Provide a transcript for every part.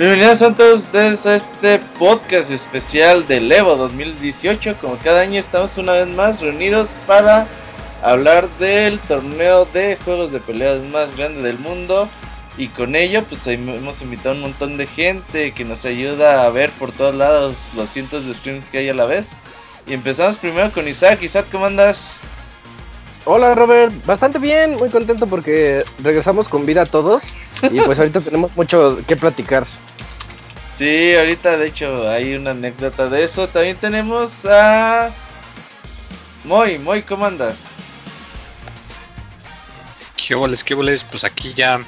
Bienvenidos a todos ustedes a este podcast especial del Evo 2018. Como cada año estamos una vez más reunidos para hablar del torneo de juegos de peleas más grande del mundo. Y con ello pues hemos invitado a un montón de gente que nos ayuda a ver por todos lados los cientos de streams que hay a la vez. Y empezamos primero con Isaac. Isaac, ¿cómo andas? Hola Robert, bastante bien, muy contento porque regresamos con vida a todos y pues ahorita tenemos mucho que platicar. Sí, ahorita de hecho hay una anécdota de eso. También tenemos a Moy, Moy, ¿cómo andas? ¿Qué boles, qué boles? Pues aquí ya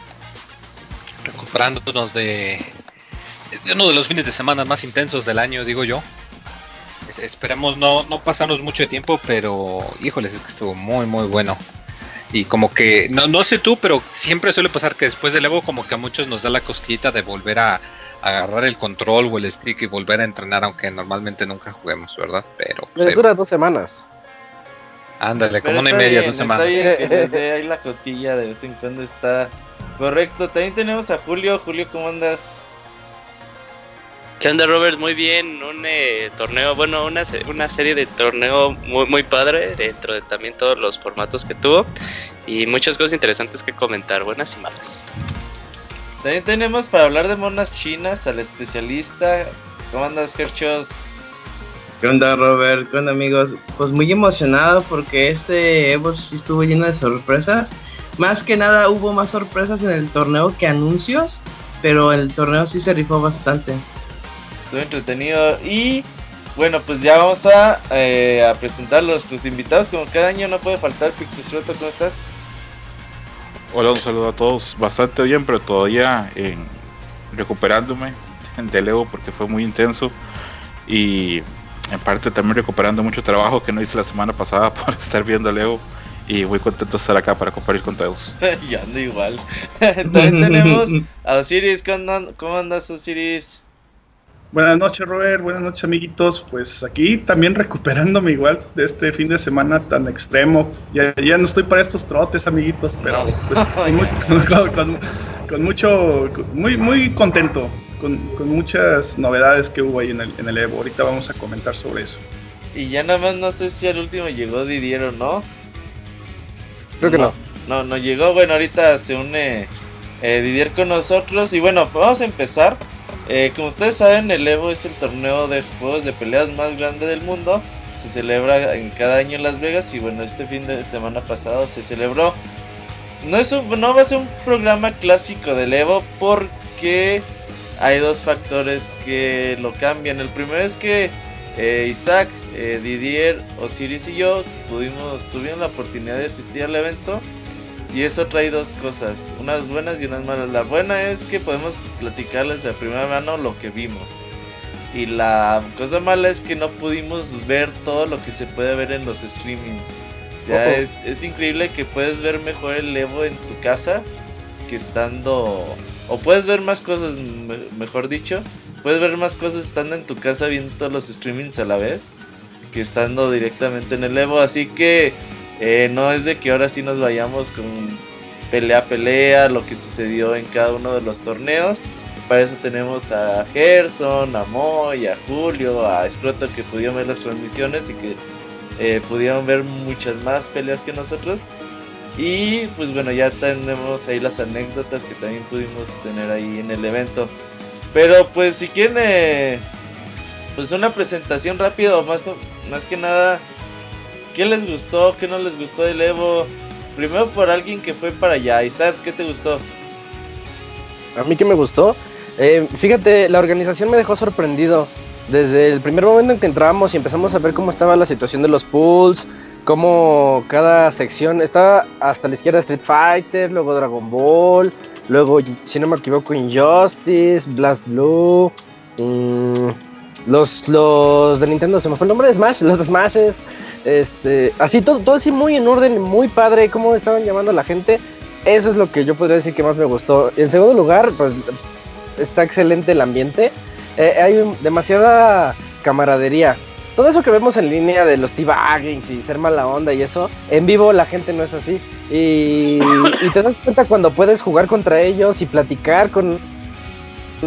recuperándonos de, de uno de los fines de semana más intensos del año, digo yo. Esperemos no, no pasarnos mucho tiempo, pero híjoles, es que estuvo muy, muy bueno. Y como que, no, no sé tú, pero siempre suele pasar que después del Evo como que a muchos nos da la cosquillita de volver a, agarrar el control o el stick y volver a entrenar, aunque normalmente nunca juguemos, ¿verdad? Pero... Pero dura dos semanas. Ándale, como una y media, dos semanas. Está bien que ahí la cosquilla de vez en cuando está correcto. También tenemos a Julio. Julio, ¿cómo andas? ¿Qué onda, Robert? Muy bien. Un eh, torneo, bueno, una, una serie de torneo muy, muy padre dentro de también todos los formatos que tuvo. Y muchas cosas interesantes que comentar, buenas y malas. También tenemos para hablar de monas chinas al especialista. ¿Cómo andas, Herchos? ¿Qué onda, Robert? ¿Qué onda, amigos? Pues muy emocionado porque este Evo sí estuvo lleno de sorpresas. Más que nada hubo más sorpresas en el torneo que anuncios, pero el torneo sí se rifó bastante estuvo entretenido. Y bueno, pues ya vamos a, eh, a presentar a nuestros invitados. Como cada año no puede faltar, Pixisroto, ¿cómo estás? Hola, un saludo a todos. Bastante bien, pero todavía en, recuperándome del Evo porque fue muy intenso. Y en parte también recuperando mucho trabajo que no hice la semana pasada por estar viendo el Evo. Y muy contento de estar acá para compartir con todos. ya ando igual. También tenemos a Osiris. ¿Cómo andas, Osiris? Buenas noches, Robert. Buenas noches, amiguitos. Pues aquí también recuperándome igual de este fin de semana tan extremo. Ya, ya no estoy para estos trotes, amiguitos, pero pues, con, mucho, muy, muy contento, con, muchas novedades que hubo ahí en el, en el Evo. Ahorita vamos a comentar sobre eso. Y ya nada más no sé si al último llegó Didier o no. Creo que no. No, no, llegó. Bueno, ahorita se une eh, Didier con nosotros. Y bueno, vamos a empezar. Eh, como ustedes saben, el Evo es el torneo de juegos de peleas más grande del mundo. Se celebra en cada año en Las Vegas y bueno, este fin de semana pasado se celebró. No, es no va a ser un programa clásico del Evo porque hay dos factores que lo cambian. El primero es que eh, Isaac, eh, Didier, Osiris y yo tuvimos, tuvimos la oportunidad de asistir al evento y eso trae dos cosas, unas buenas y unas malas. La buena es que podemos platicarles de primera mano lo que vimos. Y la cosa mala es que no pudimos ver todo lo que se puede ver en los streamings. O sea, es, es, increíble que puedes ver mejor el Evo en tu casa que estando... O puedes ver más cosas, mejor dicho. Puedes ver más cosas estando en tu casa viendo todos los streamings a la vez que estando directamente en el Evo. Así que eh, no es de que ahora sí nos vayamos con pelea pelea, lo que sucedió en cada uno de los torneos. Para eso tenemos a Gerson, a Moy, a Julio, a Scroto que pudieron ver las transmisiones y que eh, pudieron ver muchas más peleas que nosotros. Y pues bueno, ya tenemos ahí las anécdotas que también pudimos tener ahí en el evento. Pero pues si quieren, eh, pues una presentación rápida, más, más que nada ¿Qué les gustó? ¿Qué no les gustó del Evo? Primero por alguien que fue para allá. Isaac, ¿qué te gustó? A mí que me gustó. Eh, fíjate, la organización me dejó sorprendido. Desde el primer momento en que entramos y empezamos a ver cómo estaba la situación de los pools, cómo cada sección estaba hasta la izquierda Street Fighter, luego Dragon Ball, luego, si no me equivoco, Injustice, Blast Blue, mm, los, los de Nintendo, se me fue el nombre de Smash, los Smashes, este, así todo, todo así muy en orden, muy padre, cómo estaban llamando a la gente. Eso es lo que yo podría decir que más me gustó. En segundo lugar, pues está excelente el ambiente. Eh, hay demasiada camaradería. Todo eso que vemos en línea de los T-Baggings y ser mala onda y eso, en vivo la gente no es así. Y, y, te das cuenta cuando puedes jugar contra ellos y platicar con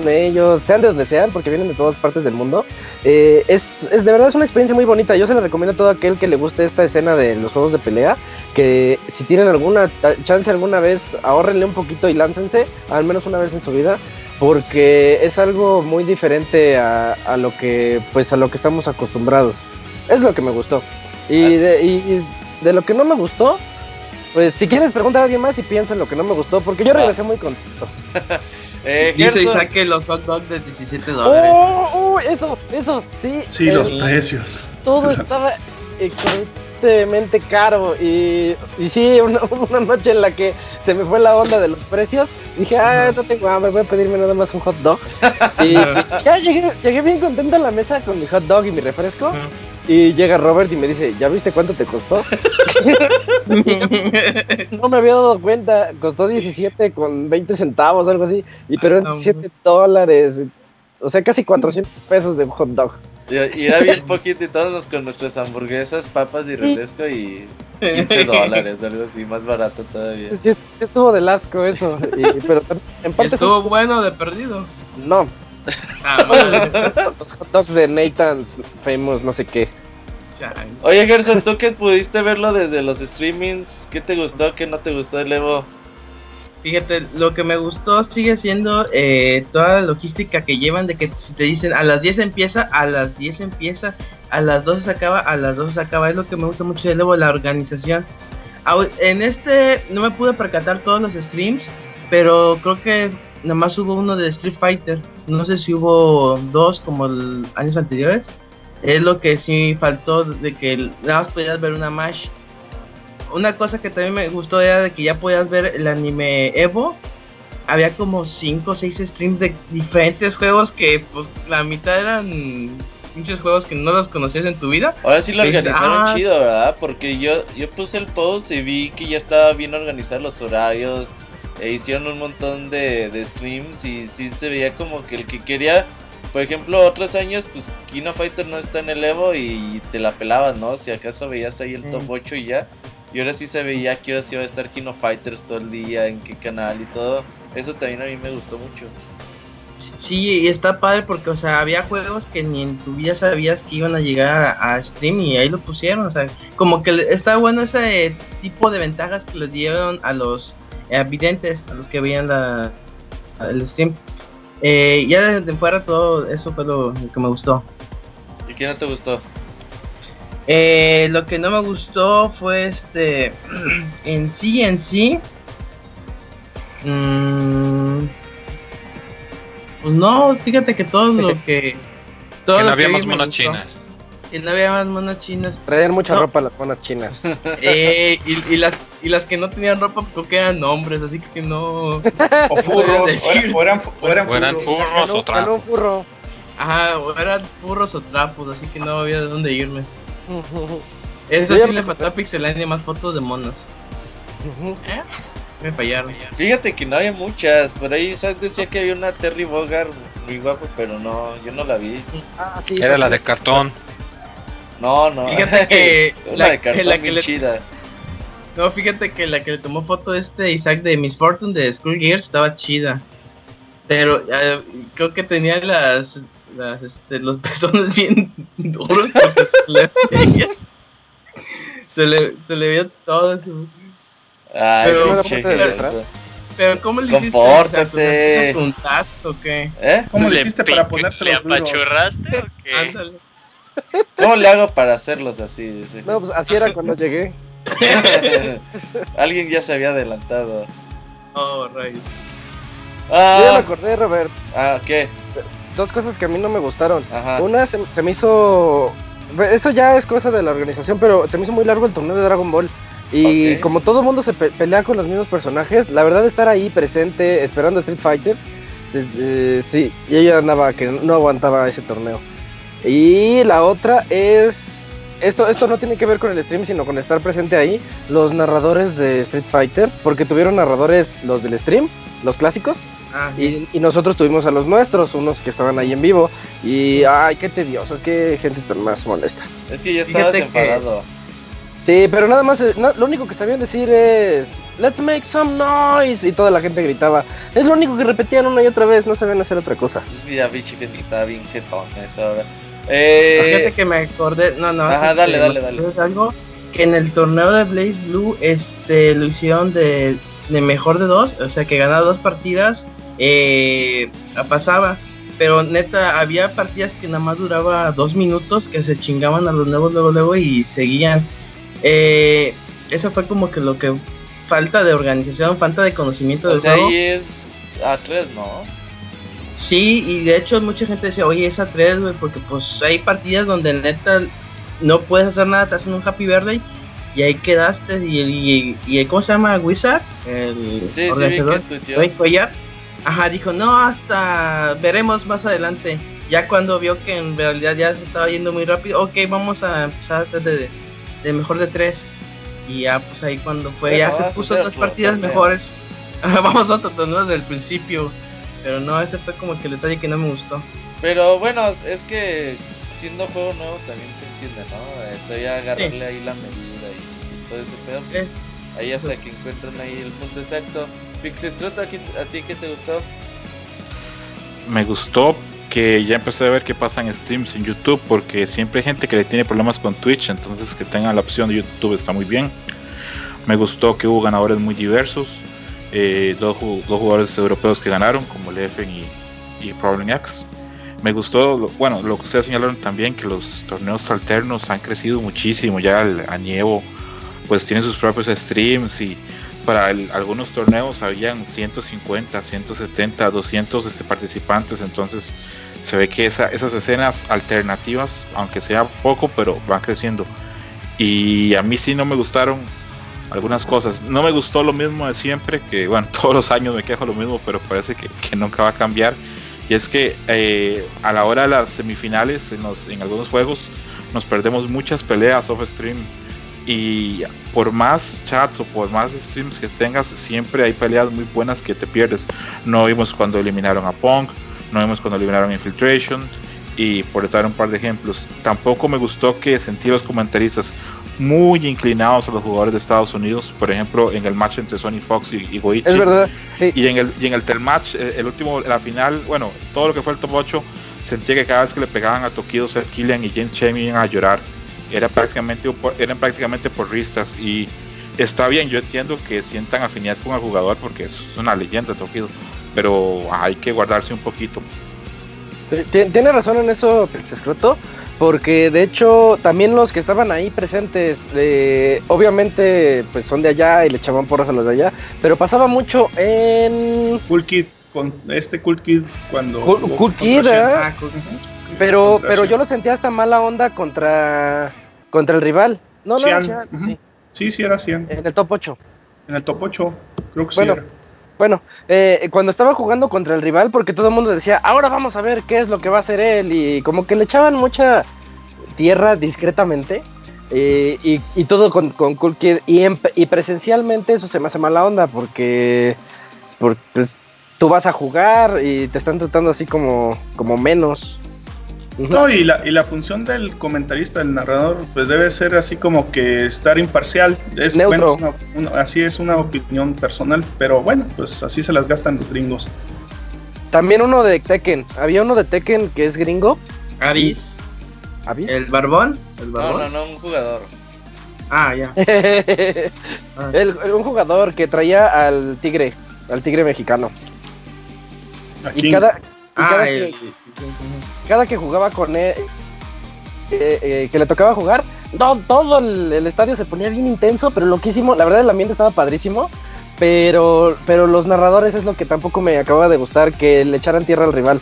ellos, sean de donde sean, porque vienen de todas partes del mundo. Eh, es, es de verdad es una experiencia muy bonita. Yo se la recomiendo a todo aquel que le guste esta escena de los juegos de pelea. Que si tienen alguna chance alguna vez, ahorrenle un poquito y láncense, al menos una vez en su vida. Porque es algo muy diferente a, a lo que pues a lo que estamos acostumbrados. Es lo que me gustó. Y de, y- de lo que no me gustó, pues si quieres preguntar a alguien más y piensa en lo que no me gustó, porque yo regresé muy contento. Eh, Dice Gerson, Isaac que los hot dogs de 17 dólares. ¡Oh! oh, eso, eso, sí. Sí, el- los precios. todo estaba excelentemente caro y, y sí, una, una noche en la que se me fue la onda de los precios, dije, ah, no tengo hambre, voy a pedirme nada más un hot dog. Y, y ya llegué, llegué bien contento a la mesa con mi hot dog y mi refresco. Y llega Robert y me dice, ¿ya viste cuánto te costó? No me había dado cuenta, costó 17 con 20 centavos, algo así, y pero eran Ah, 17 dólares, o sea, casi 400 pesos de hot dog. y y era bien poquito y todos con nuestras hamburguesas, papas y refresco y 15 dólares, algo así, más barato todavía. Sí, estuvo del asco eso, y- pero en parte Estuvo bueno de perdido. no, Ah. Los hot dogs de Nathan's Famous, no sé qué. Oye Gerson, tú que pudiste verlo desde los streamings, ¿qué te gustó, qué no te gustó del Evo? Fíjate, lo que me gustó sigue siendo eh, toda la logística que llevan de que si te dicen a las 10 empieza, a las 10 empieza, a las 12 se acaba, a las 12 se acaba. Es lo que me gusta mucho de Evo, la organización. En este no me pude percatar todos los streams, pero creo que nada más hubo uno de Street Fighter. No sé si hubo dos como el años anteriores. Es lo que sí faltó de que nada más podías ver una match. Una cosa que también me gustó era de que ya podías ver el anime Evo. Había como 5 o 6 streams de diferentes juegos que pues la mitad eran muchos juegos que no los conocías en tu vida. Ahora sí lo Pues, organizaron ah. chido, ¿verdad? Porque yo, yo puse el post y vi que ya estaba bien organizados los horarios. E hicieron un montón de, de streams y sí se veía como que el que quería, por ejemplo, otros años, pues Kino Fighter no está en el Evo y te la pelabas, ¿no? Si acaso veías ahí el top Mm. 8 y ya. Y ahora sí se veía que ahora sí iba a estar Kino Fighters todo el día, en qué canal y todo. Eso también a mí me gustó mucho. Sí, y está padre porque, o sea, había juegos que ni en tu vida sabías que iban a llegar a, a stream y ahí lo pusieron, o sea, como que está bueno ese tipo de ventajas que les dieron a los videntes, a los que veían la, el stream. Eh, ya desde fuera todo eso fue lo, lo que me gustó. ¿Y qué no te gustó? Eh, lo que no me gustó fue este, en sí, en sí. mm, pues no, fíjate que todo lo que... Todo que lo no había más monas chinas. Que no había más monas chinas. Traían mucha No. ropa las monas chinas. Eh, y, y las, y las que no tenían ropa, pues, creo que eran hombres, así que no. O furros, o eran, o eran, o eran O eran furros. furros o trapos. furro. Ajá, o eran furros o trapos, así que no había de dónde irme. Eso sí le faltó a Pixelania más fotos de monas. ¿Eh? Me fallaron. Fíjate que no había muchas. Por ahí Isaac decía que había una Terry Bogard muy guapa, pero no, yo no la vi. Ah, sí, Era sí, la de cartón. No, no. Fíjate que la, de cartón la que le, chida. no, fíjate que la que le tomó foto este Isaac de Miss Fortune de School Gears estaba chida. Pero eh, creo que tenía las, las este, los pezones bien duros porque se le veía, se le, se le vio todo ese- Ay, Pero- pinche ¿Cómo te Gerson. Pero ¿cómo le hiciste? Compórtate. ¿Un tacto o qué? ¿Eh? ¿Cómo le ¿Le hiciste para ponerse ¿Le apachurraste o qué? Ándale. ¿Cómo le hago para hacerlos así? Dice. No, pues así era cuando llegué. Alguien ya se había adelantado. Oh, rayos. Yo ya me Ah, acordé, Robert. ah, ¿qué? Dos cosas que a mí no me gustaron. Ajá. Una se, se me hizo. Eso ya es cosa de la organización, pero se me hizo muy largo el torneo de Dragon Ball. Y como todo el mundo se pe- pelea con los mismos personajes, la verdad estar ahí presente esperando Street Fighter, eh, sí, y yo andaba que no aguantaba ese torneo. Y la otra es, esto, esto no tiene que ver con el stream, sino con estar presente ahí, los narradores de Street Fighter, porque tuvieron narradores los del stream, los clásicos, Ah, y, y nosotros tuvimos a los nuestros, unos que estaban ahí en vivo, y ay, qué tedioso, es que gente tan más molesta. Es que ya estabas Fíjate que- enfadado. Sí, pero nada más, eh, no- lo único que sabían decir es Let's make some noise y toda la gente gritaba. Es lo único que repetían una y otra vez, no sabían hacer otra cosa. Es que ya vi Chicken está bien jetón esa hora. Fíjate Eh, que me acordé, no, no. Ajá, dale, dale, dale. ¿sabes algo que en el torneo de Blaze Blue, este, lo hicieron de, de mejor de dos, o sea, que ganaba dos partidas, eh, pasaba. Pero neta, había partidas que nada más duraba dos minutos, que se chingaban a los nuevos luego, luego y seguían. Eh, eso fue como que lo que falta de organización, falta de conocimiento o del sea, juego. ahí es A3, ¿no? Sí, y de hecho mucha gente decía, oye, es a 3, güey, porque pues hay partidas donde neta no puedes hacer nada, te hacen un happy birthday y ahí quedaste. Y, y, y, ¿cómo se llama? Wizard, el Sí, sí, organizador, que. Ray Cuellar, ajá, dijo, no, hasta veremos más adelante. Ya cuando vio que en realidad ya se estaba yendo muy rápido, ok, vamos a empezar a hacer de, de mejor de 3. Y ya, pues ahí cuando fue, ya se puso otras partidas mejores. Ajá, vamos a otro torneo desde el principio. Pero no, ese fue como que el detalle que no me gustó. Pero bueno, es que siendo juego nuevo también se entiende, ¿no? Eh, todavía agarrarle ahí la medida y, y todo ese pedo, pues ahí hasta que encuentran ahí el punto exacto. Pixestrut, ¿a, quién- ¿a ti qué te gustó? Me gustó que ya empecé a ver qué pasa en streams en YouTube, porque siempre hay gente que le tiene problemas con Twitch, entonces que tenga la opción de YouTube está muy bien. Me gustó que hubo ganadores muy diversos, eh, dos, ju- dos jugadores europeos que ganaron, como Leffen y, y Problem X. Me gustó, lo- bueno, lo que ustedes señalaron también, que los torneos alternos han crecido muchísimo, ya el Añevo pues tiene sus propios streams y para algunos torneos habían 150, 170, 200 este, participantes, entonces se ve que esa- esas escenas alternativas, aunque sea poco, pero van creciendo. Y a mí sí no me gustaron algunas cosas. No me gustó lo mismo de siempre, que bueno, todos los años me quejo lo mismo, pero parece que, que nunca va a cambiar. Y es que eh, a la hora de las semifinales, en, los- en algunos juegos, nos perdemos muchas peleas off stream. Y por más chats o por más streams que tengas, siempre hay peleas muy buenas que te pierdes. No vimos cuando eliminaron a Punk, no vimos cuando eliminaron Infiltration. Y por dar un par de ejemplos, tampoco me gustó que sentí los comentaristas muy inclinados a los jugadores de Estados Unidos. Por ejemplo, en el match entre Sony Fox y, y Goichi. Es verdad, sí. Y en el, y en el Telmatch, eh, el último, la final, bueno, todo lo que fue el top 8, sentía que cada vez que le pegaban a Tokido, Seth Killian y James Chen iban a llorar. Era prácticamente, eran prácticamente porristas. Y está bien, yo entiendo que sientan afinidad con el jugador porque es una leyenda Tokido. Pero hay que guardarse un poquito. Ti- Tiene razón en eso, Pixescroto, porque de hecho también los que estaban ahí presentes, eh, obviamente pues son de allá y le echaban porras a los de allá, pero pasaba mucho en... Cool Kid, con este Cool Kid cuando. Cool- Kid. ¿eh? Ah, cool. Pero, pero yo lo sentía hasta mala onda contra, contra el rival. No, no, Xian, ujú. sí, Sí, sí, era 100. en el top 8. En el top 8, creo que Bueno. sí. Era. Bueno, eh, cuando estaba jugando contra el rival, porque todo el mundo decía, ahora vamos a ver qué es lo que va a hacer él, y como que le echaban mucha tierra discretamente, eh, y, todo con, con Cool Kid, y presencialmente eso se me hace mala onda, porque, porque pues, tú vas a jugar y te están tratando así como, como menos. No, y la, y la función del comentarista, del narrador, pues debe ser así como que estar imparcial. Es, Neutro. bueno, es una- una- así es una opinión personal, pero bueno, pues así se las gastan los gringos. También uno de Tekken, había uno de Tekken que es gringo, Aris, ¿habías? el barbón, el No, barbón. no, no, un jugador. Ah, ya. Ah. El- un jugador que traía al tigre, al tigre mexicano. Aquí, Y cada, Ah, cada, el, que, cada que jugaba con él, eh, eh, que le tocaba jugar, no, todo el, el estadio se ponía bien intenso, pero loquísimo. La verdad, el ambiente estaba padrísimo. Pero, pero los narradores es lo que tampoco me acaba de gustar, que le echaran tierra al rival.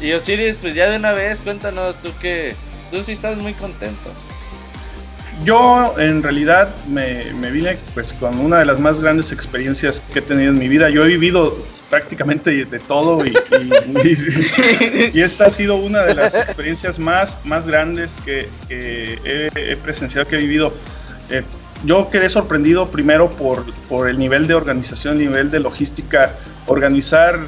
Y Osiris, pues ya de una vez, cuéntanos tú que tú sí estás muy contento. Yo en realidad me, vine pues con una de las más grandes experiencias que he tenido en mi vida. Yo he vivido prácticamente de todo y, esta ha sido una de las experiencias más, más grandes que, he, presenciado, que he vivido. Eh, yo quedé sorprendido primero por, por el nivel de organización, el nivel de logística, organizar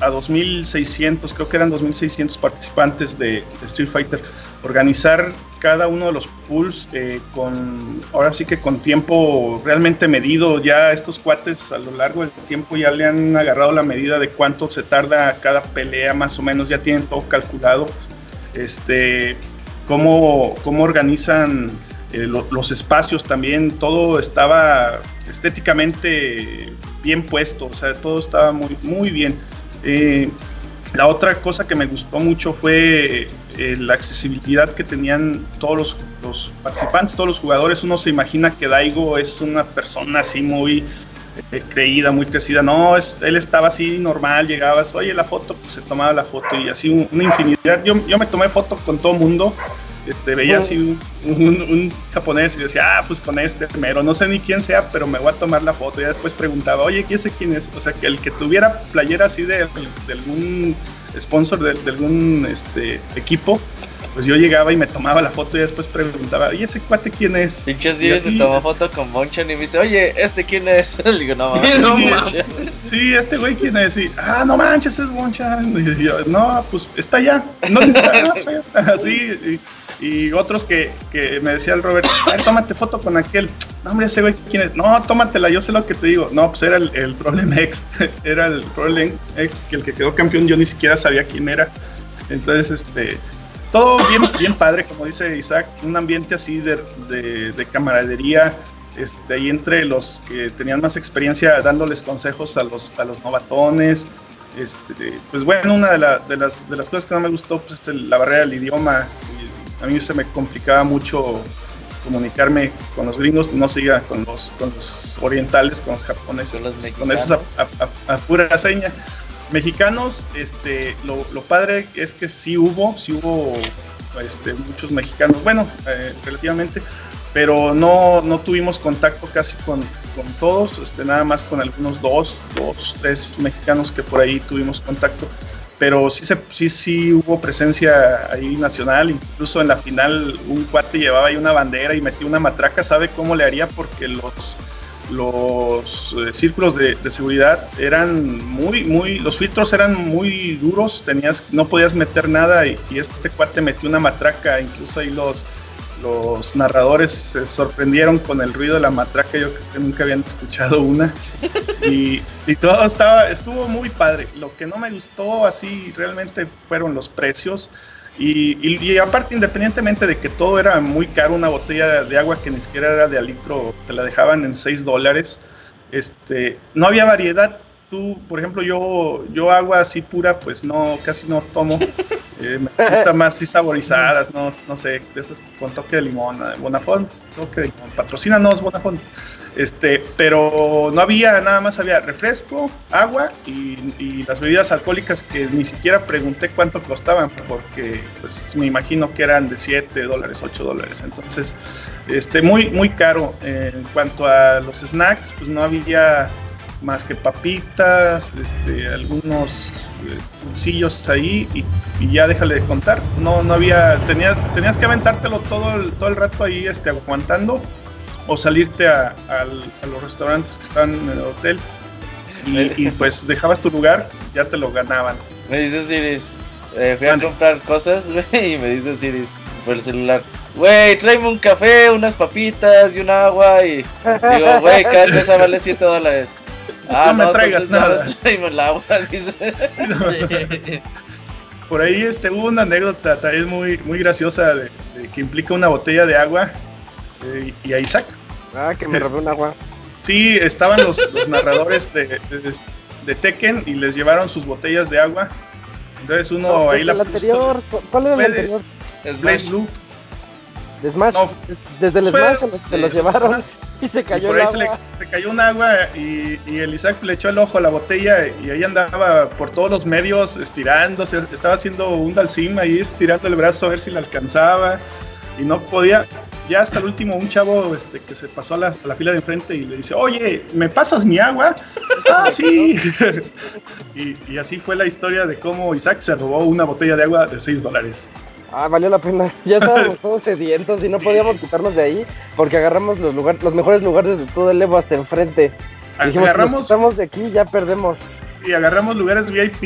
a 2.600, creo que eran 2.600 participantes de Street Fighter organizar cada uno de los pools eh, con, ahora sí que con tiempo realmente medido, ya estos cuates a lo largo del tiempo ya le han agarrado la medida de cuánto se tarda cada pelea más o menos, ya tienen todo calculado, este, cómo, cómo organizan eh, los espacios también, todo estaba estéticamente bien puesto, o sea, todo estaba muy, muy bien. Eh, la otra cosa que me gustó mucho fue eh, la accesibilidad que tenían todos los, participantes, todos los jugadores. Uno se imagina que Daigo es una persona así muy eh, creída, muy crecida. No, es, él estaba así normal, llegabas, oye, la foto, pues se tomaba la foto y así una infinidad. Yo, yo me tomé fotos con todo mundo este, veía así un, japonés y decía, ah, pues con este primero, no sé ni quién sea, pero me voy a tomar la foto. Y después preguntaba, oye, ¿quién sé quién es? O sea, que el que tuviera playera así de, algún sponsor, de, algún este, equipo, pues yo llegaba y me tomaba la foto y después preguntaba, oye, ese cuate quién es. Pinche sí, se tomó foto con Monchan y me dice, oye, ¿este quién es? Le digo, no mames. sí, este güey quién es. Y, ah, no manches, es Monchan. Y yo, no, pues está allá. No, está, no, pues, está así. Y otros que, que me decía el Robert, Ay, tómate foto con aquel. No, hombre, ese güey, ¿quién es? No, tómatela, yo sé lo que te digo. No, pues era el, el Problem X. era el Problem X, que el que quedó campeón yo ni siquiera sabía quién era. Entonces, este, todo bien, bien padre, como dice Isaac, un ambiente así de, de, de camaradería, este, ahí entre los que tenían más experiencia dándoles consejos a los, a los novatones. Este, pues bueno, una de, la, de, las, de las cosas que no me gustó pues, es la barrera del idioma a mí se me complicaba mucho comunicarme con los gringos, pues no siga con los, con los orientales, con los japoneses, con, los con esos a, pura seña. Mexicanos, este, lo, lo, padre es que sí hubo, sí hubo este, muchos mexicanos, bueno, eh, relativamente, pero no, no tuvimos contacto casi con, con todos, este, nada más con algunos dos, dos, tres mexicanos que por ahí tuvimos contacto pero sí, se, sí, sí hubo presencia ahí nacional, incluso en la final un cuate llevaba ahí una bandera y metía una matraca, sabe cómo le haría porque los, los eh, círculos de, seguridad eran muy, muy, los filtros eran muy duros, tenías, no podías meter nada y este cuate metió una matraca, incluso ahí los los narradores se sorprendieron con el ruido de la matraca, yo creo que nunca habían escuchado una. Y, todo estaba, estuvo muy padre. Lo que no me gustó así realmente fueron los precios. Y, aparte, independientemente de que todo era muy caro, una botella de agua que ni siquiera era de al litro, te la dejaban en 6 dólares. Este, no había variedad. Tú, por ejemplo, yo, yo agua así pura, pues no, casi no tomo. Eh, me gusta más así saborizadas, no, no sé, de esas con toque de limón, eh, Bonafont, toque de limón, patrocínanos Bonafont. Este, pero no había, nada más había refresco, agua y, las bebidas alcohólicas que ni siquiera pregunté cuánto costaban, porque pues me imagino que eran de 7 dólares, 8 dólares. Entonces, este, muy, muy caro. en cuanto a los snacks, pues no había más que papitas, este, algunos sillos ahí y, ya déjale de contar. No, no había, tenías, tenías que aventártelo todo el, todo el rato ahí este, aguantando o salirte a, los restaurantes que están en el hotel y, pues dejabas tu lugar, ya te lo ganaban. Me dice Siris, eh, fui a comprar cosas, y me dice Siris por el celular, güey, tráeme un café, unas papitas y un agua y digo, güey, cada cosa vale 7 dólares. Ah, no, me traigas nada. el agua, Por ahí este, hubo una anécdota también muy, muy graciosa de, que implica una botella de agua eh, y a Isaac. Ah, que me robó un agua. Sí, estaban los, narradores de, de, Tekken y les llevaron sus botellas de agua. Entonces uno ahí la. anterior, ¿Cuál era el anterior? Smash Blue. Smash, desde el Smash se los llevaron. Y se cayó por ahí Se, le, cayó un agua y, y, el Isaac le echó el ojo a la botella y ahí andaba por todos los medios estirándose, estaba haciendo un dalsim ahí estirando el brazo a ver si le alcanzaba y no podía. Ya hasta el último un chavo este, que se pasó a la, a la fila de enfrente y le dice, oye, ¿me pasas mi agua? ah, sí. y, y así fue la historia de cómo Isaac se robó una botella de agua de 6 dólares. Ah, valió la pena. Ya estábamos todos sedientos y no podíamos quitarnos de ahí porque agarramos los lugares, los mejores lugares de todo el Evo hasta enfrente. Dijimos, agarramos... si nos quitamos de aquí ya perdemos. y agarramos lugares VIP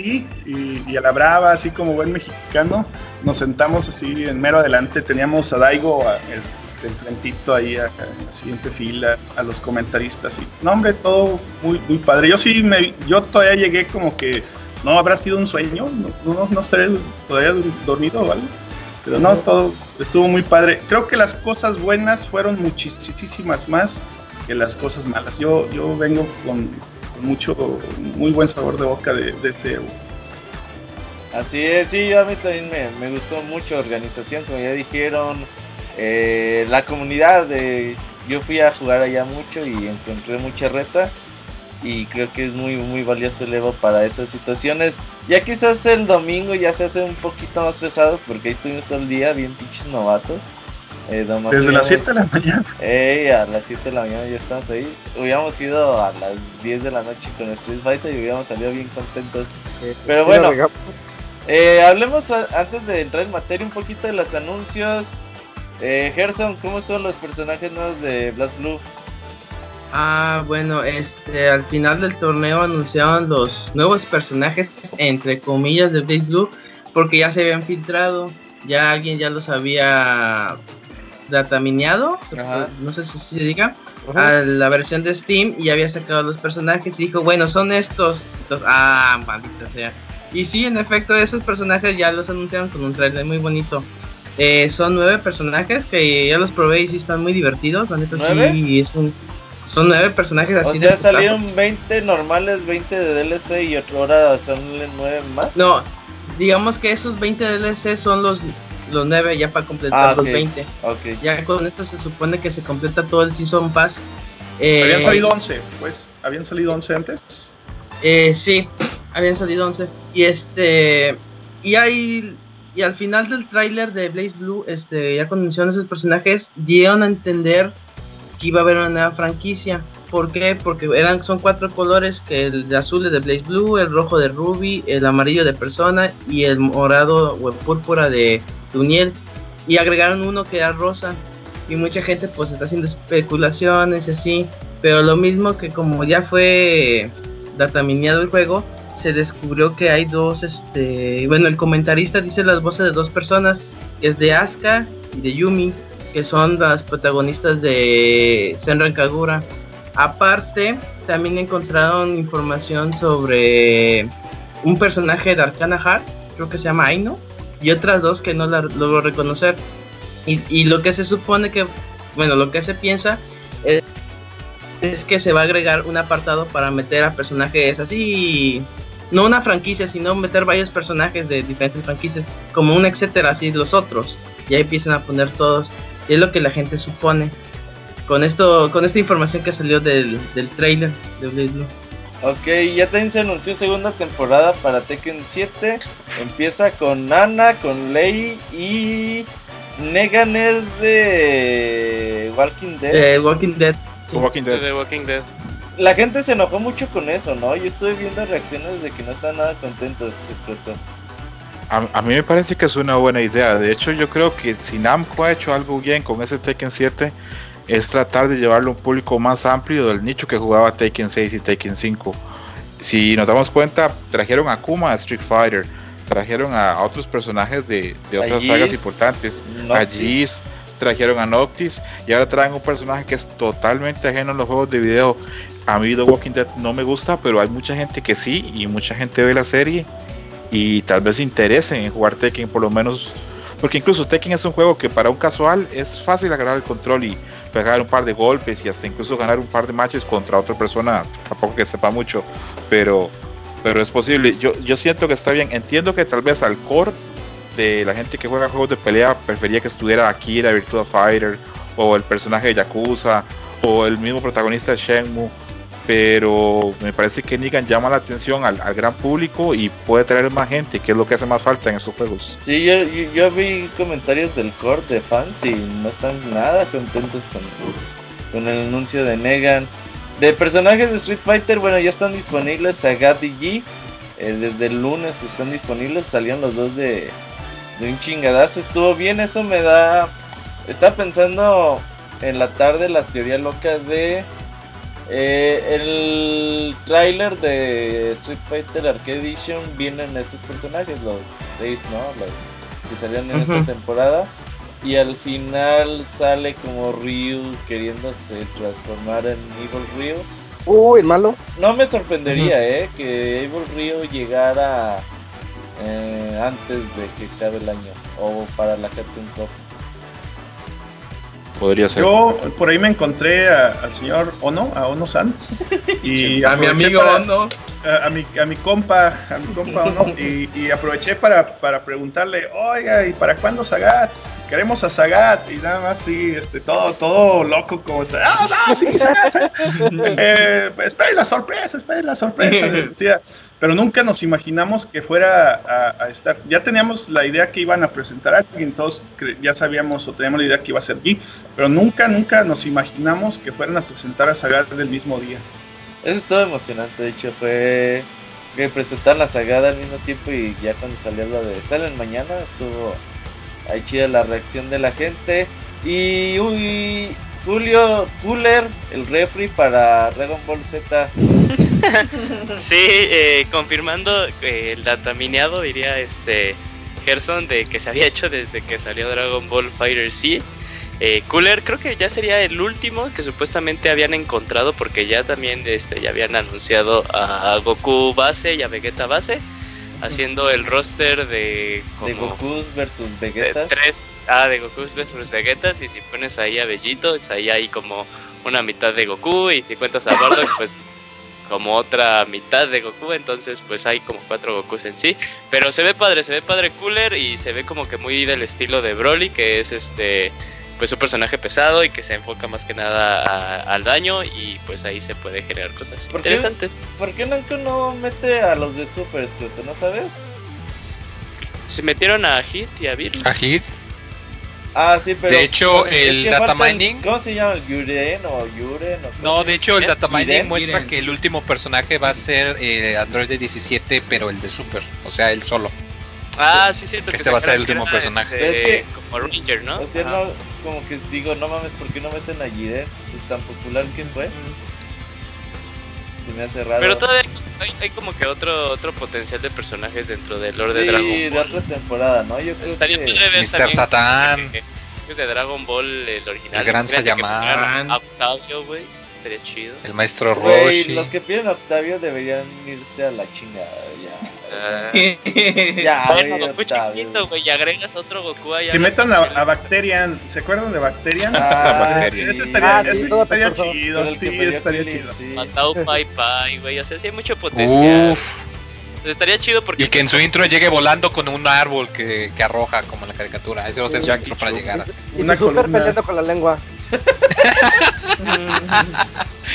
y, y, a la brava, así como buen mexicano, nos sentamos así en mero adelante. Teníamos a Daigo este, enfrentito ahí, a, en la siguiente fila, a los comentaristas. Y, no, hombre, todo muy, muy padre. Yo sí, me, yo todavía llegué como que no habrá sido un sueño, no, no, no estaré todavía dormido o algo. Pero no, todo estuvo muy padre. Creo que las cosas buenas fueron muchísimas más que las cosas malas. Yo, yo vengo con, mucho, muy buen sabor de boca de, de este Así es, sí, a mí también me, gustó mucho organización, como ya dijeron, eh, la comunidad, de, yo fui a jugar allá mucho y encontré mucha reta y creo que es muy muy valioso el Evo para esas situaciones. Ya quizás el domingo ya se hace un poquito más pesado porque ahí estuvimos todo el día bien pinches novatos. Eh, Desde las 7 de la mañana. Eh, a las 7 de la mañana ya estamos ahí. Hubiéramos ido a las 10 de la noche con Street Fighter y hubiéramos salido bien contentos. Pero bueno, eh, hablemos antes de entrar en materia un poquito de los anuncios. Eh, Gerson, ¿cómo están los personajes nuevos de Blast Blue? Ah, bueno, este, al final del torneo anunciaron los nuevos personajes, entre comillas, de Blaze Blue, porque ya se habían filtrado, ya alguien ya los había datamineado, no sé si se diga, a la versión de Steam y había sacado los personajes y dijo, bueno, son estos. Entonces, ah, maldita sea. Y sí, en efecto, esos personajes ya los anunciaron con un trailer muy bonito. Eh, son nueve personajes que ya los probé y sí están muy divertidos. La neta, sí, es un, son nueve personajes así. O sea, salieron 20 normales, 20 de DLC y otra hora son nueve más. No, digamos que esos 20 DLC son los los 9 ya para completar ah, los 20. Ya con esto se supone que se completa todo el Season Pass. Eh, habían salido 11, pues. ¿Habían salido 11 antes? Eh, sí, habían salido 11. Y este. Y hay. Y al final del tráiler de Blaze Blue, este, ya con mencionan esos personajes, dieron a entender que iba a haber una nueva franquicia. ¿Por qué? Porque eran, son cuatro colores, que el azul es de Blaze Blue, el rojo de Ruby, el amarillo de Persona y el morado o púrpura de Uniel y agregaron uno que era rosa y mucha gente pues está haciendo especulaciones y así, pero lo mismo que como ya fue datamineado el juego, se descubrió que hay dos, este, bueno, el comentarista dice las voces de dos personas, es de Asuka y de Yumi, que son las protagonistas de Senran Kagura. Aparte, también encontraron información sobre un personaje de Arcana Heart, creo que se llama Aino, y otras dos que no la logro reconocer. Y, lo que se supone que, bueno, lo que se piensa es, es, que se va a agregar un apartado para meter a personajes así, no una franquicia, sino meter varios personajes de diferentes franquicias, como un etcétera, así los otros. Y ahí empiezan a poner todos. Y es lo que la gente supone. Con esto, con esta información que salió del, del trailer de Blue. Ok, ya también se anunció segunda temporada para Tekken 7. Empieza con Nana, con Lei y Negan es de Walking Dead. Eh, Walking Dead. Walking Dead. De Walking Dead. La gente se enojó mucho con eso, ¿no? Yo estuve viendo reacciones de que no están nada contentos, Escoto. A, a, mí me parece que es una buena idea. De hecho, yo creo que si Namco ha hecho algo bien con ese Tekken 7, es tratar de llevarlo a un público más amplio del nicho que jugaba Taken 6 y Taken 5. Si nos damos cuenta, trajeron a Kuma a Street Fighter, trajeron a otros personajes de, otras sagas importantes, a Giz, trajeron a Noctis y ahora traen un personaje que es totalmente ajeno a los juegos de video. A mí The Walking Dead no me gusta, pero hay mucha gente que sí y mucha gente ve la serie y tal vez interese en jugar Tekken por lo menos porque incluso Tekken es un juego que para un casual es fácil agarrar el control y pegar un par de golpes y hasta incluso ganar un par de matches contra otra persona, tampoco que sepa mucho, pero, pero es posible. Yo, yo siento que está bien. Entiendo que tal vez al core de la gente que juega juegos de pelea prefería que estuviera aquí la Virtua Fighter o el personaje de Yakuza o el mismo protagonista de Shenmue pero me parece que Negan llama la atención al, gran público y puede traer más gente, que es lo que hace más falta en esos juegos. Sí, yo, vi comentarios del core de fans y no están nada contentos con, con el anuncio de Negan. De personajes de Street Fighter, bueno, ya están disponibles Sagat y G. Eh, desde el lunes están disponibles, salieron los dos de, de un chingadazo. Estuvo bien, eso me da... Estaba pensando en la tarde la teoría loca de Eh, el tráiler de Street Fighter Arcade Edition vienen estos personajes, los seis, ¿no? Los que salieron en esta temporada. Y al final sale como Ryu queriéndose transformar en Evil Ryu. Uy, el malo. No me sorprendería, eh, que Evil Ryu llegara eh, antes de que acabe el año o para la Captain Cup. Podría ser. Yo por ahí me encontré a- al señor Ono, a Ono San. Y A mi amigo para- no. a, a mi, a mi compa, a mi compa Ono, y, y aproveché para, para preguntarle, oiga, ¿y para cuándo Sagat? Queremos a Sagat, y nada más, sí, este, todo, todo loco como está. ¡Ah, no, sí, Sagat! Sagat". eh, esperen la sorpresa, esperen la sorpresa, decía. Pero nunca nos imaginamos que fuera a, estar. Ya teníamos la idea que iban a presentar a alguien, todos ya sabíamos o teníamos la idea que iba a ser G, pero nunca, nunca nos imaginamos que fueran a presentar a Sagat del mismo día. Eso estuvo emocionante, de hecho, fue que presentaron la sagada al mismo tiempo y ya cuando salió lo de salen mañana, estuvo ahí chida la reacción de la gente. Y uy, Julio Cooler, el refri para Dragon Ball Z. Sí, eh, confirmando eh, el datamineado, diría este Gerson, de que se había hecho desde que salió Dragon Ball Fighter Z. Eh, Cooler creo que ya sería el último que supuestamente habían encontrado porque ya también este, ya habían anunciado a Goku base y a Vegeta base haciendo el roster de, De como Gokus versus de Vegetas. tres ah de Goku versus Vegetas y si pones ahí a Bellito es ahí hay como una mitad de Goku y si cuentas a Bardock pues como otra mitad de Goku entonces pues hay como cuatro Gokus en sí pero se ve padre se ve padre cooler y se ve como que muy del estilo de Broly que es este pues un personaje pesado y que se enfoca más que nada a- al daño y pues ahí se puede generar cosas ¿Por qué? interesantes ¿Por qué nunca no mete a los de Super Scooter? ¿No sabes? se metieron a Hit y a Bill A Hit. Ah, sí, pero. De hecho, es el que data mining- ¿Cómo se llama? ¿Yuren o Yuren? O No, se- de hecho, el ¿Eh? data mining muestra Iren. que el último personaje va a ser eh, Android de 17, pero el de Super, o sea, él solo. ah sí cierto que este va a ser el último que personaje. Es que- como Ranger no O sea, no, como que digo, no mames, ¿por qué no meten a Jiren? Es tan popular que fue. Se me hace raro. Pero todavía hay, hay como que otro otro potencial de personajes dentro del lore de sí, Dragon de Ball. otra temporada, ¿no? Yo creo Estaría que. Mr. que es de Dragon Ball el original. El gran Imagínate que Sayama. pusieran a Octavio, güey. Estaría chido. El maestro Roshi. los que piden Octavio deberían irse a la chingada. Ya. Ah. Ya, bueno, güey, Goku chiquito, güey, y agregas otro Goku allá. Que metan a, a Bacterian, ¿se acuerdan de Bacterian? Ah, Bacteria. ese estaría, Ah, sí, ese todo estaría chido, sí, estaría Krillin, chido. sí. Matao Pai Pai, güey. O sea, sí hay mucho potencial. Uf. Entonces, estaría chido porque. Y que en pues, su intro llegue volando con un árbol que, que arroja, como en la caricatura. Ese va a ser su intro para llegar. Y Una su super peleando con la lengua.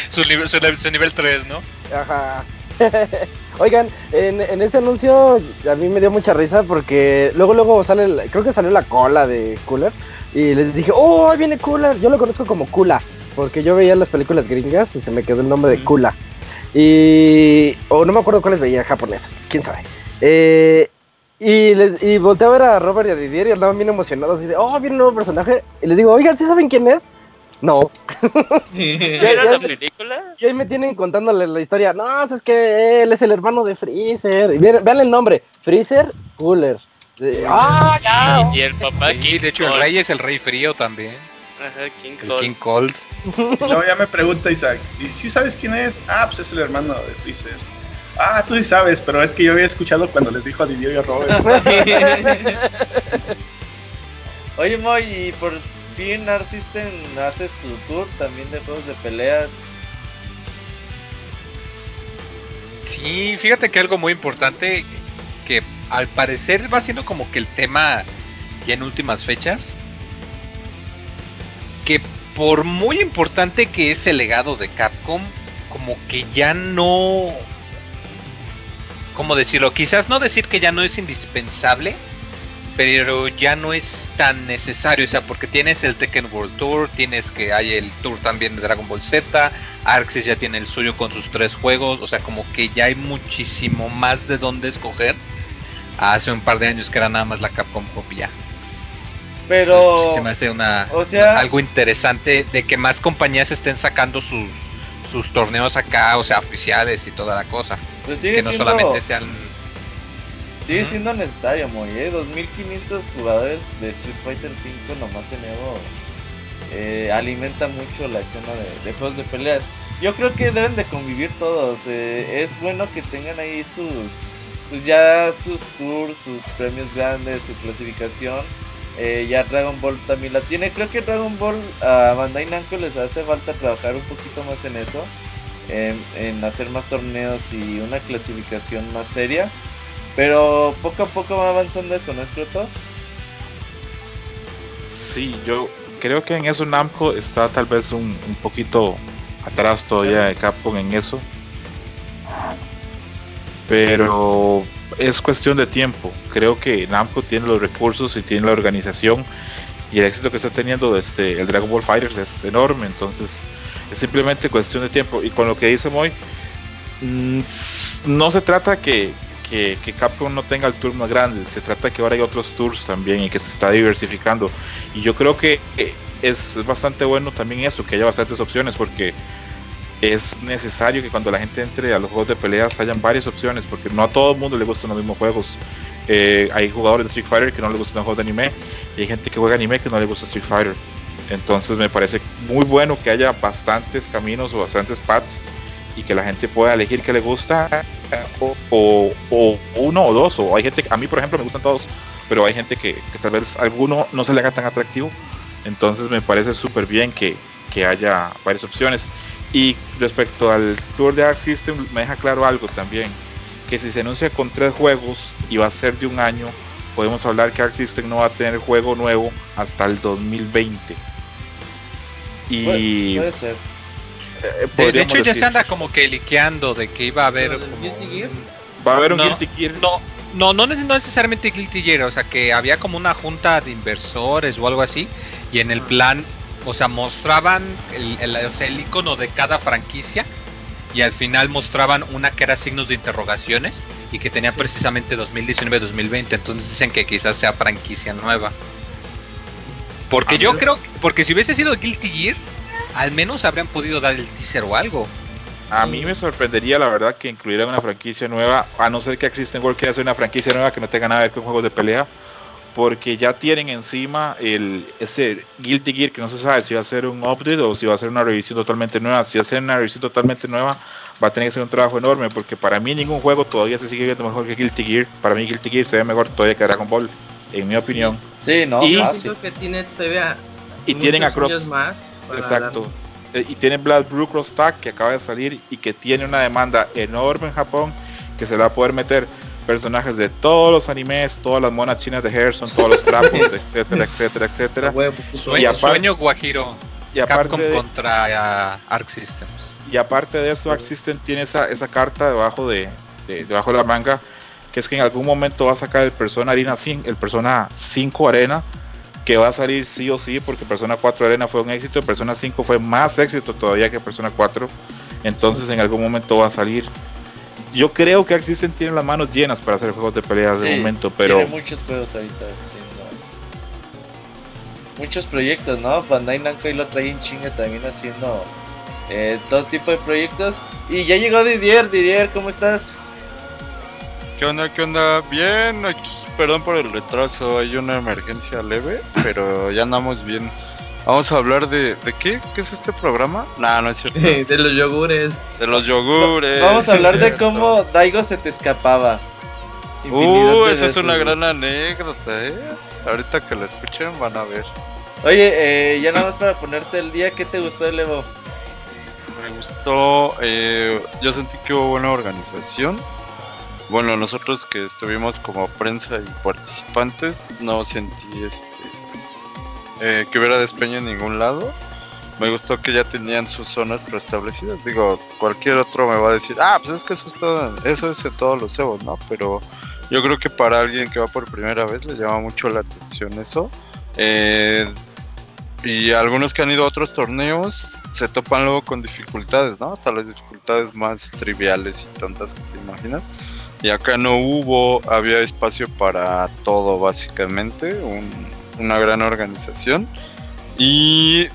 Su, nivel- su, su nivel 3, ¿no? Ajá. Oigan, en, en ese anuncio a mí me dio mucha risa porque luego luego sale, el- creo que salió la cola de Cooler y les dije, oh, ahí viene Cooler. Yo lo conozco como Kula porque yo veía las películas gringas y se me quedó el nombre de Kula. Y, o no me acuerdo cuáles veía japonesas, quién sabe. Eh, y, les, y volteé a ver a Robert y a Didier y andaban bien emocionados y de, oh, viene un nuevo personaje. Y les digo, oigan, ¿sí saben quién es? No. ¿Vieron ya la película? Y ahí me tienen contándole la historia. No, es que él es el hermano de Freezer. Y vean, vean el nombre: Freezer Cooler. ¡Ah, ya! Y el papá Sí, King de hecho, el rey es el rey frío también. Ajá, King El Kong. King Cold. Luego ya me pregunta Isaac, ¿y si sabes quién es? Ah, pues es el hermano de Freezer. Ah, tú sí sabes, pero es que yo había escuchado cuando les dijo a Didier y a Robert. Oye, Moy, y por fin hace su tour también de juegos de peleas. Sí, fíjate que algo muy importante que al parecer va siendo como que el tema ya en últimas fechas. Que por muy importante que es el legado de Capcom, como que ya no... ¿Cómo decirlo? Quizás no decir que ya no es indispensable, pero ya no es tan necesario, o sea, porque tienes el Tekken World Tour, tienes que hay el tour también de Dragon Ball Z, Arxis ya tiene el suyo con sus tres juegos, o sea, como que ya hay muchísimo más de dónde escoger. Hace un par de años que era nada más la Capcom y ya. Pero. Sí se me hace una o sea- algo interesante de que más compañías estén sacando sus sus torneos acá, o sea, oficiales y toda la cosa. Pues sigue Que no siendo, solamente sean. Sigue siendo necesario, Moy, ¿eh? 2500 jugadores de Street Fighter 5 nomás en Evo eh, alimenta mucho la escena de, de juegos de pelea. Yo creo que deben de convivir todos. eh, es bueno que tengan ahí sus, pues ya sus tours, sus premios grandes, su clasificación. Eh, ya Dragon Ball también la tiene. Creo que Dragon Ball a Bandai Namco les hace falta trabajar un poquito más en eso. En hacer más torneos y una clasificación más seria. Pero poco a poco va avanzando esto, ¿no es cierto? Sí, yo creo que en eso Namco está tal vez un, un poquito atrás todavía de Capcom en eso. Pero es cuestión de tiempo. Creo que Namco tiene los recursos y tiene la organización. Y el éxito que está teniendo este, el Dragon Ball Fighters es enorme. Entonces es simplemente cuestión de tiempo. Y con lo que dice Moy, mm, no se trata que, que, que Capcom no tenga el tour más grande. Se trata que ahora hay otros tours también y que se está diversificando. Y yo creo que eh, es bastante bueno también eso, que haya bastantes opciones, porque es necesario que cuando la gente entre a los juegos de peleas hayan varias opciones, porque no a todo el mundo le gustan los mismos juegos. Eh, hay jugadores de Street Fighter que no les gustan los juegos de anime, y hay gente que juega anime que no le gusta Street Fighter. Entonces me parece muy bueno que haya bastantes caminos o bastantes paths y que la gente pueda elegir qué le gusta o, o- o uno o dos o hay gente a mí por ejemplo me gustan todos pero hay gente que, tal vez alguno no se le haga tan atractivo. Entonces me parece súper bien que, que haya varias opciones. Y respecto al tour de Arc System me deja claro algo también que si se anuncia con tres juegos y va a ser de un año podemos hablar que Arc System no va a tener juego nuevo hasta el 2020 y puede ser. Eh, De, hecho, ya decir, se anda como que liqueando de que iba a haber. ¿Lo del como Guilty Gear? un- va a haber un no, Guilty Gear No, no, no, no necesariamente Guilty Gear, o sea que había como una junta de inversores o algo así, y en el plan, o sea, mostraban el, el, o sea, el icono de cada franquicia, y al final mostraban una que era signos de interrogaciones, y que tenía precisamente 2019-2020, entonces dicen que quizás sea franquicia nueva. Porque Ah, yo creo, que- porque si hubiese sido Guilty Gear, al menos habrían podido dar el teaser o algo. A mí me sorprendería la verdad que incluyeran una franquicia nueva, a no ser que Existen World quiera hacer una franquicia nueva que no tenga nada que ver con juegos de pelea, porque ya tienen encima el ese Guilty Gear que no se sabe si va a ser un update o si va a ser una revisión totalmente nueva. Si va a ser una revisión totalmente nueva, va a tener que ser un trabajo enorme, porque para mí ningún juego todavía se sigue viendo mejor que Guilty Gear. Para mí Guilty Gear se ve mejor todavía que Dragon Ball, en mi opinión. Sí, no, Y- fácil. Que tiene Y tienen a Cross. más Exacto. Eh, Y tiene Blood Blue Cross Tag que acaba de salir y que tiene una demanda enorme en Japón que se le va a poder meter personajes de todos los animes, todas las monas chinas de Harrison, todos los trapos, etcétera, etcétera, etcétera. Sueño, Y aparte- sueño Guajiro, Y Capcom aparte, de, contra ah, Arc Systems. y aparte de eso, Arc System tiene esa, esa carta debajo de, de- debajo de la manga que es que en algún momento va a sacar el Persona Arena 5, el Persona 5 Arena que va a salir sí o sí porque Persona 4 Arena fue un éxito, Persona 5 fue más éxito todavía que Persona 4, entonces en algún momento va a salir. Yo creo que System tiene las manos llenas para hacer juegos de peleas de Sí, momento, pero Tiene muchos juegos ahorita haciendo. Muchos proyectos, ¿no? Bandai Namco y lo trae en chinga también haciendo eh, todo tipo de proyectos. Y ya llegó Didier, Didier, ¿cómo estás? ¿Qué onda? ¿Qué onda? Bien, aquí, perdón por el retraso, hay una emergencia leve, pero ya andamos bien. Vamos a hablar de... ¿De qué? ¿Qué es este programa? No, no es cierto. de los yogures. De los yogures. Vamos a hablar de cómo Daigo se te escapaba. Infinidad Uh, esa es una gran anécdota, ¿eh? Ahorita que la escuchen van a ver. Oye, eh, ya nada más para ponerte el día, ¿qué te gustó del Evo? Me gustó, eh, yo sentí que hubo buena organización. Bueno, nosotros que estuvimos como prensa y participantes, no sentí este eh, que hubiera despeño en ningún lado. Me gustó que ya tenían sus zonas preestablecidas. Digo, cualquier otro me va a decir, ah, pues es que eso es todo, eso es en todos los Evos, ¿no? Pero yo creo que para alguien que va por primera vez le llama mucho la atención eso. Eh, y algunos que han ido a otros torneos se topan luego con dificultades, ¿no? Hasta las dificultades más triviales y tontas que te imaginas. Y acá no hubo, había espacio para todo básicamente, un- una gran organización. Y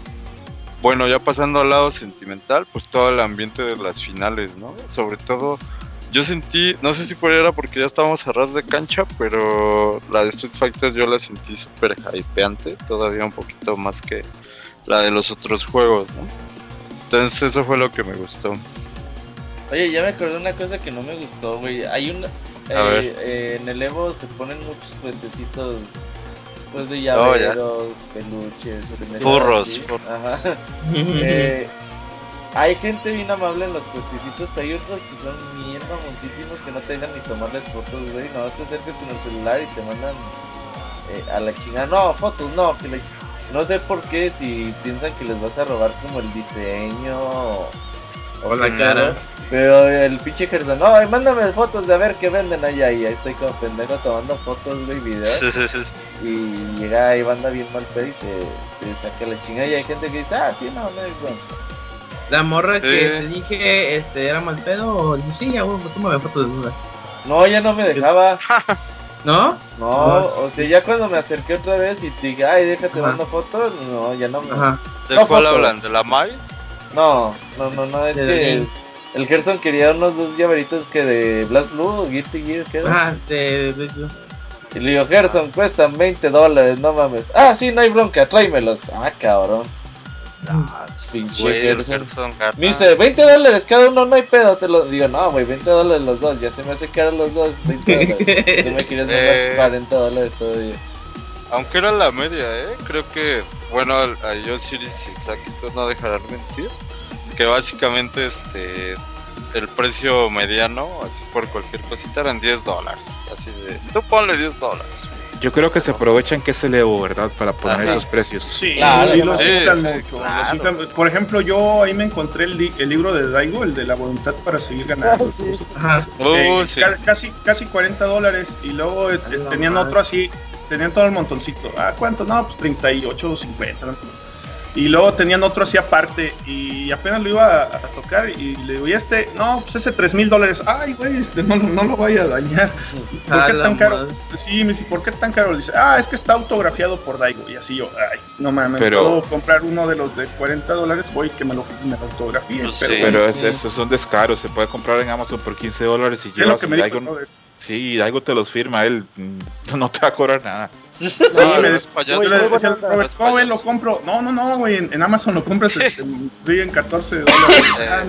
bueno, ya pasando al lado sentimental, pues todo el ambiente de las finales, ¿no? Sobre todo, yo sentí, no sé si por era porque ya estábamos a ras de cancha, pero la de Street Fighter yo la sentí súper hypeante, todavía un poquito más que la de los otros juegos, ¿no? Entonces eso fue lo que me gustó. Oye, ya me acordé de una cosa que no me gustó, güey. Hay un. Eh, eh, en el Evo se ponen muchos puestecitos. Pues de Oh, llaveros, peluches, orinaderas, Furros, furros. Ajá. Eh, hay gente bien amable en los puestecitos, pero hay otros que son bien mamoncísimos que no te dejan ni tomarles fotos, güey. No, te acercas con el celular y te mandan eh, a la chingada. No, fotos, no. Que les- No sé por qué, si piensan que les vas a robar como el diseño o, O la que cara. Pero el pinche Gerson, no, ay, mándame fotos de a ver qué venden allá. Y ahí estoy como pendejo tomando fotos, güey, videos. Y llega ahí banda bien mal pedo y te, te saca la chingada. Y hay gente que dice, ah, sí, no, no hay bronca. La morra que te dije, este, era mal pedo, o dije, sí, ya, güey, tómame foto de duda. No, ya no me dejaba. ¿No? No, No, o sea, ya cuando me acerqué otra vez y te dije, ay, déjate Ajá. dando fotos, no, ya no me. Ajá. ¿De No cuál fotos. hablan? ¿De la Mai? No, no, no, no, es que el Gerson quería unos dos llaveritos que de Blast Blue o Guilty Gear, ¿qué era? Ajá, de, de- Y le digo, Gerson, cuestan 20 dólares, no mames. Ah, sí, no hay bronca, tráemelos. Ah, cabrón. Pinche Güey, el Gerson. Me dice, 20 dólares cada uno, no hay pedo. Te lo digo, no, güey, 20 dólares los dos. Ya se me hace caro los dos, 20 dólares. Tú me quieres mandar Eh. 40 dólares todavía. Aunque era la media, ¿eh? Creo que, bueno, a Yosiris y Sakito no dejarán mentir. Que básicamente, este, el precio mediano, así por cualquier cosita, eran 10 dólares. Así de, tú ponle 10 dólares. Yo creo que se aprovechan que es el Evo, ¿verdad? Para poner Ajá. esos precios. Sí, Claro, sí, lo sí, mucho, claro. los. Por ejemplo, yo ahí me encontré el, li- el libro de Daigo, el de la voluntad para seguir ganando. Ah, sí. Ajá. Uh, Eh, sí. ca- casi, casi 40 dólares y luego eh, la tenían madre. otro así, tenían todo el montoncito. Ah, ¿cuánto? No, pues 38 o 50. ¿no? Y luego tenían otro así aparte y apenas lo iba a, a tocar y le digo, ¿y este? No, pues ese 3 mil dólares. Ay, güey, este, no, no lo vaya a dañar. ¿Por qué tan caro? madre. Sí, me dice, ¿por qué tan caro? Le dice, ah, es que está autografiado por Daigo. Y así yo, ay, no mames, Pero- puedo comprar uno de los de 40 dólares, voy que me lo, me lo autografíe. Pues pero sí. Pero es, eso son descaros. Se puede comprar en Amazon por 15 dólares y es lo llevas que. Sí, Daigo te los firma. Él no te va a cobrar nada. Sí, No, me no payaso. yo le Muy decía Robert, onda. ¿cómo ven? Payaso. Lo compro. No, no, no, güey. En, en Amazon lo compras este, sí, en 14 dólares. Ah,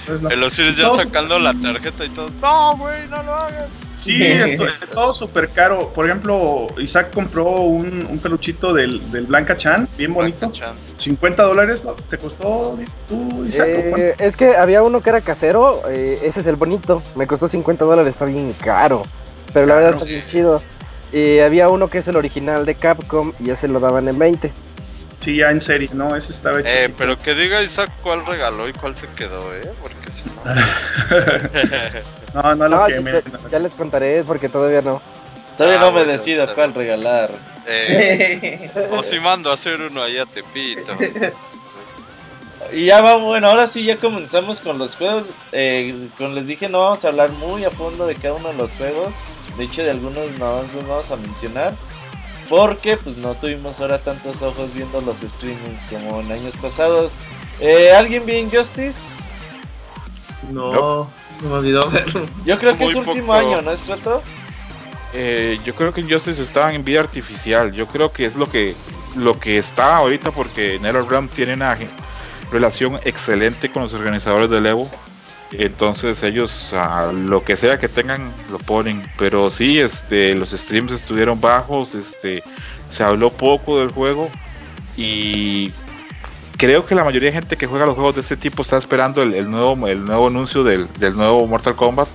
entonces no. El Osiris ya No. sacando la tarjeta y todo. No, güey, no lo hagas. Sí, esto, todo súper caro. Por ejemplo, Isaac compró un, un peluchito del, del Blanca Chan, bien bonito. Chan. 50 dólares. ¿no? ¿Te costó tú, Isaac? Eh, es que había uno que era casero, eh, ese es el bonito, me costó 50 dólares, está bien caro, pero la verdad está Sí. bien chido. Y había uno que es el original de Capcom y ese lo daban en 20. Sí, ya en serie, no, ese estaba hecho. Eh, así. pero que diga Isaac cuál regaló y cuál se quedó, ¿eh? Porque si no. No, no lo No, quemé. ya, ya les contaré porque todavía no. Todavía Ah, no me bueno, decido cuál regalar. Eh, o si mando a hacer uno allá a Tepito. Y ya vamos, bueno, ahora sí ya comenzamos con los juegos. Eh, como les dije, no vamos a hablar muy a fondo de cada uno de los juegos. De hecho, de algunos no los vamos a mencionar. Porque pues no tuvimos ahora tantos ojos viendo los streamings como en años pasados. Eh, ¿Alguien vio Injustice? No, se me olvidó verlo. Yo creo que Muy es último año, ¿no es Crato? Eh, yo creo que Injustice estaba en vida artificial. Yo creo que es lo que lo que está ahorita porque NetherRealm tiene una relación excelente con los organizadores del Evo. Entonces ellos a lo que sea que tengan lo ponen. Pero sí, este, los streams estuvieron bajos, este, se habló poco del juego y creo que la mayoría de gente que juega los juegos de este tipo está esperando el, el nuevo el nuevo anuncio del, del nuevo Mortal Kombat.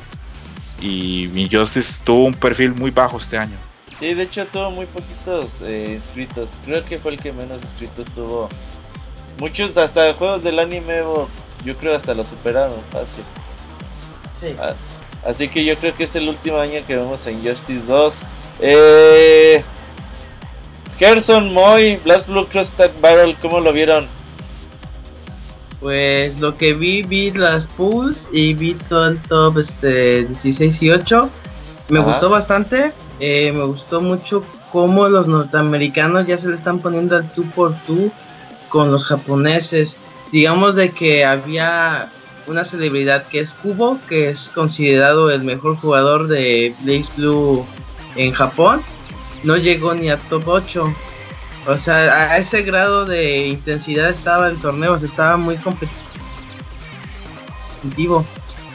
Y Injustice tuvo un perfil muy bajo este año. Sí, de hecho tuvo muy poquitos eh, inscritos. Creo que fue el que menos inscritos tuvo. Muchos hasta juegos del anime yo creo hasta lo superaron fácil. Sí. Así que yo creo que es el último año que vemos a Injustice 2. Eh, Gerson, Moy, Blast Blue Cross Tag Battle, ¿cómo lo vieron? Pues lo que vi, vi las pools y vi todo el top este, 16 y 8. Me Ajá. gustó bastante. eh, me gustó mucho cómo los norteamericanos ya se le están poniendo al 2x2 con los japoneses. Digamos de que había una celebridad que es Kubo, que es considerado el mejor jugador de Blaze Blue en Japón. No llegó ni a top 8. O sea, a ese grado de intensidad estaba el torneo, estaba muy competitivo.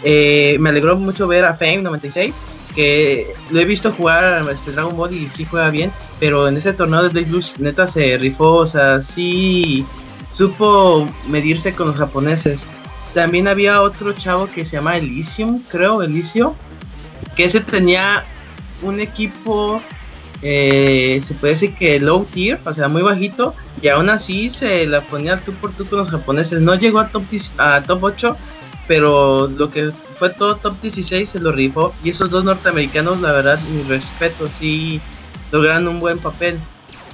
Eh, me alegró mucho ver a Fame 96, que lo he visto jugar este Dragon Ball y sí juega bien, pero en ese torneo de Blaze Blues neta se rifó, o sea, sí supo medirse con los japoneses. También había otro chavo que se llama Elysium, creo, Elysium, que ese tenía un equipo, eh, se puede decir que low tier, o sea, muy bajito, y aún así se la ponía tú por tú con los japoneses. No llegó a top, a top 8, pero lo que fue todo top 16 se lo rifó. Y esos dos norteamericanos, la verdad, mi respeto, sí lograron un buen papel.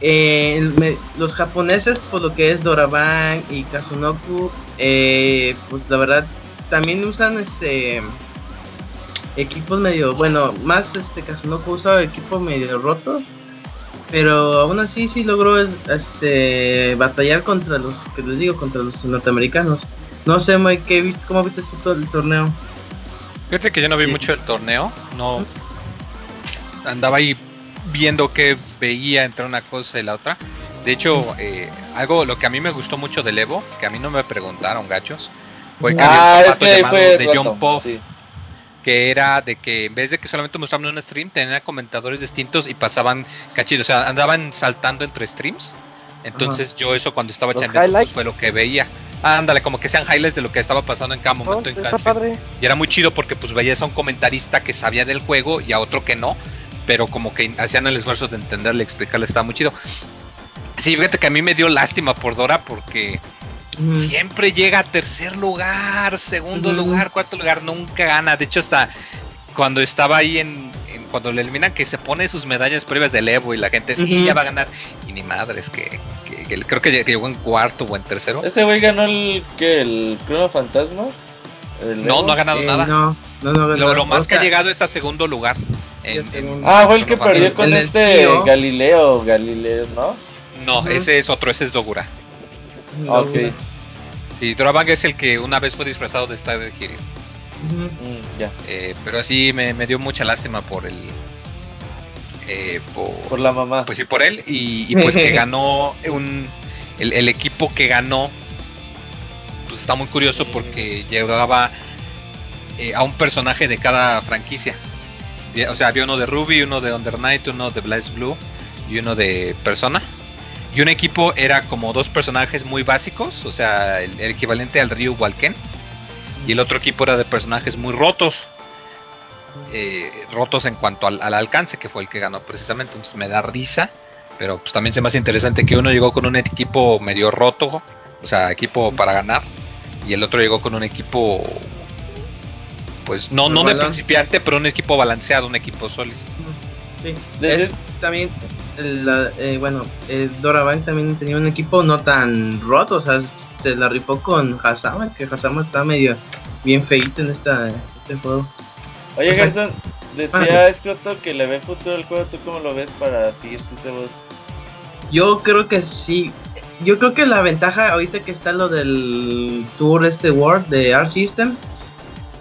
Eh, los japoneses, por lo que es Doraban y Kazunoku, eh, pues la verdad también usan este equipos medio, bueno, más este Kazunoku usa equipos medio rotos, pero aún así sí logró este batallar contra los que les digo, contra los norteamericanos. No sé, Mike, ¿qué viste, ¿cómo viste todo el torneo? Fíjate que yo no vi mucho el torneo, no andaba ahí viendo que veía entre una cosa y la otra. De hecho, eh, algo lo que a mí me gustó mucho del Evo, que a mí no me preguntaron, gachos, fue que ah, había un es que fue de John Pop, que era de que en vez de que solamente mostraban un stream, tenía comentadores distintos y pasaban cachitos, o sea, andaban saltando entre streams. Entonces yo eso cuando estaba echando pues, fue lo que veía. ándale, como que sean highlights de lo que estaba pasando en cada momento en cada Y era muy chido porque pues veías a un comentarista que sabía del juego y a otro que no, pero como que hacían el esfuerzo de entenderle, explicarle, estaba muy chido. Sí, fíjate que a mí me dio lástima por Dora porque siempre llega a tercer lugar, segundo lugar, cuarto lugar, nunca gana. De hecho, hasta cuando estaba ahí en, cuando le eliminan que se pone sus medallas previas del Evo y la gente sí, ya va a ganar. Y ni madre, es que, creo que llegó en cuarto o en tercero. ¿Ese güey ganó el que el Crono Fantasma? no, no ha ganado Eh, nada. no, no, no, Lo, más o que ha llegado es a segundo lugar. En- Sí, en- Ah, fue el que perdió con el este. Galileo, Galileo, ¿no? No, ese es otro, ese es Dogura. No, Ok. Y Dorabang es el que una vez fue disfrazado de Star. Mm, ya, Eh, pero sí me, me dio mucha lástima por el. eh, por, por la mamá. pues sí, por él. Y, y pues que ganó un. El, el equipo que ganó. Pues está muy curioso porque llevaba eh, a un personaje de cada franquicia. O sea, había uno de Ruby, uno de Under Night, uno de Blaze Blue y uno de Persona. Y un equipo era como dos personajes muy básicos, o sea, el, el equivalente al Ryu Walken. Y el otro equipo era de personajes muy rotos. eh, rotos en cuanto al, al alcance, que fue el que ganó precisamente. Entonces me da risa. Pero pues también se me hace interesante que uno llegó con un equipo medio roto, o sea, equipo para ganar. Y el otro llegó con un equipo, pues no, no de principiante, pero un equipo balanceado, un equipo sólido. Sí. Es también, la- eh, bueno, eh, Dora Bank también tenía un equipo no tan roto, o sea, se la rifó con Hasama, que Hasama está medio bien feito en esta, este juego. Oye, o sea- Gerson, decía Escroto que le ve futuro al juego. ¿Tú cómo lo ves para siguientes Evos? Yo creo que sí. Yo creo que la ventaja ahorita que está lo del Tour este World de Art System,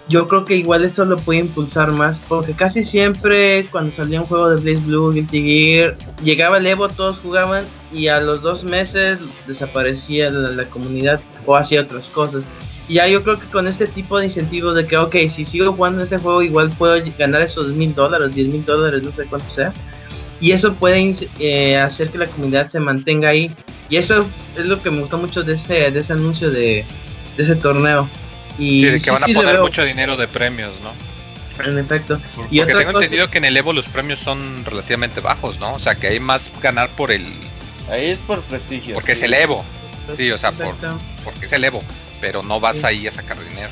yo creo que igual esto lo puede impulsar más, porque casi siempre cuando salía un juego de Blaze Blue, Guilty Gear, llegaba el Evo, todos jugaban y a los dos meses desaparecía la, comunidad o hacía otras cosas. Y ya yo creo que con este tipo de incentivos de que, ok, si sigo jugando ese juego, igual puedo ganar esos mil dólares, diez mil dólares, no sé cuánto sea. Y eso puede eh, hacer que la comunidad se mantenga ahí. Y eso es lo que me gustó mucho de ese, de ese anuncio de ese torneo. Y Sí, de que sí, van a sí poner mucho dinero de premios, ¿no? En efecto. Porque Y otra tengo cosa- entendido que en el Evo los premios son relativamente bajos, ¿no? O sea, que hay más ganar por el... Ahí es por prestigio. Porque es el Evo, Sí, o sea, por- porque es el Evo, pero no vas Sí. ahí a sacar dinero.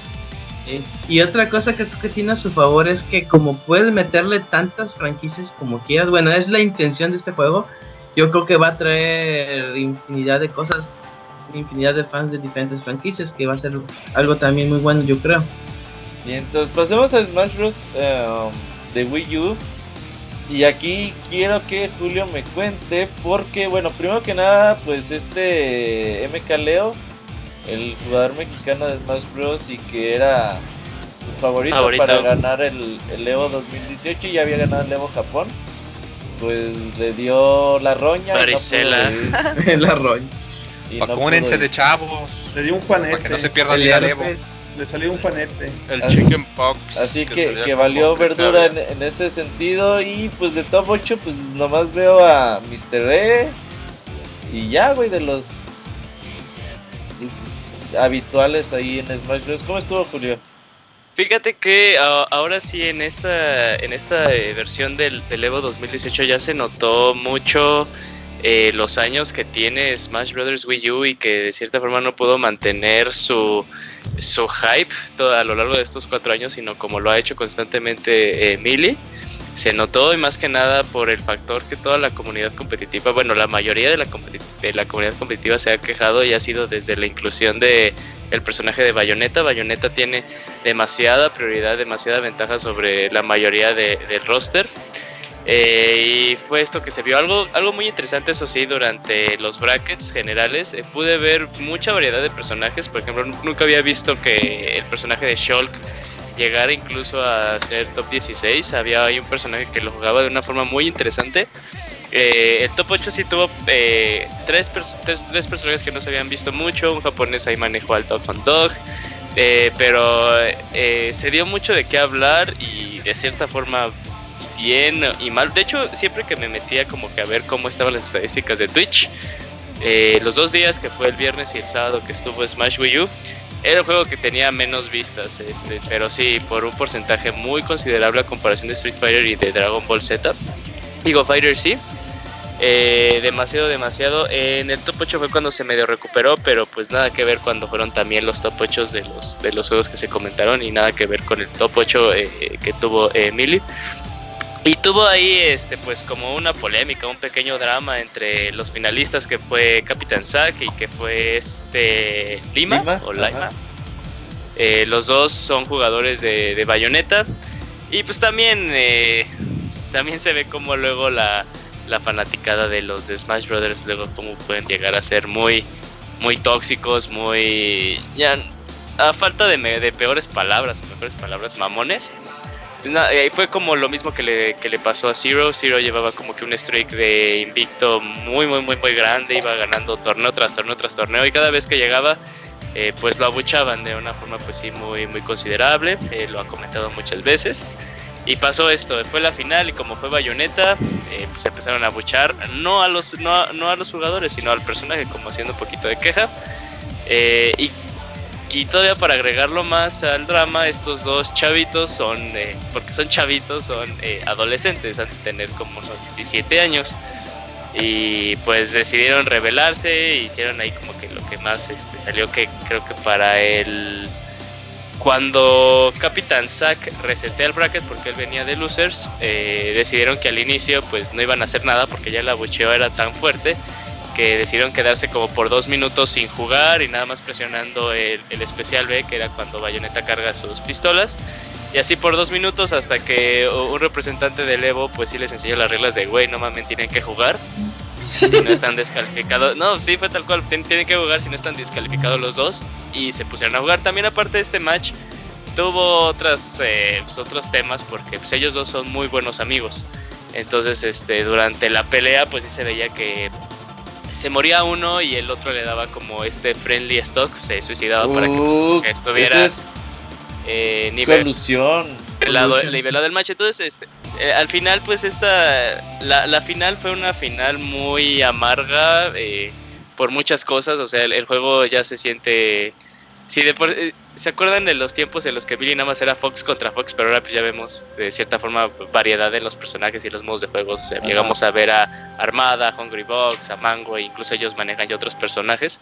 Y otra cosa que creo que tiene a su favor es que como puedes meterle tantas franquicias como quieras, bueno, es la intención de este juego, yo creo que va a traer infinidad de cosas, infinidad de fans de diferentes franquicias, que va a ser algo también muy bueno, yo creo. Y entonces pasemos a Smash Bros. eh, de Wii U. Y aquí quiero que Julio me cuente porque, bueno, primero que nada, pues este MK Leo, el jugador mexicano de Smash Bros. y que era pues, favorito, Favorito. para ganar el, el Evo 2018 y ya había ganado el Evo Japón, pues le dio la roña. y no pudo Varicela. Y no Vacúnense de chavos. Le dio un juanete. Para que no se pierdan El Evo. herpes. Le salió un juanete. El Así- chicken pox. Así que, que valió verdura en, ese sentido. Y pues de top 8, pues nomás veo a Mr. E. Y ya, güey, de los habituales ahí en Smash Bros. ¿Cómo estuvo, Julio? Fíjate que a- ahora sí en esta en esta eh, versión del, del Evo 2018 ya se notó mucho eh, los años que tiene Smash Bros. Wii U y que de cierta forma no pudo mantener su, su hype todo, a lo largo de estos cuatro años, sino como lo ha hecho constantemente eh, Melee. Se notó y más que nada por el factor que toda la comunidad competitiva, bueno, la mayoría de la, de la comunidad competitiva se ha quejado y ha sido desde la inclusión de el personaje de Bayonetta. Bayonetta tiene demasiada prioridad, demasiada ventaja sobre la mayoría de- del roster. Eh, y fue esto que se vio. Algo, algo muy interesante, eso sí, durante los brackets generales. eh, pude ver mucha variedad de personajes. Por ejemplo, nu- nunca había visto que el personaje de Shulk llegara incluso a ser top 16. Había ahí un personaje que lo jugaba de una forma muy interesante. Eh, el top 8 sí tuvo tres, tres, personajes que no se habían visto mucho. Un japonés ahí manejó al Dog on Dog. Pero se dio mucho de qué hablar y de cierta forma bien y mal. De hecho, siempre que me metía como que a ver cómo estaban las estadísticas de Twitch, eh, los dos días que fue el viernes y el sábado que estuvo Smash Wii U, era el juego que tenía menos vistas, este, pero sí, por un porcentaje muy considerable a comparación de Street Fighter y de Dragon Ball Z. Digo, Fighter sí. Eh, demasiado, demasiado. En el top 8 fue cuando se medio recuperó, pero pues nada que ver cuando fueron también los top 8 de los, de los juegos que se comentaron y nada que ver con el top 8 eh, que tuvo eh, Melee. Y tuvo ahí este pues como una polémica, un pequeño drama entre los finalistas que fue Capitán Zack y que fue este Lima, Lima, o. Lima. Eh, los dos son jugadores de, de Bayonetta. Y pues también eh, también se ve como luego la, la fanaticada de los de Smash Brothers luego como pueden llegar a ser muy muy tóxicos, muy ya a falta de, me- de peores palabras, mejores palabras, mamones. Pues eh, fue como lo mismo que le, que le pasó a Zero. Zero llevaba como que un streak de invicto muy, muy, muy, muy grande. Iba ganando torneo tras torneo tras torneo. Y cada vez que llegaba, eh, pues lo abuchaban de una forma, pues sí, muy, muy considerable. Eh, lo ha comentado muchas veces. Y pasó esto, fue la final y como fue Bayonetta, eh, pues empezaron a abuchar no a los no no a los jugadores, sino al personaje, como haciendo un poquito de queja. Y, y todavía para agregarlo más al drama, estos dos chavitos son, eh, porque son chavitos, son eh, adolescentes, han de tener como unos 17 años. Y pues decidieron rebelarse, hicieron ahí como que lo que más este, salió que creo que para el cuando Capitán Zack resetea el bracket porque él venía de losers, eh, decidieron que al inicio pues no iban a hacer nada porque ya el abucheo era tan fuerte que decidieron quedarse como por dos minutos sin jugar y nada más presionando el, el especial B que era cuando Bayonetta carga sus pistolas y así por dos minutos hasta que un representante del Evo pues sí les enseñó las reglas de güey no mames tienen que jugar si no están descalificados. No, sí, fue tal cual. Tien- Tienen que jugar si no están descalificados los dos. Y se pusieron a jugar. También, aparte de este match, tuvo otras, eh, pues, otros temas porque pues, ellos dos son muy buenos amigos. Entonces, este, durante la pelea, pues sí se veía que se moría uno y el otro le daba como este friendly stock. Se suicidaba para que, pues, que estuviera es eh, nivel, colusión. nivelado, nivelado el match. Entonces, este, eh, al final, pues esta, la, la final fue una final muy amarga eh, por muchas cosas. O sea, el, el juego ya se siente... Sí, de por- eh, ¿Se acuerdan de los tiempos en los que Billy nada más era Fox contra Fox? Pero ahora pues ya vemos de cierta forma variedad en los personajes y los modos de juego. O sea, llegamos a ver a Armada, a Hungry Box, a Mango, e incluso ellos manejan ya otros personajes.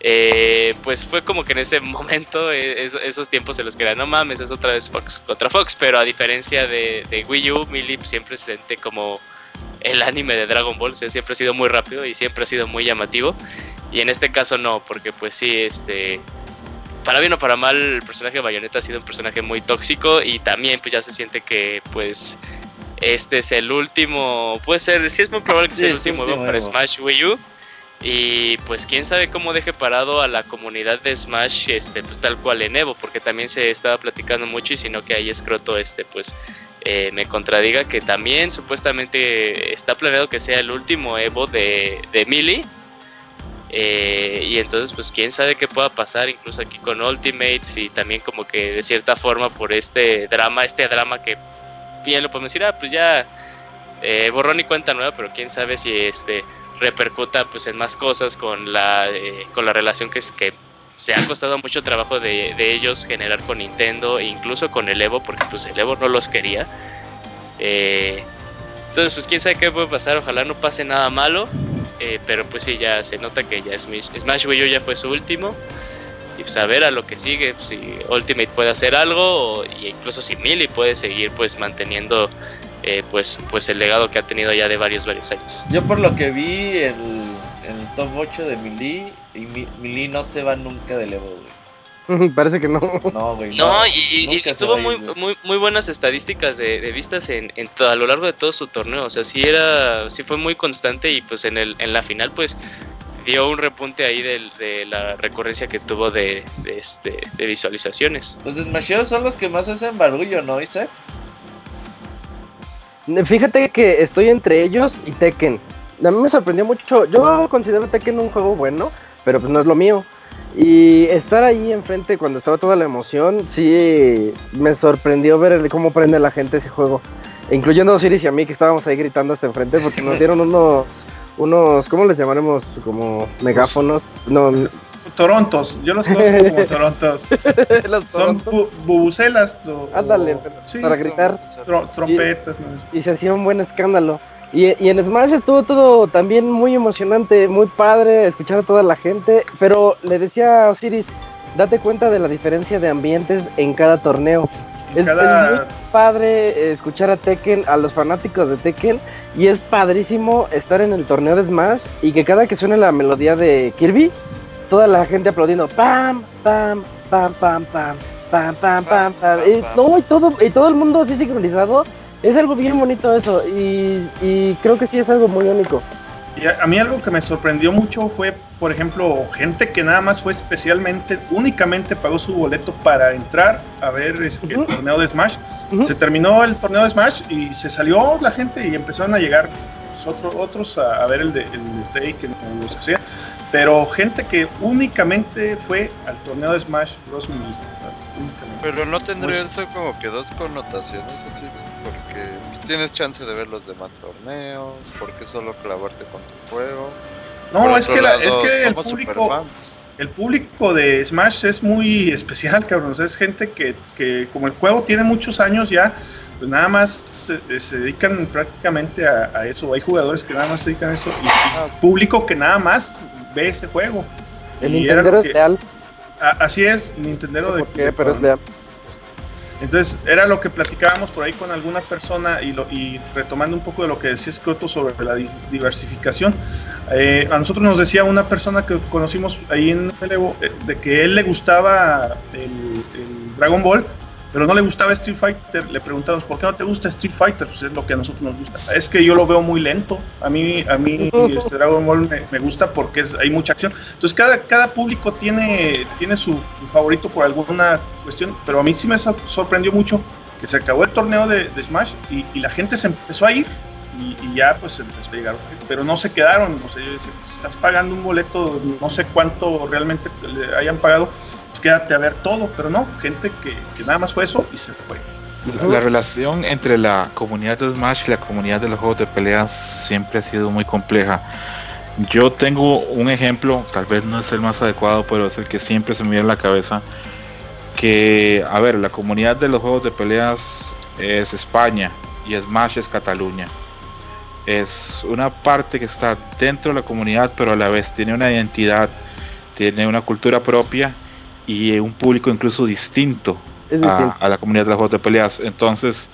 Eh, pues fue como que en ese momento, eh, es- esos tiempos en los que era, no mames, es otra vez Fox contra Fox, pero a diferencia de, de Wii U, Melee siempre se siente como el anime de Dragon Ball, o sea, siempre ha sido muy rápido y siempre ha sido muy llamativo, y en este caso no, porque pues sí, este, para bien o para mal, el personaje de Bayonetta ha sido un personaje muy tóxico y también pues ya se siente que pues este es el último, puede ser, sí es muy probable que Sí, sea el último último Evo para. Smash Wii U. Y pues quién sabe cómo deje parado a la comunidad de Smash, este, pues tal cual en Evo, porque también se estaba platicando mucho y sino que ahí Escroto, este, pues eh, me contradiga que también supuestamente está planeado que sea el último Evo de, de Melee. Eh, y entonces pues quién sabe qué pueda pasar incluso aquí con Ultimates y también como que de cierta forma por este drama, este drama que bien lo podemos decir, ah, pues ya eh, borrón y cuenta nueva, pero quién sabe si este repercuta pues en más cosas con la eh, con la relación que se ha costado mucho trabajo de, de ellos generar con Nintendo e incluso con el Evo porque pues el Evo no los quería. Entonces pues quién sabe qué puede pasar ojalá no pase nada malo eh, pero pues sí ya se nota que ya Smash, Smash Wii U ya fue su último y pues a ver a lo que sigue pues, si Ultimate puede hacer algo o, y incluso si Melee puede seguir pues manteniendo eh, pues pues el legado que ha tenido ya de varios varios años Yo por lo que vi el, el top 8 de Melee, y Mi- Melee no se va nunca del Evo. Parece que no. No, güey. No, y, y- tuvo muy, muy, muy buenas estadísticas de, de vistas en, en a lo largo de todo su torneo. O sea, sí era, sí fue muy constante y pues en el, en la final pues dio un repunte ahí de, la recurrencia que tuvo de, de este de visualizaciones. Los Smasheos son los que más hacen barullo, ¿no, Isaac? Fíjate que estoy entre ellos y Tekken. A mí me sorprendió mucho. Yo considero Tekken un juego bueno, pero pues no es lo mío. Y estar ahí enfrente cuando estaba toda la emoción, sí me sorprendió ver el- cómo prende la gente ese juego. Incluyendo a Osiris y a mí que estábamos ahí gritando hasta enfrente porque nos dieron unos, unos, ¿cómo les llamaremos? Como megáfonos. No, Torontos, yo los conozco como Torontos. los Son bu- bubucelas. Ándale, sí, para gritar. tro- trompetas. ¿no? y se hacía un buen escándalo. Y, y en Smash estuvo todo también muy emocionante, muy padre, escuchar a toda la gente, pero le decía a Osiris, date cuenta de la diferencia de ambientes en cada torneo. Es, Cada- es muy padre escuchar a Tekken, a los fanáticos de Tekken, y es padrísimo estar en el torneo de Smash y que cada que suene la melodía de Kirby, toda la gente aplaudiendo, pam, pam, pam, pam, pam, pam, pam, pam, pam. Y, no, y todo, y todo el mundo así sincronizado. Es algo bien bonito eso y, y creo que sí es algo muy único. Y a, a mí algo que me sorprendió mucho fue, por ejemplo, gente que nada más fue especialmente, únicamente pagó su boleto para entrar a ver es- el torneo de Smash. Se terminó el torneo de Smash y se salió la gente y empezaron a llegar pues, otro- otros a, a ver el de, el de que sea. Pero gente que únicamente fue al torneo de Smash Bros. Pero no tendría eso como que dos connotaciones así, tienes chance de ver los demás torneos, porque solo clavarte con tu juego. No, Por es que, la- es que el público, el público de Smash es muy especial, cabrón. O sea, es gente que, que como el juego tiene muchos años ya, pues nada más se, se dedican prácticamente a, a eso. Hay jugadores que nada más se dedican a eso y, y público que nada más ve ese juego. El Y Nintendo es que- leal. a- así es, Nintendero No de, sé por qué, de- pero es leal. Entonces, era lo que platicábamos por ahí con alguna persona y, lo, y retomando un poco de lo que decía Scroto sobre la di- diversificación. eh, a nosotros nos decía una persona que conocimos ahí en el Evo eh, de que él le gustaba el Dragon Ball, pero no le gustaba Street Fighter. Le preguntamos, ¿por qué no te gusta Street Fighter? Pues es lo que a nosotros nos gusta. Es que yo lo veo muy lento. A mí, a mí este Dragon Ball me, me gusta porque es, hay mucha acción. Entonces cada, cada público tiene, tiene su, su favorito por alguna cuestión, pero a mí sí me sor- sorprendió mucho que se acabó el torneo de, de Smash y, y la gente se empezó a ir y, y ya pues se empezó a llegar, pero no se quedaron, o sea, si estás pagando un boleto, no sé cuánto realmente le hayan pagado, quédate a ver todo, pero no, gente que, nada más fue eso y se fue. La relación entre la comunidad de Smash y la comunidad de los juegos de peleas siempre ha sido muy compleja. Yo tengo un ejemplo, tal vez no es el más adecuado, pero es el que siempre se me viene a la cabeza. Que, a ver, la comunidad de los juegos de peleas es España y Smash es Cataluña. Es una parte que está dentro de la comunidad, pero a la vez tiene una identidad, tiene una cultura propia y un público incluso distinto a la comunidad de los juegos de peleas. Entonces,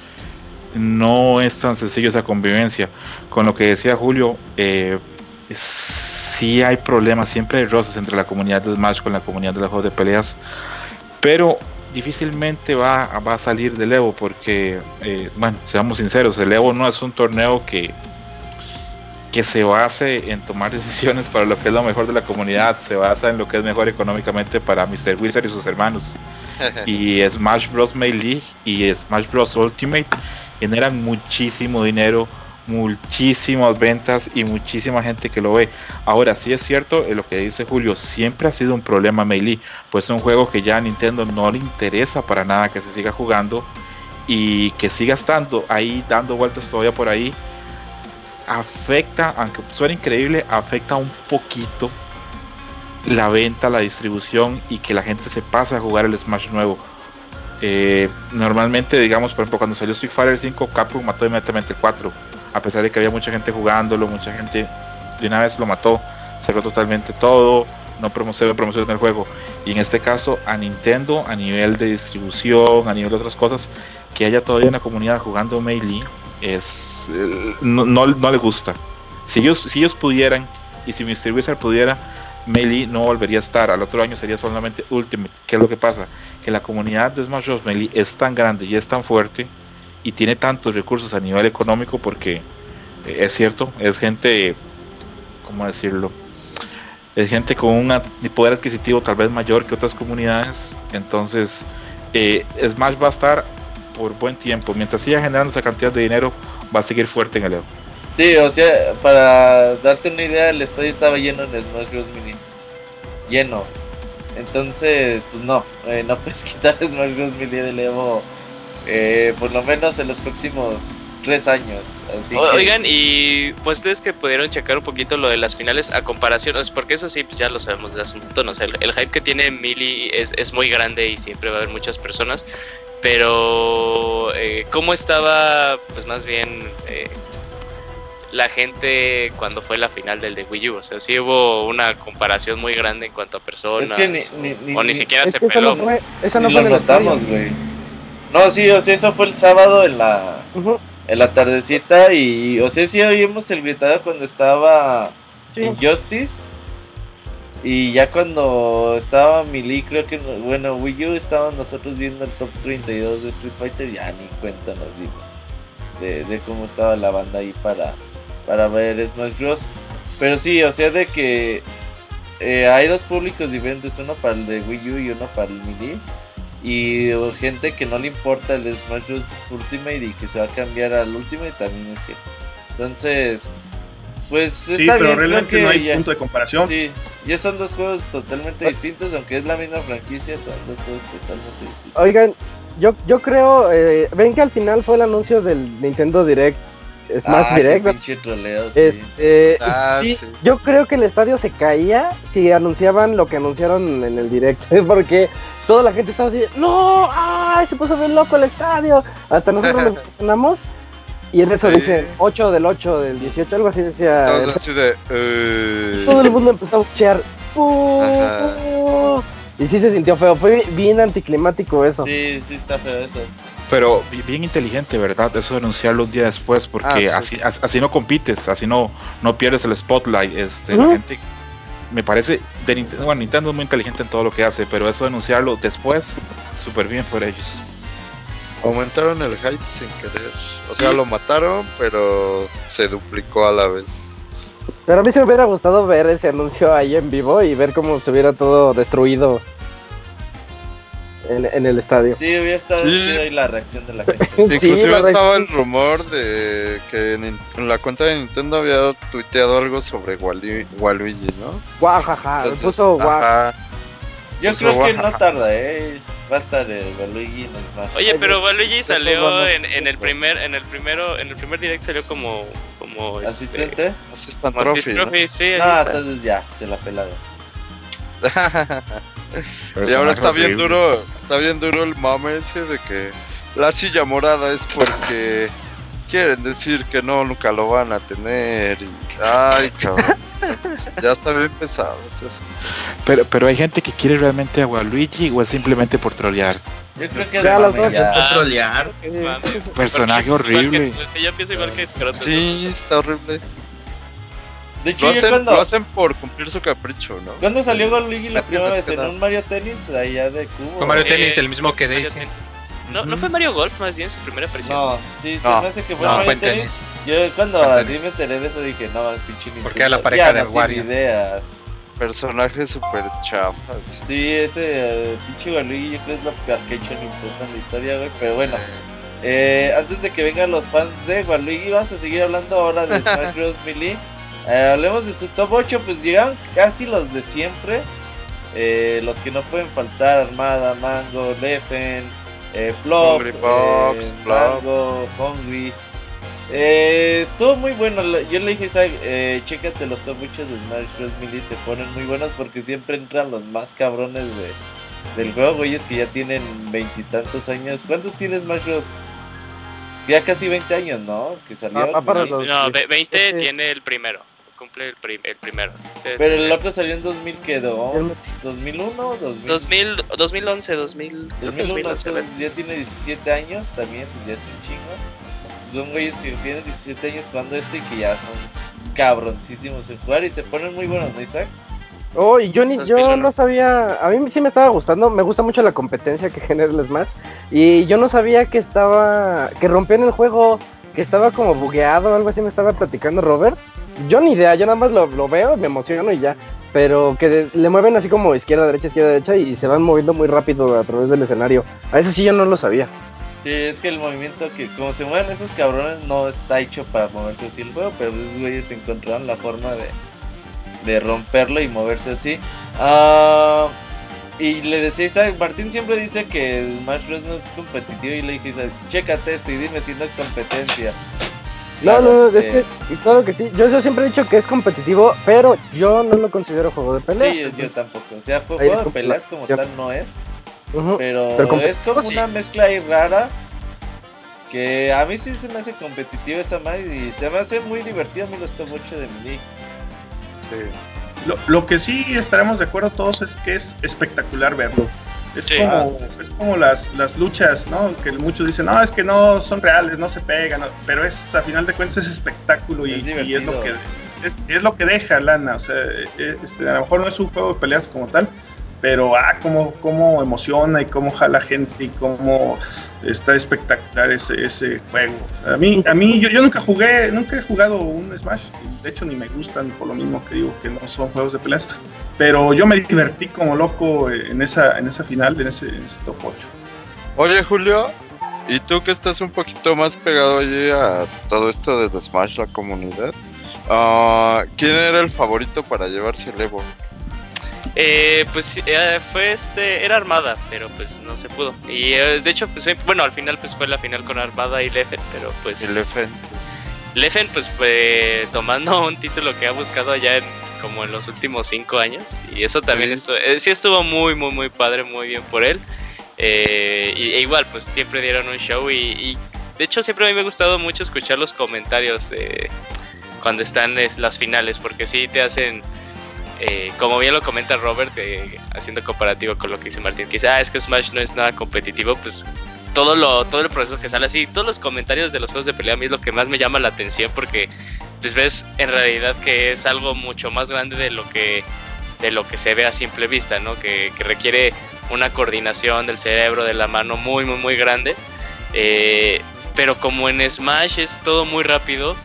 no es tan sencillo esa convivencia. Con lo que decía Julio, eh, sí hay problemas, siempre hay roces entre la comunidad de Smash con la comunidad de los juegos de peleas. Pero difícilmente va, va a salir del Evo porque, eh, bueno, seamos sinceros, el Evo no es un torneo que, que se base en tomar decisiones para lo que es lo mejor de la comunidad, se basa en lo que es mejor económicamente para Mr. Wizard y sus hermanos. y Smash Bros. Melee y Smash Bros. Ultimate generan muchísimo dinero, muchísimas ventas y muchísima gente que lo ve. Ahora sí es cierto eh, lo que dice Julio, siempre ha sido un problema Melee, pues es un juego que ya a Nintendo no le interesa para nada que se siga jugando y que siga estando ahí dando vueltas todavía por ahí afecta, aunque suena increíble, afecta un poquito la venta, la distribución y que la gente se pase a jugar el Smash nuevo. Eh, normalmente, digamos, por ejemplo, cuando salió Street Fighter 5, Capcom mató inmediatamente el 4, a pesar de que había mucha gente jugándolo, mucha gente de una vez lo mató, cerró totalmente todo, no promocionó promoción del juego. Y en este caso, a Nintendo, a nivel de distribución, a nivel de otras cosas, que haya todavía una comunidad jugando Melee, es, eh, no, no, le gusta. Si ellos, si ellos pudieran, y si Mr. Wizard pudiera, Melee no volvería a estar. Al otro año sería solamente Ultimate. ¿Qué es lo que pasa? Que la comunidad de Smash Bros. Melee es tan grande y es tan fuerte y tiene tantos recursos a nivel económico porque eh, es cierto, es gente, ¿cómo decirlo? Es gente con un poder adquisitivo tal vez mayor que otras comunidades. Entonces, eh, Smash va a estar por buen tiempo. Mientras siga generando esa cantidad de dinero, va a seguir fuerte en el Evo. Sí, o sea, para darte una idea, el estadio estaba lleno en Smash Bros. Mini. Lleno. Entonces, pues no, eh, no puedes quitar Smash Bros. Mini del Evo. Eh, por lo menos en los próximos tres años. Así O- que- Oigan, y pues ustedes que pudieron checar un poquito lo de las finales a comparación, sea, porque eso sí, pues ya lo sabemos de hace un montón, o sea, el, el hype que tiene Mili es, es muy grande y siempre va a haber muchas personas, pero eh, ¿cómo estaba, pues más bien, eh, la gente cuando fue la final del de Wii U? O sea, sí hubo una comparación muy grande en cuanto a personas, Es que ni, o- ni, ni- o ni siquiera Es se eso peló. no fue, eso ni no fue lo estadio. notamos, güey. No, sí, o sea, eso fue el sábado en la, en la tardecita y, o sea, sí oímos el gritado cuando estaba sí. Injustice. Y ya cuando estaba Melee, creo que, no- bueno, Wii U estábamos nosotros viendo el top 32 de Street Fighter, ya ni cuenta nos dimos de, de cómo estaba la banda ahí para, para ver Smash Bros. Pero sí, o sea, de que eh, hay dos públicos diferentes, uno para el de Wii U y uno para el Melee. Y gente que no le importa el Smash Bros. Ultimate y que se va a cambiar al Ultimate también es cierto. Entonces, pues Sí, está pero bien, realmente que no hay ya- punto de comparación. Sí, ya son dos juegos totalmente distintos, aunque es la misma franquicia, son dos juegos totalmente distintos. Oigan, yo, yo creo, eh, ven que al final fue el anuncio del Nintendo Direct, Smash Ah, qué Direct. pinche troleo, sí. Este, Ah, sí, sí. yo creo que el estadio se caía si anunciaban lo que anunciaron en el direct, porque toda la gente estaba así, no, ¡ay! Se puso bien loco el estadio. Hasta nosotros nos emocionamos. Y en eso Sí. dice 8 del 8 del 18, algo así decía. Todos así de. eh, Todo el mundo empezó a buchear. ¡Uh! ¡Uh! Y sí se sintió feo, fue bien anticlimático eso. Sí, sí está feo eso. Pero bi- bien inteligente, ¿verdad? Eso de anunciarlo un día después, porque Ah, sí. así, as- así no compites, así no, no pierdes el spotlight. Este. La gente, me parece, de Nintendo, bueno, Nintendo es muy inteligente en todo lo que hace, pero eso de anunciarlo después, súper bien por ellos. Aumentaron el hype sin querer. O sea, lo mataron, pero se duplicó a la vez. Pero a mí se me hubiera gustado ver ese anuncio ahí en vivo y ver cómo se hubiera todo destruido en, en el estadio. Sí, hubiera estado Sí. chido ahí la reacción de la gente. Sí, Inclusive la estaba el rumor de que en la cuenta de Nintendo había tuiteado algo sobre Waluigi, ¿no? Guajaja, Entonces, puso guau. ajá. Yo Puso creo que no tarda, eh. Va a estar el Waluigi en Smash. Oye, pero Waluigi salió en, en el primer, en el primero, en el primer direct salió como, como este, ¿Asistente? Assistant como Trophy, trophy, sí, está. entonces ya, se la pelaron. y ahora está bien duro, está bien duro el mame ese de que la silla morada es porque quieren decir que no, nunca lo van a tener. Y, ay, cabrón. ya está bien pesado. Pero, pero hay gente que quiere realmente a Waluigi o es simplemente por trolear. Yo creo que es Ya, las mame, dos ya. Por trolear. Es mame. Personaje horrible. que- sí, yo pienso igual que. Sí, está horrible. De hecho, Lo yo hacen, cuando, lo hacen por cumplir su capricho, ¿no? cuando salió Waluigi la La primera vez en un Mario Tennis allá de Cuba. Fue Mario Eh, Tennis, el mismo que Daisy. Tennis. No, no fue Mario Golf, más bien su primera aparición. No, sí, se No. me hace que fue No, Mario fue en Tennis. tenis. Yo cuando así tenis. me enteré de eso dije, no, es pinche Nintendo. Porque era la pareja ya, de no Wario. ideas. Personajes super chafas. Sí, ese eh, pinche Waluigi yo creo es lo peor que ha hecho Nintendo en la historia, güey. Pero bueno, eh, antes de que vengan los fans de Waluigi, vamos a seguir hablando ahora de Smash Bros. Melee. Eh, hablemos de su top 8, pues llegaron casi los de siempre. Eh, los que no pueden faltar, Armada, Mango, Leffen, eh, Flop, Hungry Box, eh, Flop. Mango, Hungry. Eh, estuvo muy bueno. Yo le dije, Isaac, eh, chécate los top 8 de Smash Bros. Melee. Se ponen muy buenos porque siempre entran los más cabrones de, del juego. Güeyes que ya tienen veintitantos años. ¿Cuánto tiene Smash Bros? Es que ya casi 20 años, ¿no? Que salió. Ah, para Melee. los- No, ve- 20 Este- tiene el primero. Cumple el, prim- el primero. Este Pero el otro salió en 2000, ¿qué? ¿Dos? ¿2001? 2000, 2000, 2011, 2000, creo que 2001, 2011, entonces ya tiene 17 años también, pues ya es un chingo. Son güeyes que tienen 17 años jugando esto y que ya son cabroncísimos en jugar y se ponen muy buenos, ¿no, Isaac? Oh, y yo, ni, yo 2001. no sabía, a mí sí me estaba gustando, me gusta mucho la competencia que genera el Smash. Y yo no sabía que estaba, que rompían el juego, que estaba como bugueado o algo así, me estaba platicando Robert. Yo ni idea, yo nada más lo, lo veo, me emociono y ya. Pero que le mueven así como izquierda, derecha, izquierda, derecha y se van moviendo muy rápido a través del escenario. A eso sí yo no lo sabía. Sí, es que el movimiento que, como se mueven esos cabrones, no está hecho para moverse así el juego, pero esos güeyes encontraron la forma de, de romperlo y moverse así. Ah, y le decía Isaac, Martín siempre dice que Smash Bros. no es competitivo y le dije, Isaac, chécate esto y dime si no es competencia. Pues No, claro, no, no, es que, y claro que sí. Yo, yo siempre he dicho que es competitivo, pero yo no lo considero juego de pelea. Sí, yo, yo tampoco. O sea, juego de como peleas como tal no es. Pero, Pero competitivo es como sí. una mezcla ahí rara. Que a mí sí se me hace competitiva esta madre y se me hace muy divertido. A mí los top 8 de Melee. Sí. Lo, lo que sí estaremos de acuerdo todos es que es espectacular verlo. Es Sí. como, Ah, es como las, las luchas, ¿no? Que muchos dicen, no, es que no son reales, no se pegan, no", pero es, a final de cuentas, es espectáculo y, Es y es, lo que es, es lo que deja lana. O sea, eh, este, a lo mejor no es un juego de peleas como tal, pero ah, cómo, cómo emociona y cómo jala gente y cómo está espectacular ese, ese juego. A mí, a mí yo, yo nunca jugué, nunca he jugado un Smash, de hecho ni me gustan por lo mismo que digo que no son juegos de peleas, pero yo me divertí como loco en esa, en esa final, en ese, top 8. Oye, Julio, ¿y tú que estás un poquito más pegado allí a todo esto de Smash, la comunidad? ah, ¿Quién era el favorito para llevarse el Evo? Eh, pues eh, fue este, era Armada, pero pues no se pudo. Y eh, de hecho, pues bueno, al final pues fue la final con Armada y Leffen, pero pues El FN. Leffen pues fue tomando un título que ha buscado ya en como en los últimos cinco años y eso también Sí. estu- eh, sí estuvo muy muy muy padre, muy bien por él. Eh, y, e igual pues siempre dieron un show y, y, de hecho siempre a mí me ha gustado mucho escuchar los comentarios cuando están es- las finales porque sí te hacen eh, como bien lo comenta Robert, eh, haciendo comparativo con lo que dice Martín, que dice, ah, es que Smash no es nada competitivo, pues todo lo todo el proceso que sale así, todos los comentarios de los juegos de pelea a mí es lo que más me llama la atención porque pues ves en realidad que es algo mucho más grande de lo que de lo que se ve a simple vista, ¿no? Que, que requiere una coordinación del cerebro, de la mano muy muy muy grande. Eh, pero como en Smash es todo muy rápido,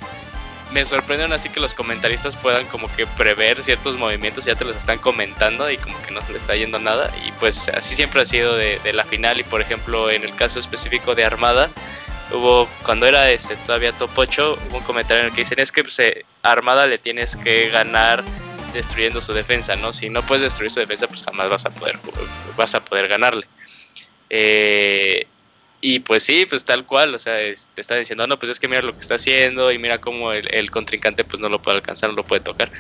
me sorprende aún así que los comentaristas puedan como que prever ciertos movimientos, ya te los están comentando y como que no se le está yendo nada. Y pues así siempre ha sido de, la final y por ejemplo en el caso específico de Armada, hubo cuando era este, todavía top 8, hubo un comentario en el que dicen es que pues, eh, Armada le tienes que ganar destruyendo su defensa, ¿no? Si no puedes destruir su defensa, pues jamás vas a poder, vas a poder ganarle. Eh, y pues sí, pues tal cual, o sea, es- te está diciendo, no, pues es que mira lo que está haciendo y mira cómo el, el contrincante pues no lo puede alcanzar, no lo puede tocar.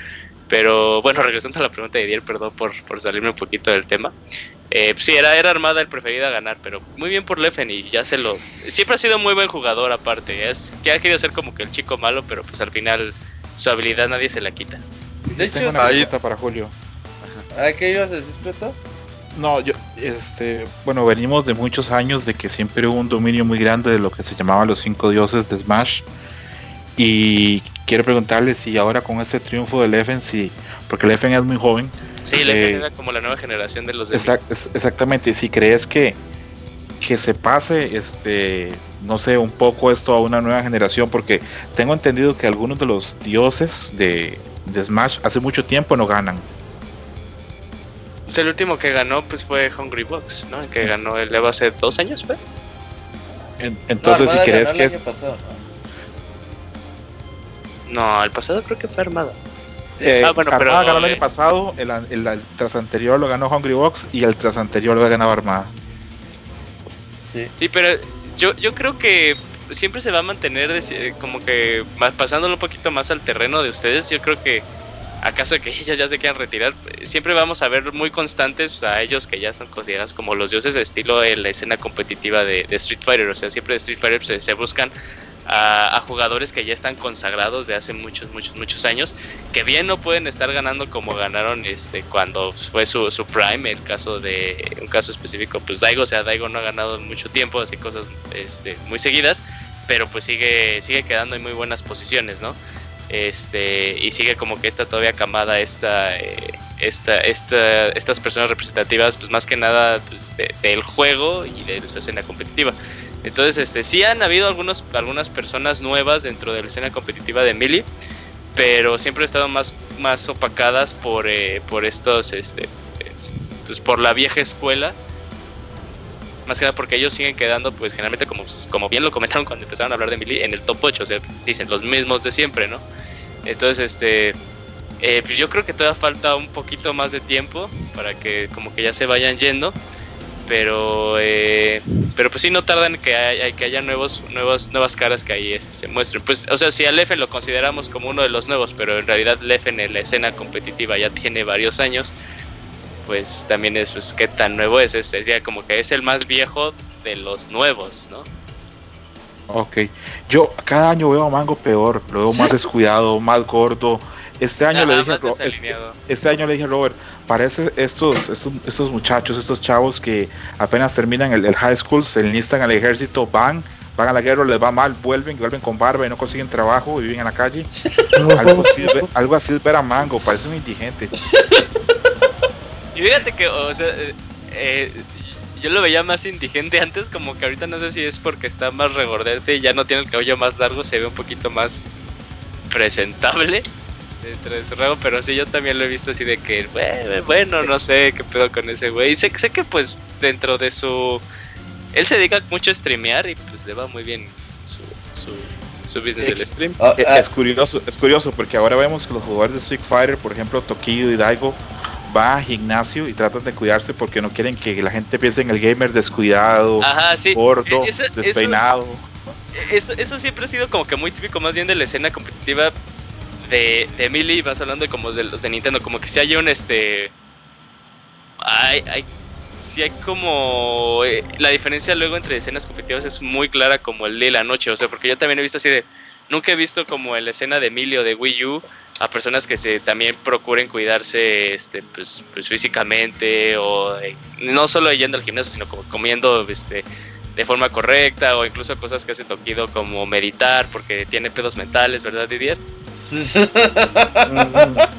Pero bueno, regresando a la pregunta de Dier, perdón por, por salirme un poquito del tema. Eh, pues sí, era, era Armada el preferido a ganar, pero muy bien por Leffen y ya se lo... Siempre ha sido muy buen jugador aparte, es que ha querido ser como que el chico malo, pero pues al final su habilidad nadie se la quita. De hecho, una para Julio. ¿a qué ibas a decir? No, yo, este, bueno, venimos de muchos años de que siempre hubo un dominio muy grande de lo que se llamaba los cinco dioses de Smash. Y quiero preguntarle si ahora con este triunfo del Leffen, si, porque el Leffen es muy joven. Sí, el Leffen era como la nueva generación de los Exactamente, si crees que, que se pase, este, no sé, un poco esto a una nueva generación, porque tengo entendido que algunos de los dioses de, de Smash hace mucho tiempo no ganan. Pues el último que ganó pues fue Hungry Box, ¿no? El que ganó el Evo hace dos años, ¿fue? entonces, si crees que es... Pasado, ¿no? ¿no? el pasado creo que fue Armada. Sí. Eh, ah, bueno, Armada pero, ganó el año pasado, el, el, tras anterior lo ganó Hungry Box y el tras anterior lo ganó Armada. Sí. Sí, pero yo, yo creo que siempre se va a mantener como que pasándolo un poquito más al terreno de ustedes. Yo creo que acaso que ellos ya se quieran retirar, siempre vamos a ver muy constantes a ellos que ya son considerados como los dioses de estilo en la escena competitiva de, Street Fighter. O sea, siempre de Street Fighter se, buscan a, jugadores que ya están consagrados de hace muchos, muchos, muchos años, que bien no pueden estar ganando como ganaron este cuando fue su, su prime, el caso de un caso específico, pues Daigo, o sea, Daigo no ha ganado mucho tiempo, así cosas este, muy seguidas, pero pues sigue, sigue quedando en muy buenas posiciones, ¿no? Este y sigue como que está todavía camada esta, eh, esta, esta, estas personas representativas pues más que nada pues, del juego y de, su escena competitiva. Entonces este sí han habido algunos algunas personas nuevas dentro de la escena competitiva de Mili pero siempre han estado más más opacadas por eh, por estos este pues por la vieja escuela más que nada porque ellos siguen quedando, pues generalmente, como, como bien lo comentaron cuando empezaron a hablar de Mili, en el top 8, o sea, pues, dicen los mismos de siempre, ¿no? Entonces, este, eh, pues yo creo que todavía falta un poquito más de tiempo para que como que ya se vayan yendo, pero, eh, pero pues sí no tardan que, haya, que haya nuevos, nuevos, nuevas caras que ahí este, se muestren. Pues, o sea, si a Leffen lo consideramos como uno de los nuevos, pero en realidad Leffen en la escena competitiva ya tiene varios años, pues también es, pues, qué tan nuevo es. Es decir, como que es el más viejo de los nuevos, ¿no? Ok, yo cada año veo a Mango peor, lo veo más descuidado, más gordo. Este año, le dije a este, este, año le dije a Robert, parece estos, estos, estos muchachos, estos chavos que apenas terminan el, high school, se enlistan al ejército, van, van a la guerra, les va mal, vuelven, vuelven con barba y no consiguen trabajo, viven en la calle. algo, así, algo así es ver a Mango, parece un indigente. Y fíjate que, o sea, eh, eh, yo lo veía más indigente antes, como que ahorita no sé si es porque está más regordete y ya no tiene el cabello más largo, se ve un poquito más presentable dentro de su rango, pero sí, yo también lo he visto así de que, bueno, no sé qué pedo con ese güey. Y sé, sé que pues dentro de su... Él se dedica mucho a streamear y pues le va muy bien su, su, su business del stream. Ah. es, curioso, es curioso porque ahora vemos que los jugadores de Street Fighter, por ejemplo, Tokido y Daigo, va a gimnasio y tratan de cuidarse porque no quieren que la gente piense en el gamer descuidado, gordo, despeinado. Eso, siempre ha sido como que muy típico más bien de la escena competitiva de, de Melee, vas hablando de como de los de Nintendo, como que si hay un este... Hay, hay, si hay como... Eh, la diferencia luego entre escenas competitivas es muy clara como el de la noche, o sea, porque yo también he visto así de... Nunca he visto como la escena de Emilio de Wii U a personas que se también procuren cuidarse este pues, pues físicamente o eh, no solo yendo al gimnasio sino como comiendo este de forma correcta o incluso cosas que hace Tokido como meditar porque tiene pedos mentales, ¿verdad Didier?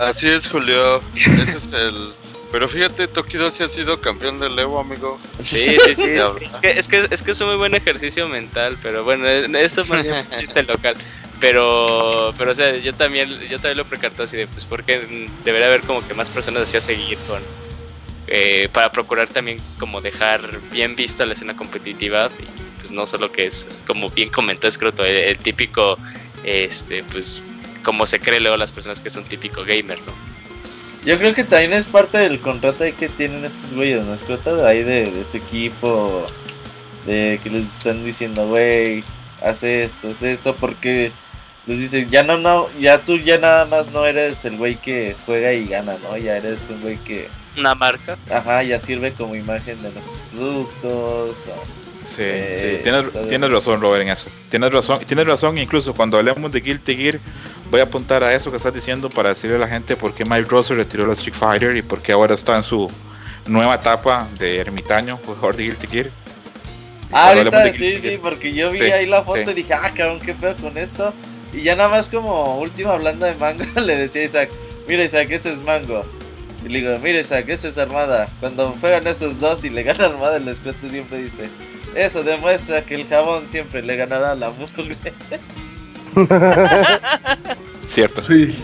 Así es Julio, ese es el pero fíjate, Tokido sí ha sido campeón del Evo, amigo. Sí, sí, sí. es, que, es, que, es que es un muy buen ejercicio mental, pero bueno, eso bien un chiste local. Pero, pero o sea, yo también, yo también lo precarto así de, pues, porque debería haber como que más personas así a seguir con, eh, para procurar también como dejar bien vista la escena competitiva y pues no solo que es, como bien comentó Escroto, el, típico, este, pues, como se cree luego las personas que son típico gamer, ¿no? Yo creo que también es parte del contrato que tienen estos güeyes, ¿no? Escroto, ahí de, de su equipo, de que les están diciendo, güey, hace esto, hace esto, porque les dice, ya no, no, ya tú ya nada más no eres el güey que juega y gana, ¿no? Ya eres un güey que... Una marca. Ajá, ya sirve como imagen de nuestros productos. sí, eh, sí, tienes, tienes razón, Robert, en eso. Tienes razón, tienes razón, incluso cuando hablemos de Guilty Gear, voy a apuntar a eso que estás diciendo para decirle a la gente por qué Mike Ross retiró la Street Fighter y por qué ahora está en su nueva etapa de ermitaño, jugador de Guilty Gear. Ah, ahorita sí, sí, porque yo vi ahí la foto y dije, ah, cabrón, qué pedo con esto. Y ya nada más como última blanda de mango le decía a Isaac, mira Isaac, ese es mango. Y le digo, mira Isaac, ese es armada. Cuando juegan esos dos y le gana armada, el escueto siempre dice, eso demuestra que el jabón siempre le ganará a la mugre. Cierto. Sí.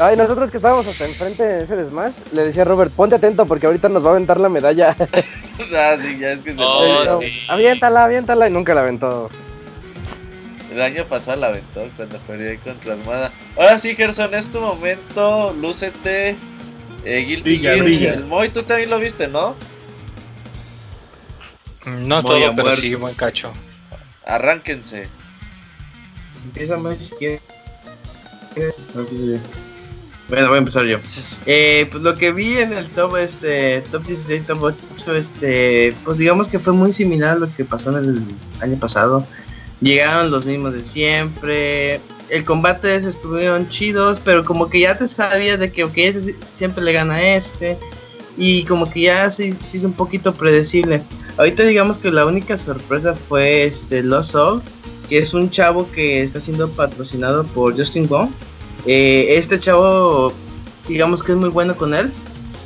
Ay, nosotros que estábamos hasta enfrente de ese de Smash, le decía a Robert, ponte atento porque ahorita nos va a aventar la medalla. ah, sí, ya es que se Oh, sí. Aviéntala, aviéntala y nunca la aventó. El año pasado la aventó cuando perdió contra Armada. Ahora sí, Gerson, es tu momento. Lúcete. Eh, Guilty Brilla, Gear. brilla. El Moy, tú también lo viste, ¿no? No Voy a todo, pero sí, buen cacho. Arránquense. Empieza más si quieres. No, empiezo yo. Bueno, voy a empezar yo. Eh, pues lo que vi en el top este top 16, top 8, este, pues digamos que fue muy similar a lo que pasó en el año pasado. Llegaron los mismos de siempre. El combate estuvieron chidos, pero como que ya te sabías de que ese siempre le gana a este. Y como que ya se, se hizo un poquito predecible. Ahorita digamos que la única sorpresa fue este Lost Soul, que es un chavo que está siendo patrocinado por Justin Wong. Eh, este chavo, digamos que es muy bueno con él.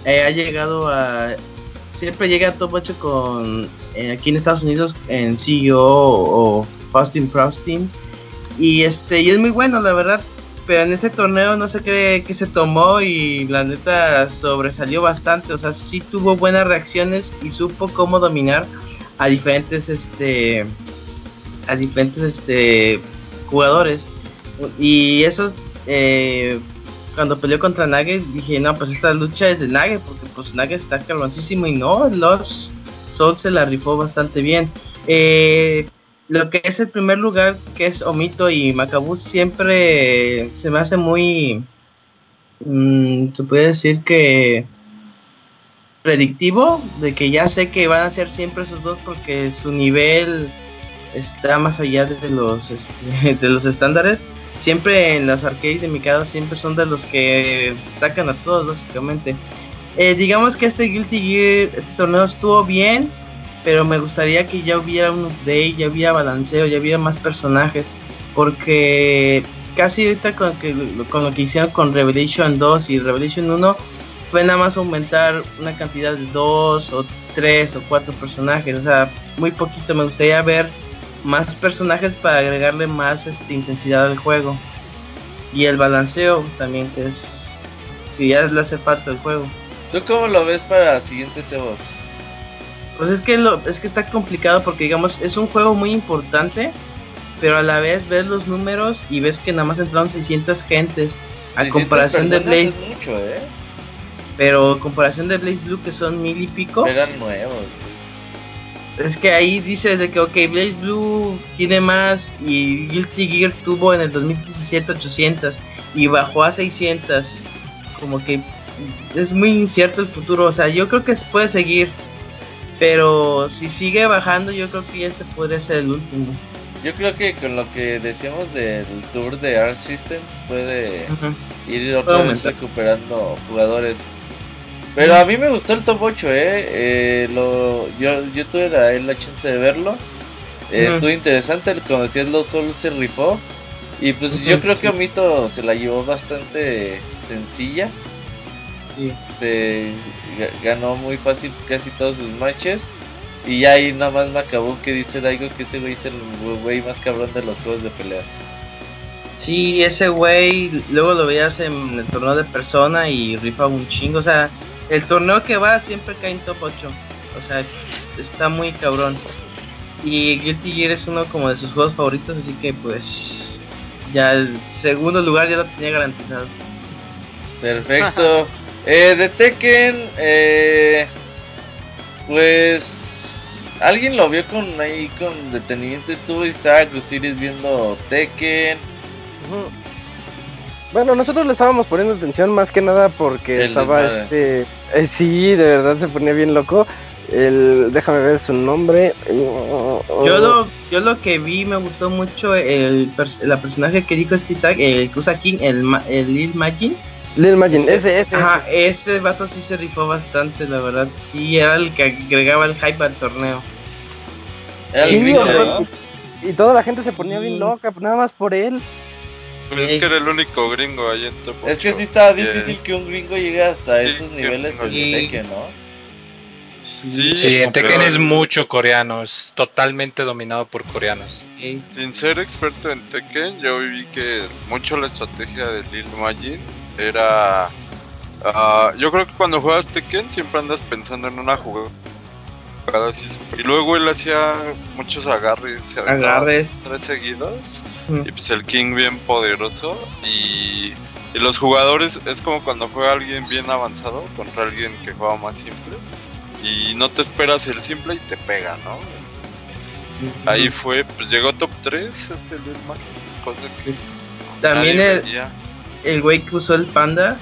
Eh, ha llegado a. Siempre llega a top 8 con. eh, aquí en Estados Unidos en CEO o Fasting Frosting. Y este, y es muy bueno, la verdad. Pero en este torneo no sé qué, qué se tomó y la neta sobresalió bastante. O sea, sí tuvo buenas reacciones y supo cómo dominar a diferentes este a diferentes este jugadores. Y esos eh, cuando peleó contra Nage dije, no, pues esta lucha es de Nage, porque pues Nage está cabroncísimo y no, los Soul se la rifó bastante bien. Eh, lo que es el primer lugar, que es Omito y Macabus, siempre se me hace muy, mm, se puede decir que predictivo, de que ya sé que van a ser siempre esos dos porque su nivel está más allá de los este, de los estándares. Siempre en las arcades de Mikado siempre son de los que sacan a todos básicamente. Eh, digamos que este Guilty Gear este torneo estuvo bien, pero me gustaría que ya hubiera un update, ya hubiera balanceo, ya hubiera más personajes, porque casi ahorita con, que, con lo que hicieron con Revelation 2 y Revelation 1 fue nada más aumentar una cantidad de dos o tres o cuatro personajes, o sea, muy poquito. Me gustaría ver más personajes para agregarle más este, intensidad al juego y el balanceo también que es ya le hace falta al juego. ¿Tú cómo lo ves para siguientes Evos? Pues es que lo, es que está complicado porque digamos es un juego muy importante, pero a la vez ves los números y ves que nada más entraron 600 gentes a 600 comparación de Blaze, mucho, ¿eh? pero a comparación de Blaze Blue que son mil y pico. Eran nuevos. pues. Es que ahí dices de que, ok, Blaze Blue tiene más y Guilty Gear tuvo en el 2017 800 y bajó a 600. Como que es muy incierto el futuro. O sea, yo creo que se puede seguir. Pero si sigue bajando, yo creo que ese podría ser el último. Yo creo que con lo que decíamos del tour de Art Systems puede ir otra vez recuperando jugadores. Pero a mí me gustó el top 8, ¿eh? Eh, lo, yo, yo tuve la, la chance de verlo. Eh, Ujú. Estuvo interesante, el- los Sol se rifó. Y pues yo creo que. Omito se la llevó bastante sencilla. Sí. Se ganó muy fácil casi todos sus matches. Y ya ahí nada más me acabó que dice Daigo que ese güey es el güey más cabrón de los juegos de peleas. Sí, ese güey, luego lo veías en el torneo de persona y rifa un chingo. O sea, el torneo que va siempre cae en top 8. O sea, está muy cabrón. Y Guilty Gear es uno como de sus juegos favoritos, así que pues ya el segundo lugar ya lo tenía garantizado. Perfecto. eh, de Tekken, eh, pues alguien lo vio con ahí con detenimiento. Estuvo Isaac Osiris viendo Tekken. Bueno, nosotros le estábamos poniendo atención más que nada porque El estaba desmadre. este. eh, sí, de verdad se ponía bien loco. El, déjame ver su nombre. Yo lo, yo lo que vi me gustó mucho el, pers- la personaje que dijo este Isaac, el que usa King, el, Ma- el Lil Majin. Lil Majin, ese, ese. Ajá, ese vato sí se rifó bastante, la verdad. Sí, era el que agregaba el hype al torneo. Era el Sí, gringo, ¿no? Y toda la gente se ponía Sí. bien loca, nada más por él. Pues es que era el único gringo ahí en Top Es que 8. sí estaba Yeah. difícil que un gringo llegue hasta Sí, esos niveles en. Tekken, ¿no? Sí, Sí, en pero Tekken es mucho coreano, es totalmente dominado por coreanos. Sin ser experto en Tekken, yo vi que mucho la estrategia de Lil Majin era... ah, yo creo que cuando juegas Tekken siempre andas pensando en una jugada así. Y luego él hacía muchos agarres. se Agarres. Tres seguidos. Mm. Y pues el King bien poderoso. Y, y los jugadores es como cuando juega alguien bien avanzado contra alguien que juega más simple. Y no te esperas el simple y te pega, ¿no? Entonces... Ahí fue, pues llegó top 3 este Lil Majin, cosa que También nadie el, veía. El güey que usó el panda,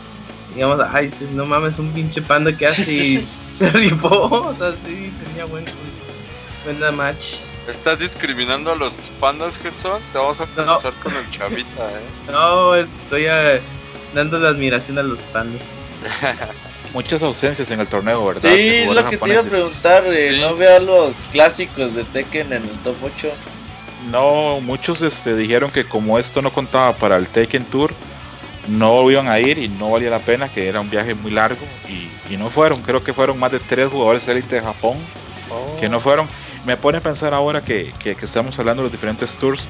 digamos, ay, dices, no mames, un pinche panda que hace y se rifó, o sea, sí, tenía buen, buena match. ¿Estás discriminando a los pandas, Gerson? Te vamos a pasar con el chavita, ¿eh? No, estoy eh, dando la admiración a los pandas. Muchas ausencias en el torneo, ¿verdad? Sí, lo que te iba a preguntar. eh, Sí. No veo a los clásicos de Tekken en el top 8. No, muchos este, dijeron que como esto no contaba para el Taken Tour, no iban a ir y no valía la pena, que era un viaje muy largo y, y no fueron. Creo que fueron más de tres jugadores élite de Japón que no fueron. Me pone a pensar ahora que, que- que estamos hablando de los diferentes tours.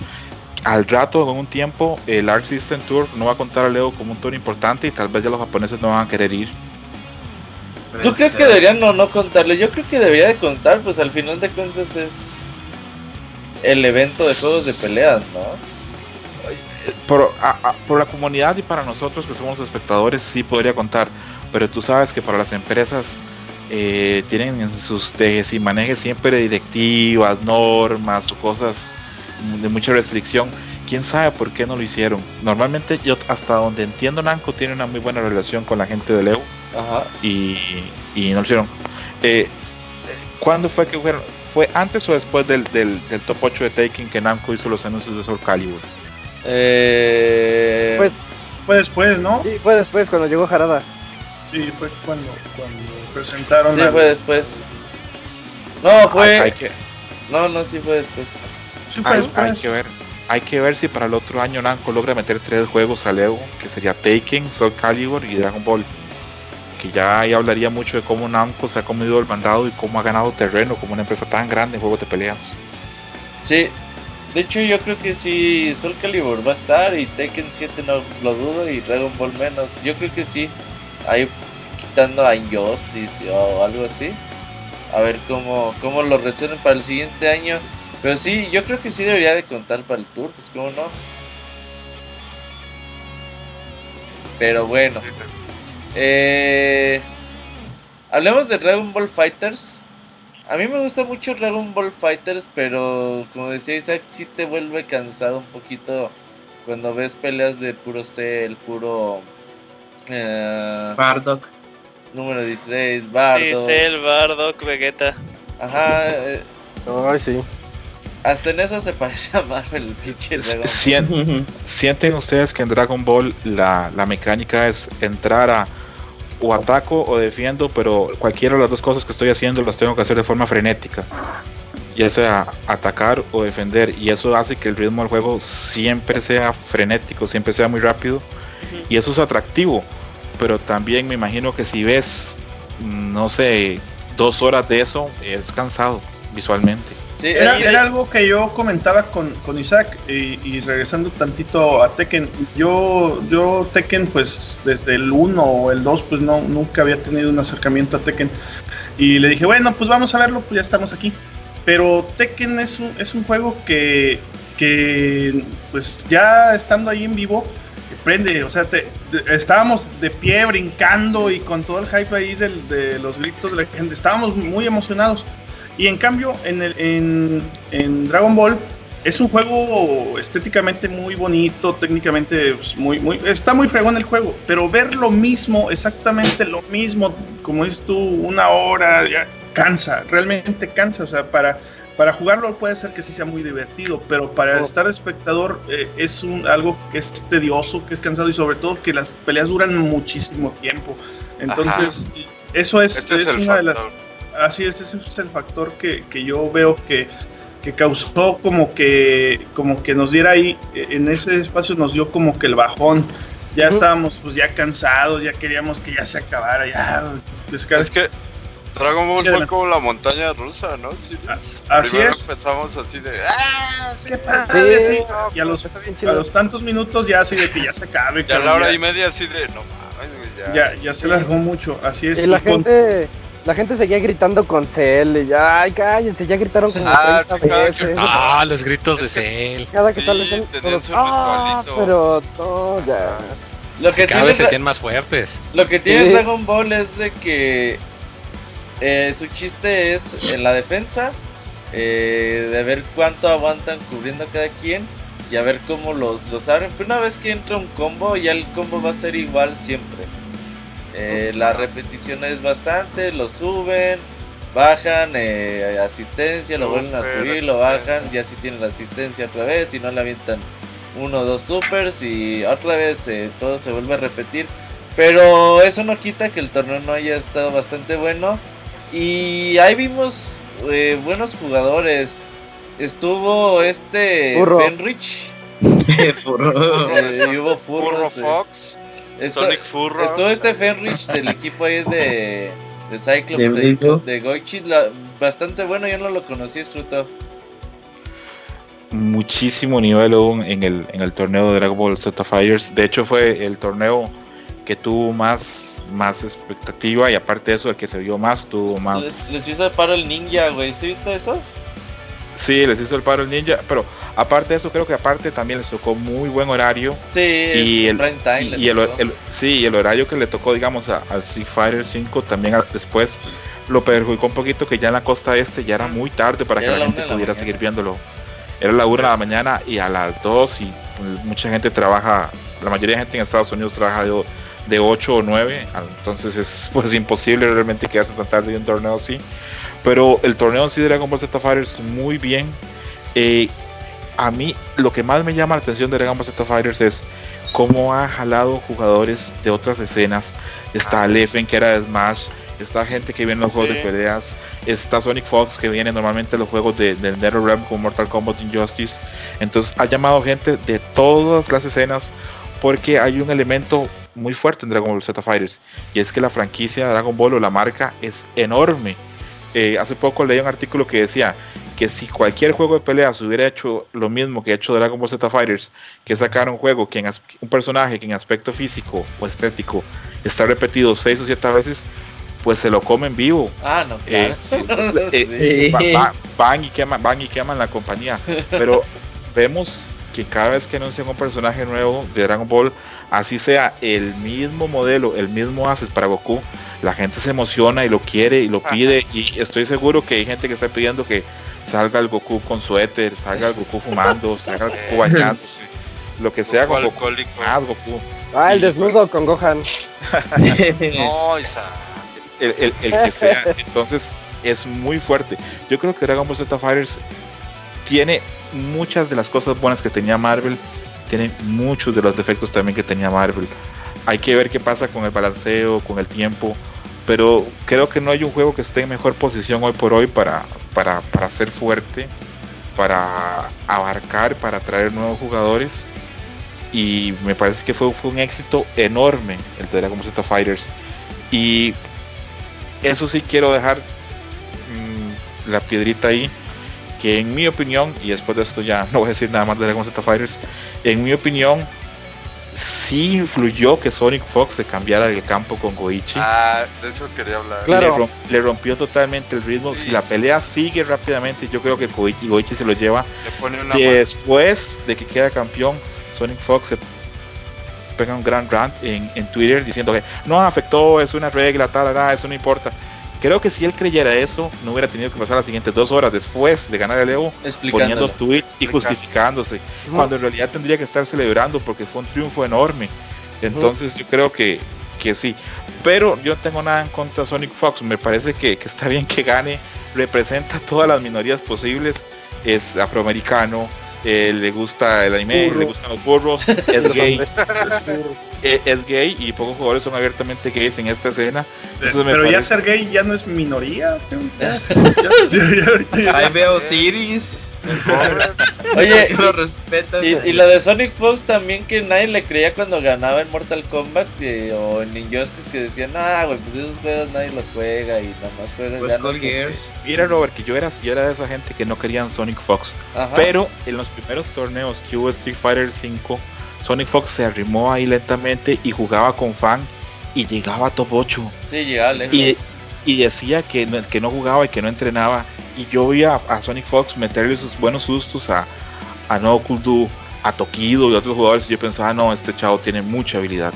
Al rato, en un tiempo, el Arc System Tour no va a contar a Leo como un tour importante y tal vez ya los japoneses no van a querer ir. ¿Tú crees que deberían no, no contarle? Yo creo que debería de contar, pues al final de cuentas es el evento de juegos de peleas, ¿no? Por, a- a- por la comunidad y para nosotros que somos los espectadores sí podría contar, pero tú sabes que para las empresas eh, tienen en sus tejes y manejes siempre directivas, normas o cosas de mucha restricción. ¿Quién sabe por qué no lo hicieron? Normalmente yo hasta donde entiendo Namco tiene una muy buena relación con la gente de Leo Ajá. y, y no lo hicieron. Eh, ¿Cuándo fue que fueron? ¿Fue antes o después del, del, del top 8 de Taking que Namco hizo los anuncios de Soul Calibur? Eh, Pues- Fue después, ¿no? Sí, fue después cuando llegó Harada. Sí, fue cuando, cuando presentaron sí, al- fue después. No, Hay- fue. hay que- No, no, sí fue después. Sí, fue Hay, después. hay que ver. Hay que ver si para el otro año Namco logra meter tres juegos al Evo, que sería Taken, Soul Calibur y Dragon Ball. Que ya ahí hablaría mucho de cómo Namco se ha comido el mandado y cómo ha ganado terreno como una empresa tan grande en juegos de peleas. Sí. De hecho, yo creo que sí, Soul Calibur va a estar y Tekken 7 no lo dudo y Dragon Ball menos. Yo creo que sí. Ahí quitando a Injustice o algo así. A ver cómo, cómo lo resuelven para el siguiente año. Pero sí, yo creo que sí debería de contar para el tour, pues cómo no. Pero bueno. Eh, hablemos de Dragon Ball Fighters. A mí me gusta mucho Dragon Ball Fighters, pero como decía Isaac, sí te vuelve cansado un poquito cuando ves peleas de puro Cell, puro eh, Bardock. número 16, Bardo. Sí, Cell, Bardock, Vegeta. Ajá, eh, Ay, sí. hasta en eso se parece a Marvel, el pinche Dragon Ball. Sien- ¿Sienten ustedes que en Dragon Ball la, la mecánica es entrar a o ataco o defiendo, pero cualquiera de las dos cosas que estoy haciendo las tengo que hacer de forma frenética? Ya sea atacar o defender, y eso hace que el ritmo del juego siempre sea frenético, siempre sea muy rápido, y eso es atractivo, pero también me imagino que si ves, no sé, dos horas de eso, es cansado visualmente. Sí, es Era, que- era algo que yo comentaba con, con Isaac y, y regresando tantito a Tekken. Yo, yo Tekken, pues desde el 1 o el 2, pues no, nunca había tenido un acercamiento a Tekken. Y le dije, bueno, pues vamos a verlo, pues ya estamos aquí. Pero Tekken es un, es un juego que, que, pues ya estando ahí en vivo, prende. O sea, te- estábamos de pie brincando y con todo el hype ahí del- de los gritos de la gente. Estábamos muy emocionados. Y en cambio, en, el, en, en Dragon Ball es un juego estéticamente muy bonito, técnicamente pues, muy, muy, está muy fregón el juego, pero ver lo mismo, exactamente lo mismo, como dices tú, una hora, ya cansa, realmente cansa, o sea, para, para jugarlo puede ser que sí sea muy divertido, pero para Oh. estar espectador eh, es un, algo que es tedioso, que es cansado y sobre todo que las peleas duran muchísimo tiempo. Entonces, eso es, una de las. Así es, ese es el factor que, que yo veo que, que causó como que como que nos diera ahí en ese espacio nos dio como que el bajón ya estábamos pues ya cansados ya queríamos que ya se acabara ya es que Dragon Ball fue como la montaña rusa, ¿no? Sí, así Primero es. empezamos así de. ¡Ah! Sí, sí, y a los, a los tantos minutos ya así de que ya se acabe. Y a la hora y media así de. No mames, ya. Ya, ya se largó mucho, así es. Y la gente. La gente seguía gritando con Cell y ya, ay, cállense, ya gritaron como ah, 30 sí, veces. Ah, los gritos de Cell. Cada que sí, sale Cell, todos, ah, pero no, ya. Lo que Cada vez se hacían más fuertes. Lo que tiene Dragon Ball es de que eh, su chiste es en la defensa, eh, de ver cuánto aguantan cubriendo cada quien y a ver cómo los, los abren. Pero una vez que entra un combo, ya el combo va a ser igual siempre. Eh, la repetición es bastante, lo suben, bajan, asistencia, lo vuelven a subir, lo bajan, ya si tienen la asistencia otra vez, y no le avientan uno o dos supers y otra vez todo se vuelve a repetir. Pero eso no quita que el torneo no haya estado bastante bueno. Y ahí vimos eh, buenos jugadores. Estuvo este Fenrich. Furro. Eh, hubo Furro eh. Sonic Furro. Estuvo este Fenrich del equipo ahí de, de Cyclops, de, de Goichi. bastante bueno, yo no lo conocí, Struto. Muchísimo nivel aún en el, en el torneo de Dragon Ball Z Fighters. De hecho, fue el torneo que tuvo más más expectativa y aparte de eso el que se vio más tuvo más les, hizo el paro el ninja güey ¿sí viste eso? Sí, les hizo el paro el ninja, pero aparte de eso creo que aparte también les tocó muy buen horario. Sí, y el, time y el, sí, el horario que le tocó digamos a, Street Fighter 5 también después lo perjudicó un poquito que ya en la costa este ya era muy tarde para que la, gente pudiera seguir viéndolo. Era la 1 de la mañana y a las 2 y pues, mucha gente trabaja, la mayoría de gente en Estados Unidos trabaja de de 8 o 9, entonces es pues imposible realmente quedarse tan tarde en un torneo así. Pero el torneo en sí de Dragon Ball Z Fighters muy bien. Eh, a mí lo que más me llama la atención de Dragon Ball Z Fighters es cómo ha jalado jugadores de otras escenas. Está ah. Leffen que era de Smash, está gente que viene en los juegos de peleas, está Sonic Fox que viene normalmente en los juegos de, de NetherRealm como Mortal Kombat Injustice. Entonces ha llamado gente de todas las escenas porque hay un elemento muy fuerte en Dragon Ball Z Fighters y es que la franquicia de Dragon Ball o la marca es enorme. Eh, hace poco leí un artículo que decía que si cualquier juego de peleas hubiera hecho lo mismo que ha hecho Dragon Ball Z Fighters, que sacar un juego que en un personaje que en aspecto físico o estético está repetido seis o siete veces, pues se lo comen vivo. Ah, no, claro. Eh, eh, van, y queman, van y queman la compañía. Pero vemos que cada vez que anuncian un personaje nuevo de Dragon Ball, así sea el mismo modelo, el mismo Aces para Goku, la gente se emociona y lo quiere y lo pide. Y estoy seguro que hay gente que está pidiendo que salga el Goku con suéter, salga el Goku fumando, salga el Goku bañándose, lo que sea con Goku. Ah, Goku. Ah, el desnudo con Gohan. no, esa. El, el, el, que sea. Entonces es muy fuerte. Yo creo que Dragon Ball Z Fighters tiene muchas de las cosas buenas que tenía Marvel tiene muchos de los defectos también que tenía Marvel. Hay que ver qué pasa con el balanceo, con el tiempo, pero creo que no hay un juego que esté en mejor posición hoy por hoy para, para, para ser fuerte, para abarcar, para atraer nuevos jugadores. Y me parece que fue, fue un éxito enorme el de Dragon Ball Z Fighters. Y eso sí quiero dejar mm, la piedrita ahí que en mi opinión, y después de esto ya no voy a decir nada más de Dragon Z Fighters, en mi opinión, sí influyó que Sonic Fox se cambiara del campo con Goichi. Ah, de eso quería hablar. Claro. Le, rompió totalmente el ritmo. si la pelea sigue rápidamente, yo creo que Goichi, se lo lleva. Después de que queda campeón, Sonic Fox se pega un gran rant en, en Twitter diciendo que no afectó, es una regla, tal, tal, eso no importa. Creo que si él creyera eso, no hubiera tenido que pasar las siguientes dos horas después de ganar el Evo poniendo tweets y justificándose, cuando en realidad tendría que estar celebrando porque fue un triunfo enorme. Entonces yo creo que, que sí. Pero yo no tengo nada en contra de Sonic Fox, me parece que, que está bien que gane, representa todas las minorías posibles, es afroamericano, eh, le gusta el anime, le gustan los furros, es gay, eh, es, gay y pocos jugadores son abiertamente gays en esta escena. Pero ya ser gay ya no es minoría. Ahí veo Siris. Oye, Lo respetas. y, y lo de Sonic Fox también que nadie le creía cuando ganaba en Mortal Kombat eh, o en Injustice que decían, ah, güey, pues esos juegos nadie los juega y nada más juegan Los ganas Call porque-". Gears. Mira, Robert, que yo era, yo era de esa gente que no querían Sonic Fox. Ajá. Pero en los primeros torneos que hubo Street Fighter 5, Sonic Fox se arrimó ahí lentamente y jugaba con fan y llegaba a top 8. Sí, llegaba lejos. Y- Y decía que no, que no jugaba y que no entrenaba. Y yo vi a, Sonic Fox meterle sus buenos sustos a, a Nokuldu, a Tokido y a otros jugadores. Y yo pensaba, no, este chavo tiene mucha habilidad.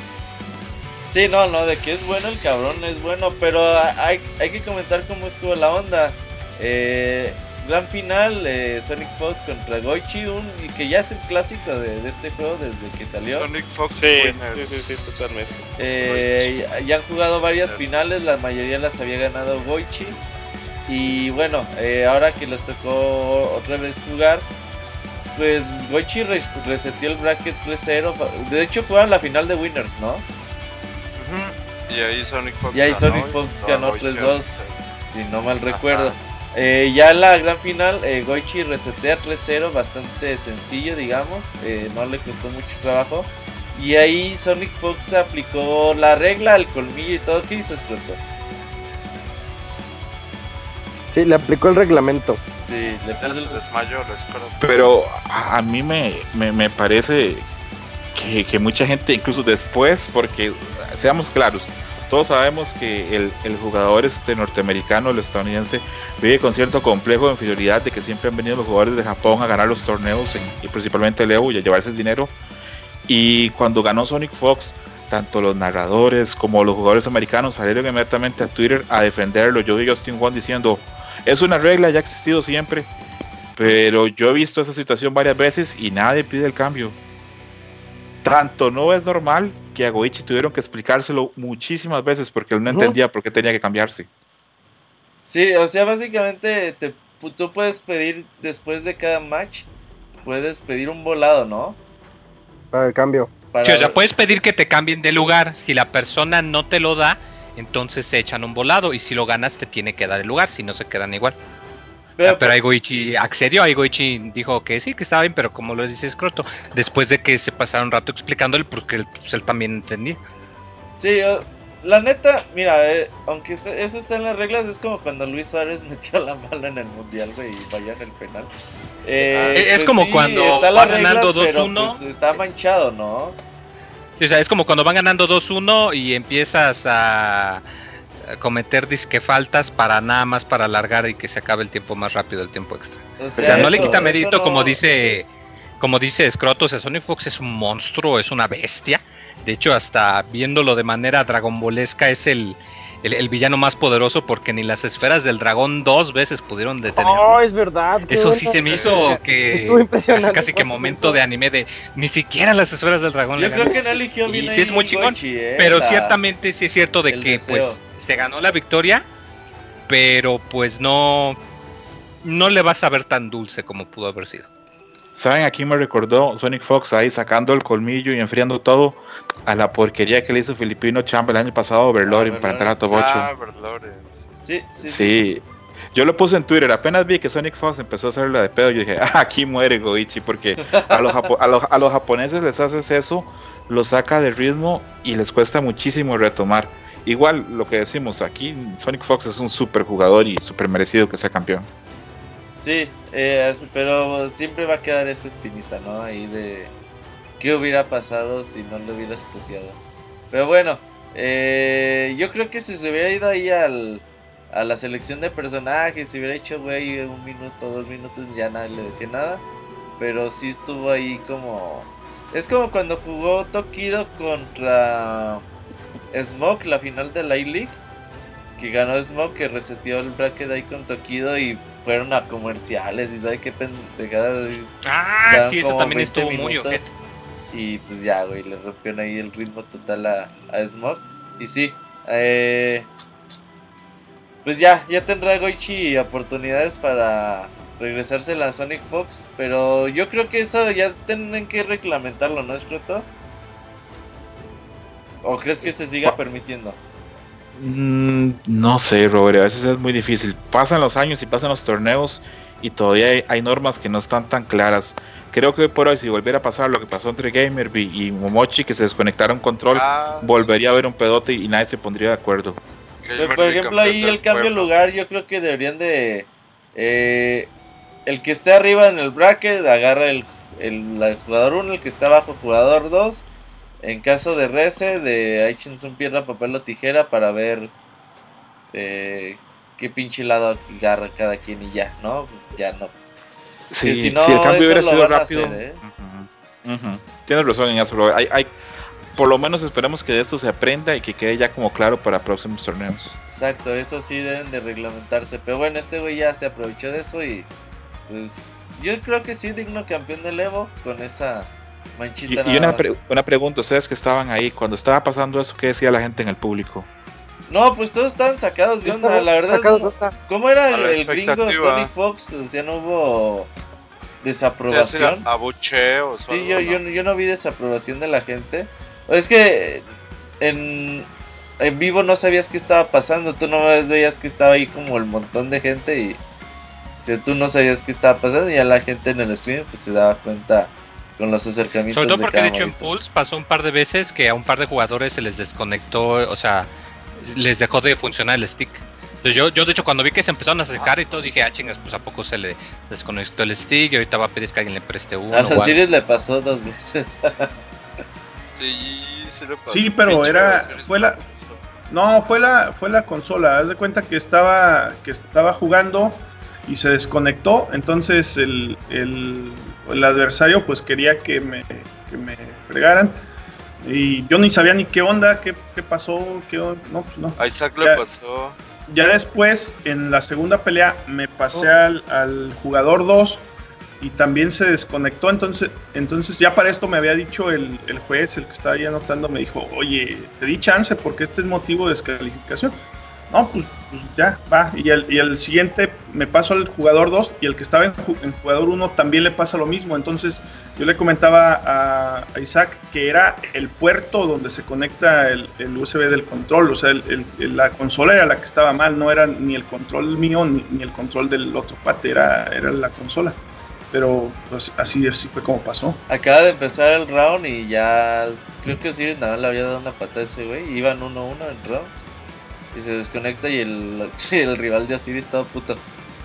Sí, no, no, de que es bueno el cabrón es bueno, pero hay, hay que comentar cómo estuvo la onda. Eh, gran final, eh, Sonic Fox contra Goichi, un, y que ya es el clásico de, de este juego desde que salió. Sonic Fox Sí, Winners. sí, sí, sí, totalmente. Eh, ya- han jugado varias finales, la mayoría las había ganado Goichi. Y bueno, eh, ahora que les tocó otra vez jugar, pues Goichi res- reseteó el bracket 3-0. fa- De hecho, jugaron la final de Winners, ¿no? Y ahí Sonic Fox Y ahí ganó Sonic Fox no, ganó Goichi 3-2. sí. Si no mal Ajá. recuerdo. Eh, ya en la gran final, eh, Goichi resetea 3-0, bastante sencillo, digamos. eh, no le costó mucho trabajo. Y ahí Sonic Fox aplicó la regla, el colmillo y todo. ¿Qué hizo Scroto? Sí, le aplicó el reglamento. Sí, le puso el... escuela. Pero a, a mí me, me, me parece que, que mucha gente, incluso después, porque seamos claros, todos sabemos que el, jugador este norteamericano, el estadounidense, vive con cierto complejo de inferioridad de que siempre han venido los jugadores de Japón a ganar los torneos y principalmente el Evo y a llevarse el dinero. Y cuando ganó Sonic Fox, tanto los narradores como los jugadores americanos salieron inmediatamente a Twitter a defenderlo. Yo vi Justin Wong diciendo, es una regla, ya ha existido siempre. Pero yo he visto esa situación varias veces y nadie pide el cambio. Tanto no es normal que a Goichi tuvieron que explicárselo muchísimas veces porque él no entendía por qué tenía que cambiarse. Sí, o sea, básicamente te, tú puedes pedir después de cada match, puedes pedir un volado, ¿no? Para el cambio. Para... Sí, o sea, puedes pedir que te cambien de lugar. Si la persona no te lo da, entonces se echan un volado. Y si lo ganas, te tiene que dar el lugar. Si no, se quedan igual. Pero- Ah, pero Aigoichi accedió. Aigoichi dijo que sí, que estaba bien, pero como lo dice Scroto, después de que se pasaron un rato explicándole, porque él, pues, él también entendía. Sí, la neta, mira, eh, aunque eso, eso está en las reglas, es como cuando Luis Suárez metió la mala en el mundial, güey, y vaya en el penal. Eh, Es- es como cuando está va ganando pero, 2-1. pues, está manchado, ¿no? Sí, o sea, es como cuando van ganando 2-1 y empiezas a cometer disque faltas para nada más para alargar y que se acabe el tiempo más rápido, el tiempo extra. O O sea, no le quita mérito, no- como dice, como dice Scroto, o sea, Sonic Fox es un monstruo, es una bestia. De hecho, hasta viéndolo de manera dragonbolesca, es el, el, el villano más poderoso porque ni las esferas del dragón dos veces pudieron detenerlo. Oh, es verdad. Eso sí se me hizo que casi, casi que momento de anime de ni siquiera las esferas del dragón le Yo creo que no eligió Y bien sí es muy chingón, eh, Pero la- ciertamente sí es cierto de el que deseo. pues se ganó la victoria, pero pues no no le vas a ver tan dulce como pudo haber sido. ¿Saben a quién me recordó Sonic Fox ahí sacando el colmillo y enfriando todo? A la porquería que le hizo Filipino Chamba el año pasado a Overlord Ah, para entrar a top 8. Ah. Sí, sí, sí. Sí. Yo lo puse en Twitter, apenas vi que Sonic Fox empezó a hacerla de pedo, yo dije, ah, aquí muere Goichi, porque a los, japo- a, los, a los japoneses les haces eso, los saca de ritmo y les cuesta muchísimo retomar. Igual lo que decimos aquí, Sonic Fox es un super jugador y super merecido que sea campeón. Sí, eh, pero siempre va a quedar esa espinita, ¿no? Ahí de qué hubiera pasado si no lo hubieras puteado. Pero bueno, eh, yo creo que si se hubiera ido ahí al, a la selección de personajes, si hubiera hecho, güey, un minuto, dos minutos, ya nadie le decía nada. Pero sí estuvo ahí como... Es como cuando jugó Tokido contra Smoke, la final de la E-League. Que ganó Smoke, que reseteó el bracket ahí con Tokido y fueron a comerciales y sabe qué pendejada. Ah, sí, eso también 20 estuvo muy ojete. Y pues ya, güey, le rompieron ahí el ritmo total a, a Smog. Y sí, eh, pues ya, ya tendrá Goichi oportunidades para regresarse a la Sonic Fox. Pero yo creo que eso ya tienen que reglamentarlo, ¿no, Scroto? ¿O crees que se siga permitiendo? Mm, no sé, Robert, a veces es muy difícil. Pasan los años y pasan los torneos y todavía hay, hay normas que no están tan claras. Creo que hoy por hoy, si volviera a pasar lo que pasó entre Gamerby y Momochi, que se desconectaron control, Ah, volvería a haber un pedote y nadie se pondría de acuerdo. Por ejemplo, ahí el cambio de lugar, yo creo que deberían de. eh, el que esté arriba en el bracket agarra el, el, el jugador 1, el que está abajo, jugador 2. En caso de Rese, de Aichinson piedra, papel o tijera para ver eh, qué pinche lado agarra cada quien y ya, ¿no? Ya no. Sí, si no, si el cambio hubiera sido rápido. hacer, ¿eh? Tienes razón en. Hay, hay, por lo menos esperemos que de esto se aprenda y que quede ya como claro para próximos torneos. Exacto, eso sí deben de reglamentarse. Pero bueno, este güey ya se aprovechó de eso y pues yo creo que sí, digno campeón del Evo con esa Y, manchita. y nada una, pre- una pregunta, ustedes que estaban ahí, cuando estaba pasando eso, ¿qué decía la gente en el público? No, pues todos estaban sacados de onda, la verdad. No-. ¿Cómo era el, el gringo. Sonic Fox? O sea, no hubo desaprobación. abucheos. o Sí, yo, ¿no? yo, yo no vi desaprobación de la gente. Es que en, en vivo no sabías qué estaba pasando. Tú no veías que estaba ahí como el montón de gente y o sea, tú no sabías qué estaba pasando y ya la gente en el stream pues se daba cuenta con los acercamientos Sobre todo de porque de cada hecho en. Pulse pasó un par de veces que a un par de jugadores se les desconectó, o sea, les dejó de funcionar el stick. Entonces yo, yo de hecho cuando vi que se empezaron a acercar y todo dije, ah chingas, pues a poco se le desconectó el stick y ahorita va a pedir que alguien le preste uno. A los algo". Sirius le pasó dos veces. Sí, sí, le pasó. Sí, pero era- fue la- No, fue la, fue la consola. Haz de cuenta que estaba, que estaba jugando y se desconectó. Entonces el, el, el adversario pues quería que me, que me fregaran. Y yo ni sabía ni qué onda, qué, qué pasó, qué no, pues no. A Isaac Ya. le pasó. Ya después, en la segunda pelea, me pasé al, al jugador 2 y también se desconectó. Entonces, entonces ya para esto me había dicho el, el juez, el que estaba ahí anotando, me dijo, oye, te di chance porque este es motivo de descalificación. No, pues, pues ya, va. Y el, y el siguiente me paso al jugador 2 y el que estaba en, en jugador 1 también le pasa lo mismo. Entonces yo le comentaba a, Isaac que era el puerto donde se conecta el, el USB del control. O sea, el- la consola era la que estaba mal, no era ni el control mío ni, ni el control del otro pate, era, era la consola. Pero pues así, así fue como pasó. Acaba de empezar el round y ya creo que Sirius nada más le había dado una patada a ese güey. Iban 1-1 en rounds. Y se desconecta y el, el rival de Osiris estaba puto.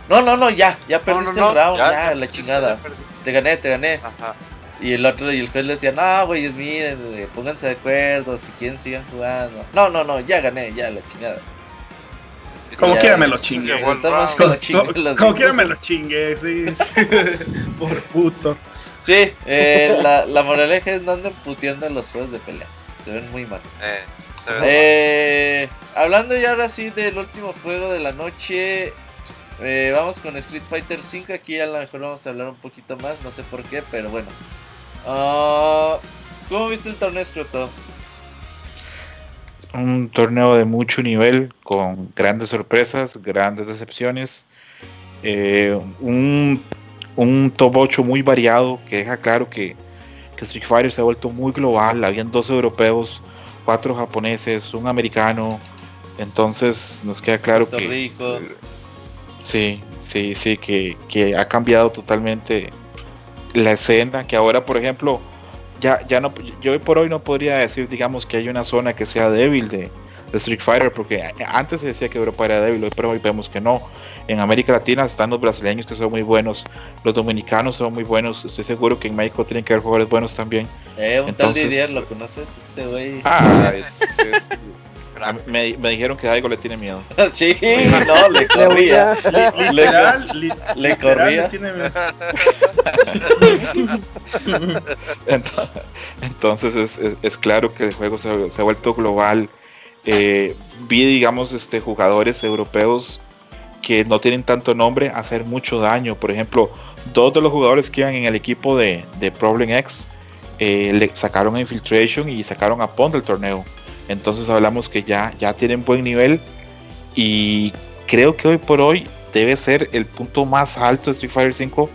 No, no, no, ya, ya perdiste no, el round, ya, ya, la chingada. Te gané, te gané. Ajá. Y el otro y el juez le decía, no, güeyes, miren, güey, pónganse de acuerdo, si quieren sigan jugando. No, no, no, ya gané, ya, la chingada. Como quiera me lo chingue. con Como, quiera me lo chingue, sí. Por puto. Sí, eh, la, la moraleja es no anden puteando en los juegos de pelea. Se ven muy mal. Eh, Eh, hablando ya ahora sí del último juego de la noche, eh, vamos con Street Fighter V. Aquí a lo mejor vamos a hablar un poquito más, no sé por qué, pero bueno. Ah, ¿Cómo viste el torneo, Scroto? Un torneo de mucho nivel, con grandes sorpresas, grandes decepciones. eh, un, un top 8 muy variado que deja claro que, que Street Fighter se ha vuelto muy global. Habían dos europeos, cuatro japoneses, un americano. Entonces nos queda claro Puerto que Rico. Sí, sí, sí, que, que ha cambiado totalmente la escena, que ahora, por ejemplo, ya, ya no, yo hoy por hoy no podría decir, digamos, que hay una zona que sea débil de, de Street Fighter, porque antes se decía que Europa era débil, hoy por hoy vemos que no. En América Latina están los brasileños que son muy buenos, los dominicanos son muy buenos, estoy seguro que en México tienen que haber jugadores buenos también. Eh, un Entonces- tal Didier, ¿lo conoces? Este güey. Ah, es- es- me, me dijeron que Daigo le tiene miedo. sí, no, le corría. Literal, Le literal, corría. le tiene miedo. Ent- Entonces es, es- es claro que el juego se, se ha vuelto global. Eh, vi, digamos, este, jugadores europeos que no tienen tanto nombre hacer mucho daño. Por ejemplo, dos de los jugadores que iban en el equipo de, de Problem X eh, le sacaron a Infiltration y sacaron a Pond del torneo. Entonces hablamos que ya, ya tienen buen nivel y creo que hoy por hoy debe ser el punto más alto de Street Fighter 5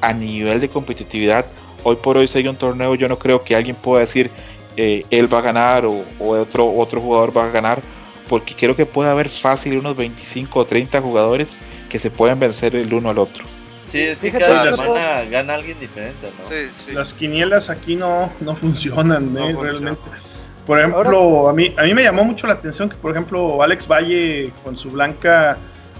a nivel de competitividad. Hoy por hoy, si hay un torneo, yo no creo que alguien pueda decir eh, él va a ganar o, o otro, otro jugador va a ganar, porque creo que puede haber fácil unos 25 o 30 jugadores que se pueden vencer el uno al otro. Sí, es que Fíjate, cada las- semana gana alguien diferente, ¿no? Sí, sí. Las quinielas aquí no, no funcionan, No ¿eh? funcionan. realmente. Por ejemplo, a mí, a mí me llamó mucho la atención que, por ejemplo, Alex Valle con su blanca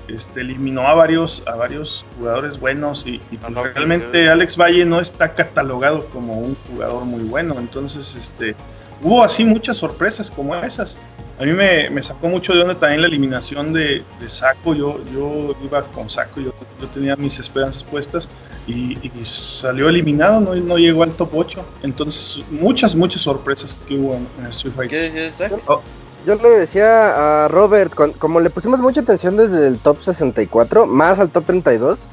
este, eliminó a varios, a varios jugadores buenos y, y, pues, no, realmente Alex Valle no está catalogado como un jugador muy bueno. Entonces, este, hubo así muchas sorpresas como esas. A mí me, me sacó mucho de onda también la eliminación de, de Saco. Yo, yo iba con Saco, yo, yo tenía mis esperanzas puestas y, y salió eliminado, no, no llegó al top 8. Entonces, muchas, muchas sorpresas que hubo en, en Street ¿Qué Fighter. decías, Zach? Yo le decía a Robert, con- como le pusimos mucha atención desde el top 64, más al top 32,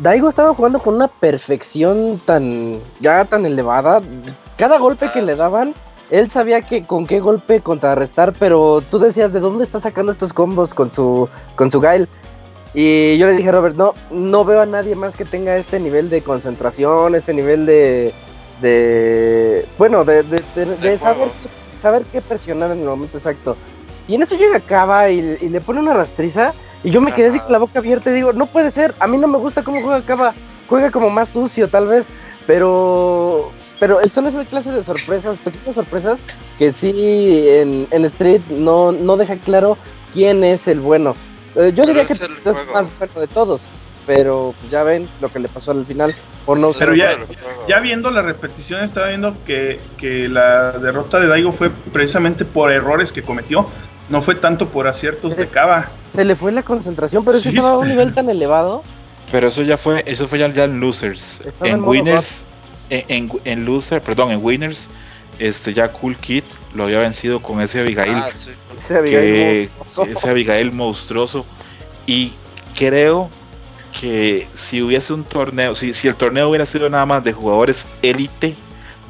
Daigo estaba jugando con una perfección tan, ya tan elevada. Cada golpe que le daban, él sabía que con qué golpe contrarrestar, pero tú decías, ¿de dónde está sacando estos combos con su, con su Gail? Y yo le dije a Robert, no, no veo a nadie más que tenga este nivel de concentración, este nivel de, de bueno, de, de- de- de saber, saber qué presionar en el momento exacto. Y en eso llega Cava y, y le pone una rastriza y yo me quedé así con la boca abierta y digo, no puede ser, a mí no me gusta cómo juega Cava, juega como más sucio tal vez, pero pero son es el clase de sorpresas, pequeñas sorpresas que sí en, en Street no, no deja claro quién es el bueno. Eh, yo Pero diría que es el más bueno de todos, pero pues, ya ven lo que le pasó al final por no usar Pero ya-. Ya viendo la repetición, estaba viendo que, que la derrota de Daigo fue precisamente por errores que cometió. No fue tanto por aciertos de Cava. se le fue la concentración, pero Sí, estaba a un nivel tan elevado. Pero eso ya fue, eso fue ya, ya en losers. Estaba en En winners, en, en, en loser, perdón, en winners, este ya Cool Kid lo había vencido con ese Abigail, Ah, sí. Ese Abigail que monstruoso. ese Abigail monstruoso. Y creo que si hubiese un torneo, si, si el torneo hubiera sido nada más de jugadores élite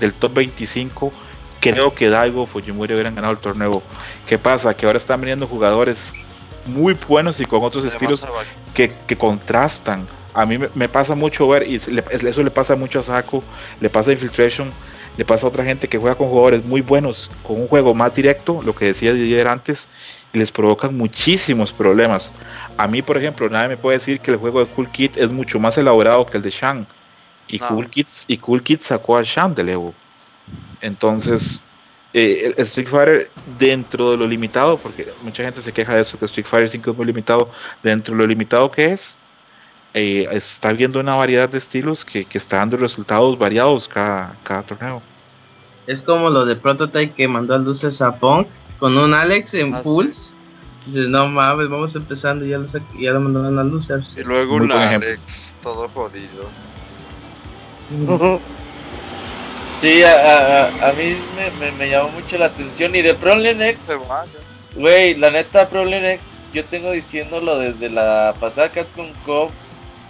del top 25, creo que Daigo o Fujimori hubieran ganado el torneo. ¿Qué pasa? Que ahora están viniendo jugadores muy buenos y con otros estilos que, que contrastan. A mí me, me pasa mucho ver, y le- eso le pasa mucho a Saco, le pasa a Infiltration, le pasa a otra gente que juega con jugadores muy buenos, con un juego más directo, lo que decía Didier antes, les provocan muchísimos problemas. A mí, por ejemplo, nadie me puede decir que el juego de Cool Kid es mucho más elaborado que el de Shang. Y, No. cool, Kids, y Cool Kid sacó a Shang del Evo. Entonces, eh, el Street Fighter, dentro de lo limitado, porque mucha gente se queja de eso, que Street Fighter 5 es muy limitado, dentro de lo limitado que es, eh, está viendo una variedad de estilos que, que está dando resultados variados cada, cada torneo. Es como lo de Prototype que mandó a luces a Punk con un Alex en Ah, sí. Pulse. Dices, no mames, vamos empezando y ya lo, ya lo mandaron a Losers. Y luego Muy un. Alex todo jodido. Sí, a, a- a- mí me, me- me llamó mucho la atención. Y de Problem X, Se vaya. güey, la neta, Problem X, yo tengo diciéndolo desde la pasada Capcom Cup.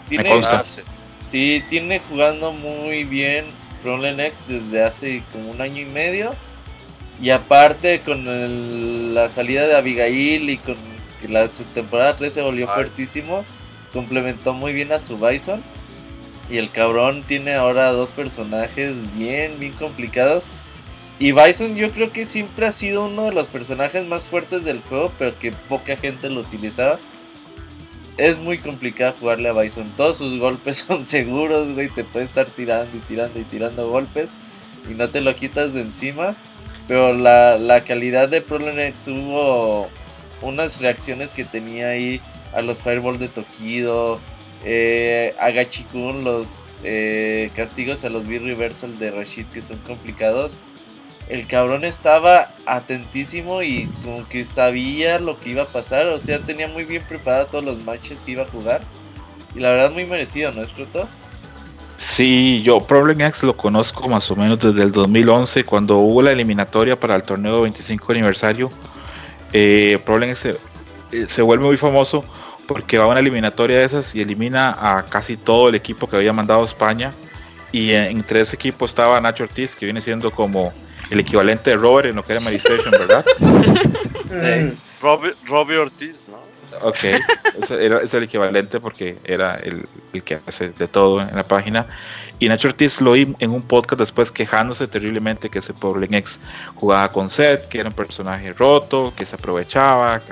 Tiene, consta. Ah, sí. sí, tiene jugando muy bien Problem X desde hace como un año y medio. Y aparte con el- la salida de Abigail y con que la su temporada 3 se volvió Ay. fuertísimo, complementó muy bien a su Bison. Y el cabrón tiene ahora dos personajes bien, bien complicados. Y Bison yo creo que siempre ha sido uno de los personajes más fuertes del juego, pero que poca gente lo utilizaba. Es muy complicado jugarle a Bison. Todos sus golpes son seguros, güey. Te puede estar tirando y tirando y tirando golpes. Y no te lo quitas de encima. Pero la, la calidad de Problem X hubo unas reacciones que tenía ahí a los Fireball de Tokido. Eh, a Gachikun, los eh, castigos a los B-Reversal de Rashid que son complicados. El cabrón estaba atentísimo y como que sabía lo que iba a pasar. O sea, tenía muy bien preparado todos los matches que iba a jugar. Y la verdad muy merecido, ¿no es Cruto? Sí, yo Problem X lo conozco más o menos desde el 2011, cuando hubo la eliminatoria para el torneo 25 aniversario. Eh, Problem X se, eh, se vuelve muy famoso porque va a una eliminatoria de esas y elimina a casi todo el equipo que había mandado a España. Y entre ese equipo estaba Nacho Ortiz, que viene siendo como el equivalente de Robert en lo que era ¿verdad? Eh, Robbie, Robbie Ortiz, ¿no? Ok, ese era, es el equivalente porque era el, el que hace de todo en la página. Y Nacho Ortiz lo oí en un podcast después quejándose terriblemente que ese pobre ex jugaba con Seth, que era un personaje roto, que se aprovechaba,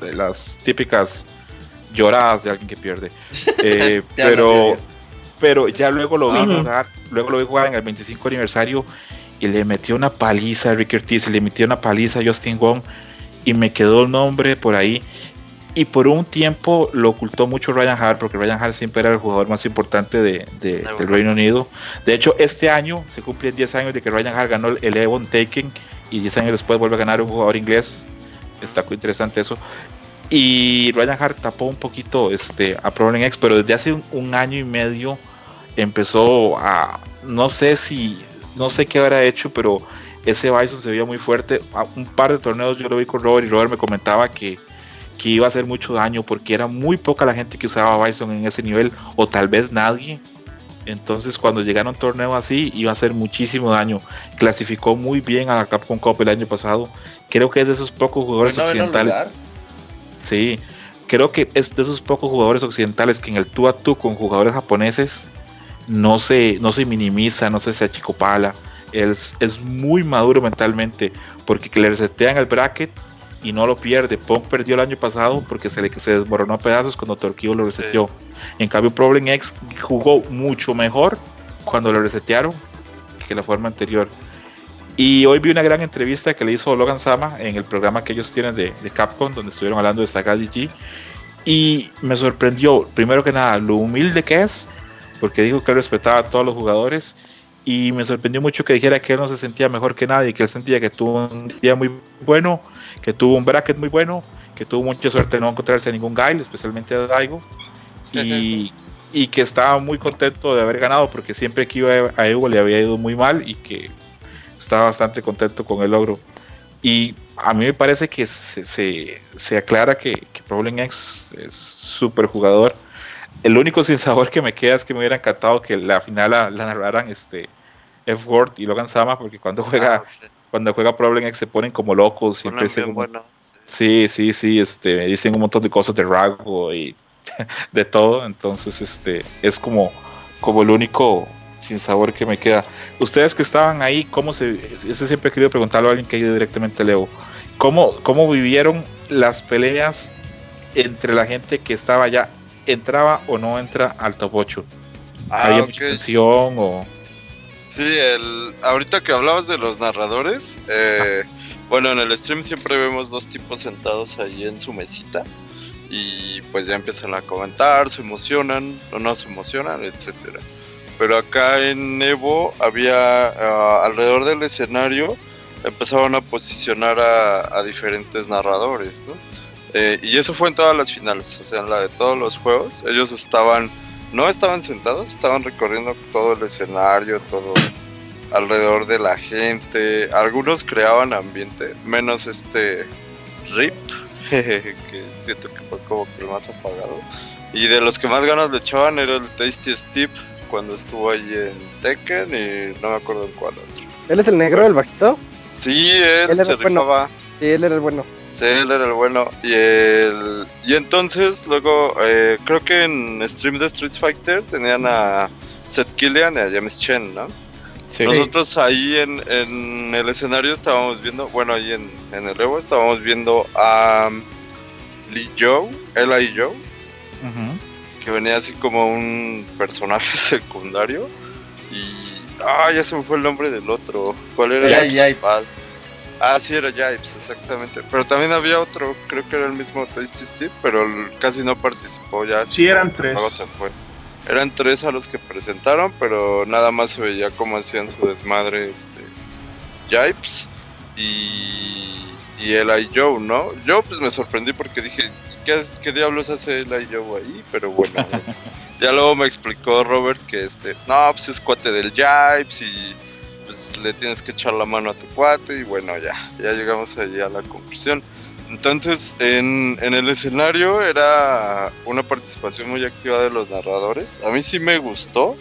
de las típicas lloradas de alguien que pierde. Eh, pero, pero ya luego lo vi jugar, luego lo vi jugar en el 25 aniversario y le metió una paliza a Rick Ortiz, y le metió una paliza a Justin Wong y me quedó el nombre por ahí. Y por un tiempo lo ocultó mucho Ryan Hart, porque Ryan Hart siempre era el jugador más importante de, del Reino Unido. De hecho, este año se cumplen 10 años de que Ryan Hart ganó el Evon Taking y 10 años después vuelve a ganar un jugador inglés. Está muy interesante eso. Y Ryan Hart tapó un poquito este, a Problem X, pero desde hace un, año y medio empezó a. No sé si. No sé qué habrá hecho, pero ese Bison se veía muy fuerte. A un par de torneos yo lo vi con Robert y Robert me comentaba que, que iba a hacer mucho daño porque era muy poca la gente que usaba Bison en ese nivel, o tal vez nadie. Entonces, cuando llegaron a un torneo así, iba a hacer muchísimo daño. Clasificó muy bien a la Capcom Cup el año pasado. Creo que es de esos pocos jugadores occidentales. Sí, creo que es de esos pocos jugadores occidentales que en el tú a tú con jugadores japoneses no se, no se minimiza, no se, se achicopala. Es, es muy maduro mentalmente porque que le resetean el bracket y no lo pierde. Pong perdió el año pasado porque se le se desmoronó a pedazos cuando Torquillo lo reseteó. En cambio, Problem X jugó mucho mejor cuando lo resetearon que la forma anterior. Y hoy vi una gran entrevista que le hizo Logan Sama en el programa que ellos tienen de, Capcom, donde estuvieron hablando de Saga DG. Y me sorprendió, primero que nada, lo humilde que es, porque dijo que respetaba a todos los jugadores. Y me sorprendió mucho que dijera que él no se sentía mejor que nadie, que él sentía que tuvo un día muy bueno, que tuvo un bracket muy bueno, que tuvo mucha suerte de no encontrarse a ningún guy, especialmente a Daigo. Y, y que estaba muy contento de haber ganado, porque siempre que iba a Evo le había ido muy mal y que estaba bastante contento con el logro. Y a mí me parece que se, se, aclara que, que Problem X es súper jugador. El único sin sabor que me queda es que me hubiera encantado que la final la, narraran este F Word y Logan Sama, porque cuando juega, ah, cuando juega Problem X se ponen como locos. Siempre sí, sí, sí, este, me dicen un montón de cosas de Rago y de todo. Entonces, este, es como, como el único sin sabor que me queda. Ustedes que estaban ahí, ¿cómo se.? Eso siempre he querido preguntarlo a alguien que ha ido directamente a Leo. ¿Cómo, ¿Cómo vivieron las peleas entre la gente que estaba allá? ¿Entraba o no entra al top 8? Ah, ¿Había mucha tensión o.? Sí, el, ahorita que hablabas de los narradores, eh, bueno, en el stream siempre vemos dos tipos sentados ahí en su mesita y pues ya empiezan a comentar, se emocionan o no se emocionan, etcétera pero acá en Evo había ah, alrededor del escenario empezaron a posicionar a, diferentes narradores, ¿no? Eh, y eso fue en todas las finales, o sea, en la de todos los juegos, ellos estaban, no estaban sentados, estaban recorriendo todo el escenario, todo alrededor de la gente, algunos creaban ambiente, menos este Rip, que siento que fue como que el más apagado, y de los que más ganas le echaban era el Tasty Steve, cuando estuvo ahí en Tekken y no me acuerdo en cuál otro. ¿Él es el negro, el bajito? Sí, él, se rifaba. Sí, él era el bueno. Sí, él era el bueno. Y, el... y entonces, luego, eh, creo que en stream de Street Fighter tenían a Seth Killian y a James Chen, ¿no? Sí. Nosotros ahí en, en, el escenario estábamos viendo, bueno, ahí en, en el Evo estábamos viendo a Lee Joe, Eli Joe. Uh que venía así como un personaje secundario. Y. Ah, ya se me fue el nombre del otro. ¿Cuál era? Yipes. Ah, sí, era Yipes, exactamente. Pero también había otro, creo que era el mismo Tasty Steve, pero casi no participó ya. Sí, eran tres. se fue. Eran tres a los que presentaron, pero nada más se veía como hacían su desmadre este Yipes y, y el I Joe, ¿no? Yo pues me sorprendí porque dije, ¿qué, diablos hace el Joe ahí? Pero bueno, ya luego me explicó Robert que este, no, pues es cuate del Jipes y pues le tienes que echar la mano a tu cuate y bueno, ya, ya llegamos ahí a la conclusión. Entonces, en, en el escenario era una participación muy activa de los narradores. A mí sí me gustó,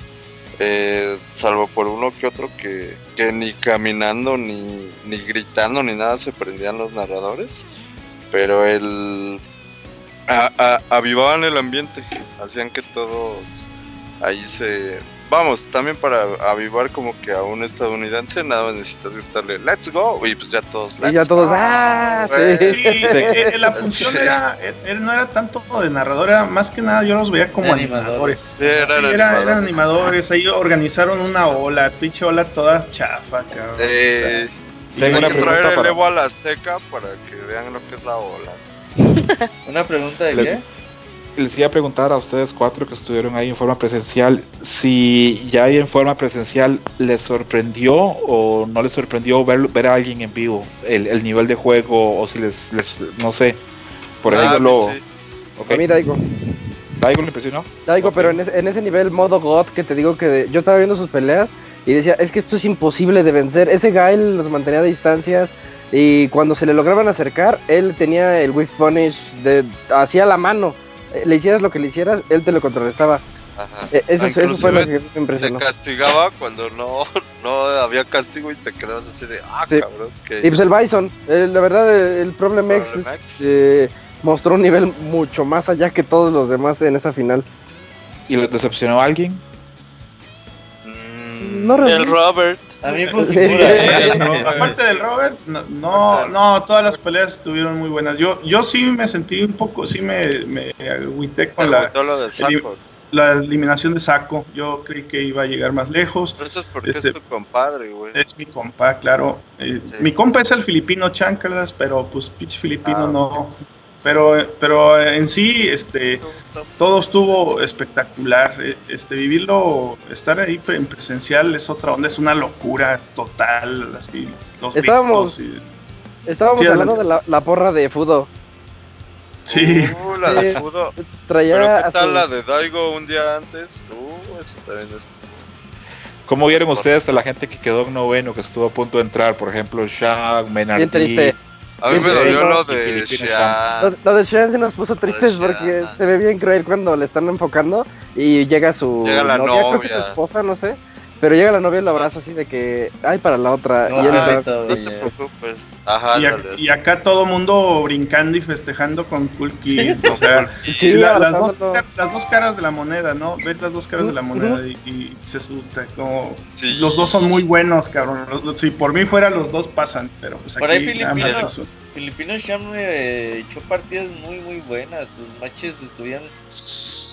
eh, salvo por uno que otro que, que ni caminando, ni, ni gritando, ni nada se prendían los narradores. Pero el, avivaban el ambiente, hacían que todos ahí se... vamos, también para avivar como que a un estadounidense nada más necesitas gritarle let's go y pues ya todos Y ya todos, ¡ah! Sí. Sí, la función era, eh, no era tanto de narrador, era más que nada yo los veía como animadores. Sí, Sí, era- animadores. eran animadores, ahí organizaron una ola, pinche ola toda chafa, cabrón. Eh, O Tengo una que pregunta traer el para- Evo a la Azteca para que vean lo que es la ola. Una pregunta de Le- qué? Les iba a preguntar a ustedes cuatro que estuvieron ahí en forma presencial, si ya ahí en forma presencial les sorprendió o no les sorprendió ver, ver a alguien en vivo, el, el nivel de juego o si les, les no sé, por Ah, ejemplo, sí. ok, A mí Daigo. Daigo le impresionó. Daigo, pero en ese, en ese nivel modo God que te digo que de- yo estaba viendo sus peleas y decía, es que esto es imposible de vencer. Ese Gael los mantenía a distancias y cuando se le lograban acercar, él tenía el Whip Punish de hacia la mano. Eh, Le hicieras lo que le hicieras, él te lo contrarrestaba. Ajá. Eh, Eso, Ah, eso fue lo que me Te impresionó. castigaba cuando no, no había castigo y te quedabas así de, ah, Sí. cabrón. Que Y pues el Bison, eh, la verdad, el Problem X Problem X. eh, mostró un nivel mucho más allá que todos los demás en esa final. ¿Y les decepcionó a alguien? Mm, No, el. Robert. A mí fue Sí. No, aparte del Robert, no, no, no, todas las peleas estuvieron muy buenas. Yo, yo sí me sentí un poco, sí me, me agüité con la, gustó lo de Saco. la eliminación de Saco. Yo creí que iba a llegar más lejos. Pero eso es porque Este- es tu compadre, güey. Es mi compa, claro. Eh, Sí. Mi compa es el filipino Chancalas, pero pues pinche filipino Ah, no. Pero, pero en sí, este, todo estuvo espectacular. Eh, Este, vivirlo, estar ahí en presencial es otra onda, es una locura total. Así, los Estábamos- gritos Estábamos Sí, hablando de la, la porra de Fudo. y- sí. Uh, la de. Fudo. Traía Pero a ¿qué tal su- la de Daigo un día antes? Uh, eso también estuvo. ¿Cómo vieron ustedes a la gente que quedó en noveno, que estuvo a punto de entrar? Por ejemplo, Shaq, Menardi. Bien triste. A mí me dolió lo de Shaq. Lo, lo de Shen se nos puso tristes porque se ve bien cruel cuando le están enfocando y llega su Llega la novia, creo que su esposa, no sé. Pero llega la novia y lo abraza así de que, ay, para la otra. No, y él ay, está- todo No te bien. preocupes. Ajá, Y, acá todo mundo brincando y festejando con Cool Kid. O sea, Sí, la- las, dos, las dos caras de la moneda, ¿no? Ves las dos caras de la moneda y, y se suelta como... Sí. Los dos son muy buenos, cabrón. Si por mí fuera, los dos pasan, pero pues Por ahí aquí más un- Filipino Sham eh, echó partidas muy, muy buenas. Sus matches estuvieron.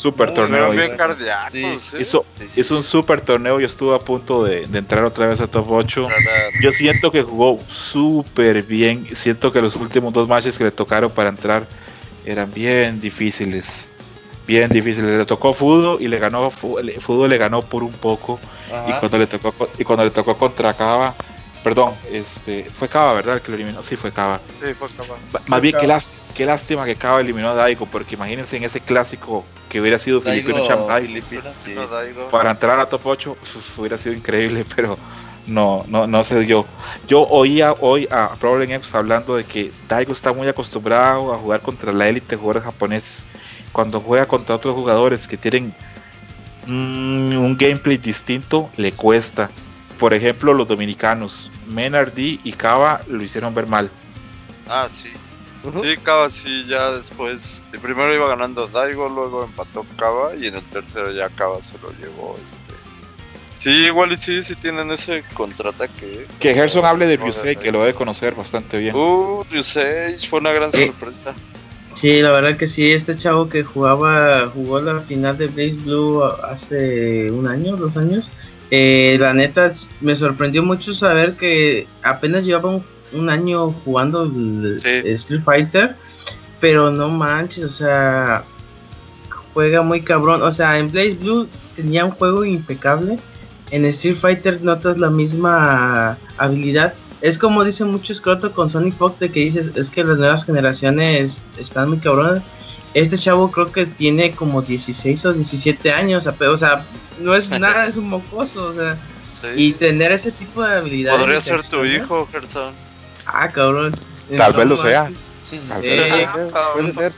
Super torneo. Bien hizo. cardíacos, Sí. Hizo- Sí. Hizo un super torneo y estuvo a punto de, de entrar otra vez a top 8. Para- Yo siento que jugó súper bien. Siento que los últimos dos matches que le tocaron para entrar eran bien difíciles. Bien difíciles. Le tocó Fudo y le ganó Fudo le ganó por un poco. Y cuando le tocó y cuando le tocó contra Cava, perdón, este fue Cava, ¿verdad? El que lo eliminó. Sí, fue Cava. Sí, fue. Ba- Más bien, qué, lás- qué lástima que Cava eliminó a Daigo, porque imagínense en ese clásico que hubiera sido Filipino Daigo. Filipino, sí. Daigo. Para entrar a top 8 uf, hubiera sido increíble, pero no, no, no se dio. Yo oía hoy a Problem X hablando de que Daigo está muy acostumbrado a jugar contra la élite de jugadores japoneses. Cuando juega contra otros jugadores que tienen mm, un gameplay distinto, le cuesta. Por ejemplo, los dominicanos, Menardi y Kava lo hicieron ver mal. Ah, sí. Sí, Kava sí, ya después. El primero iba ganando Daigo, luego empató Kava y en el tercero ya Kava se lo llevó. este Sí, igual y sí, sí tienen ese contraataque. Que Gerson hable de Ryusei, que lo debe conocer bastante bien. Uh, Ryusei fue una gran Sí. sorpresa. Sí, la verdad que sí, este chavo que jugaba, jugó la final de Blaze Blue hace un año, dos años. Eh, la neta me sorprendió mucho saber que apenas llevaba un, un año jugando el, Sí. el Street Fighter, pero no manches, o sea, juega muy cabrón. O sea, en Blaze Blue tenía un juego impecable. En Street Fighter notas la misma habilidad. Es como dice mucho Scroto con Sonic Fox de que dices, es que las nuevas generaciones están muy cabronas. Este chavo creo que tiene como 16 o 17 años, o sea, no es nada, es un mocoso, o sea, Sí. y tener ese tipo de habilidades. Podría de ser tu hijo, Gerson. Ah, cabrón. Tal vez lo sea. Sí. vez. Puede ser.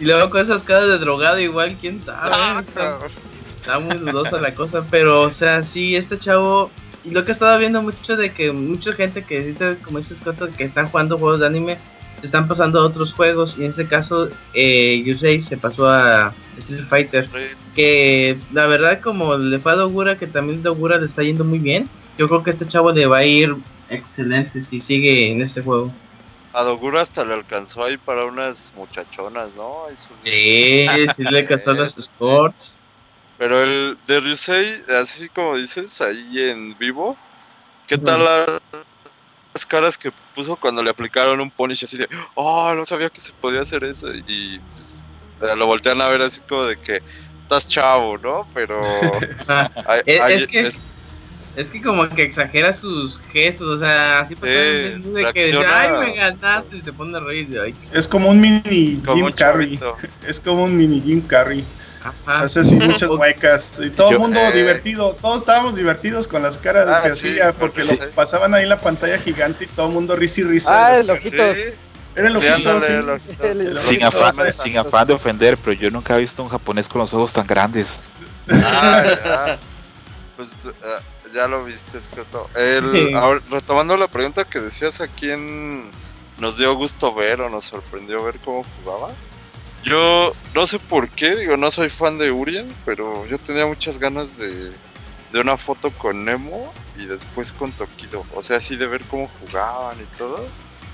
Y luego con esas caras de drogado igual, quién sabe. Ah, está, muy dudosa la cosa, pero o sea, sí, este chavo... Y lo que he estado viendo mucho de que mucha gente que como dice Scott, que están jugando juegos de anime, se están pasando a otros juegos y en este caso eh, Yusei se pasó a Street Fighter que la verdad como le fue a Dogura que también Dogura le está yendo muy bien yo creo que este chavo le va a ir excelente si sigue en este juego. A Dogura hasta le alcanzó ahí para unas muchachonas, ¿no? Sí sí le casó las sports Pero el de Ryusei, así como dices, ahí en vivo, ¿qué tal la- las caras que puso cuando le aplicaron un punish así de, oh, no sabía que se podía hacer eso? Y pues, eh, lo voltean a ver así como de que estás chavo, ¿no? Pero hay- Es- hay- es que- es- Es que como que exagera sus gestos, o sea, así pasó Eh, de que dice, ay, me ganaste y se pone a reír. de, Ay, Es como un mini como Jim Carrey. Es como un mini Jim Carrey. Ajá. Hace así muchas muecas. Y todo el mundo Eh. divertido. Todos estábamos divertidos con las caras Ah, que sí, hacía. Porque sí. lo pasaban ahí en la pantalla gigante y todo el mundo risa y risa. Ah, los- ojitos. Sin afán, sí. sin afán de ofender, pero yo nunca he visto un japonés con los ojos tan grandes. Ah, ya. Pues ah, ya lo viste, Scroto. El, ahora, retomando la pregunta que decías, ¿a quién nos dio gusto ver o nos sorprendió ver cómo jugaba? Yo no sé por qué, digo, no soy fan de Urien, pero yo tenía muchas ganas de, de una foto con Nemo y después con Tokido. O sea, así de ver cómo jugaban y todo.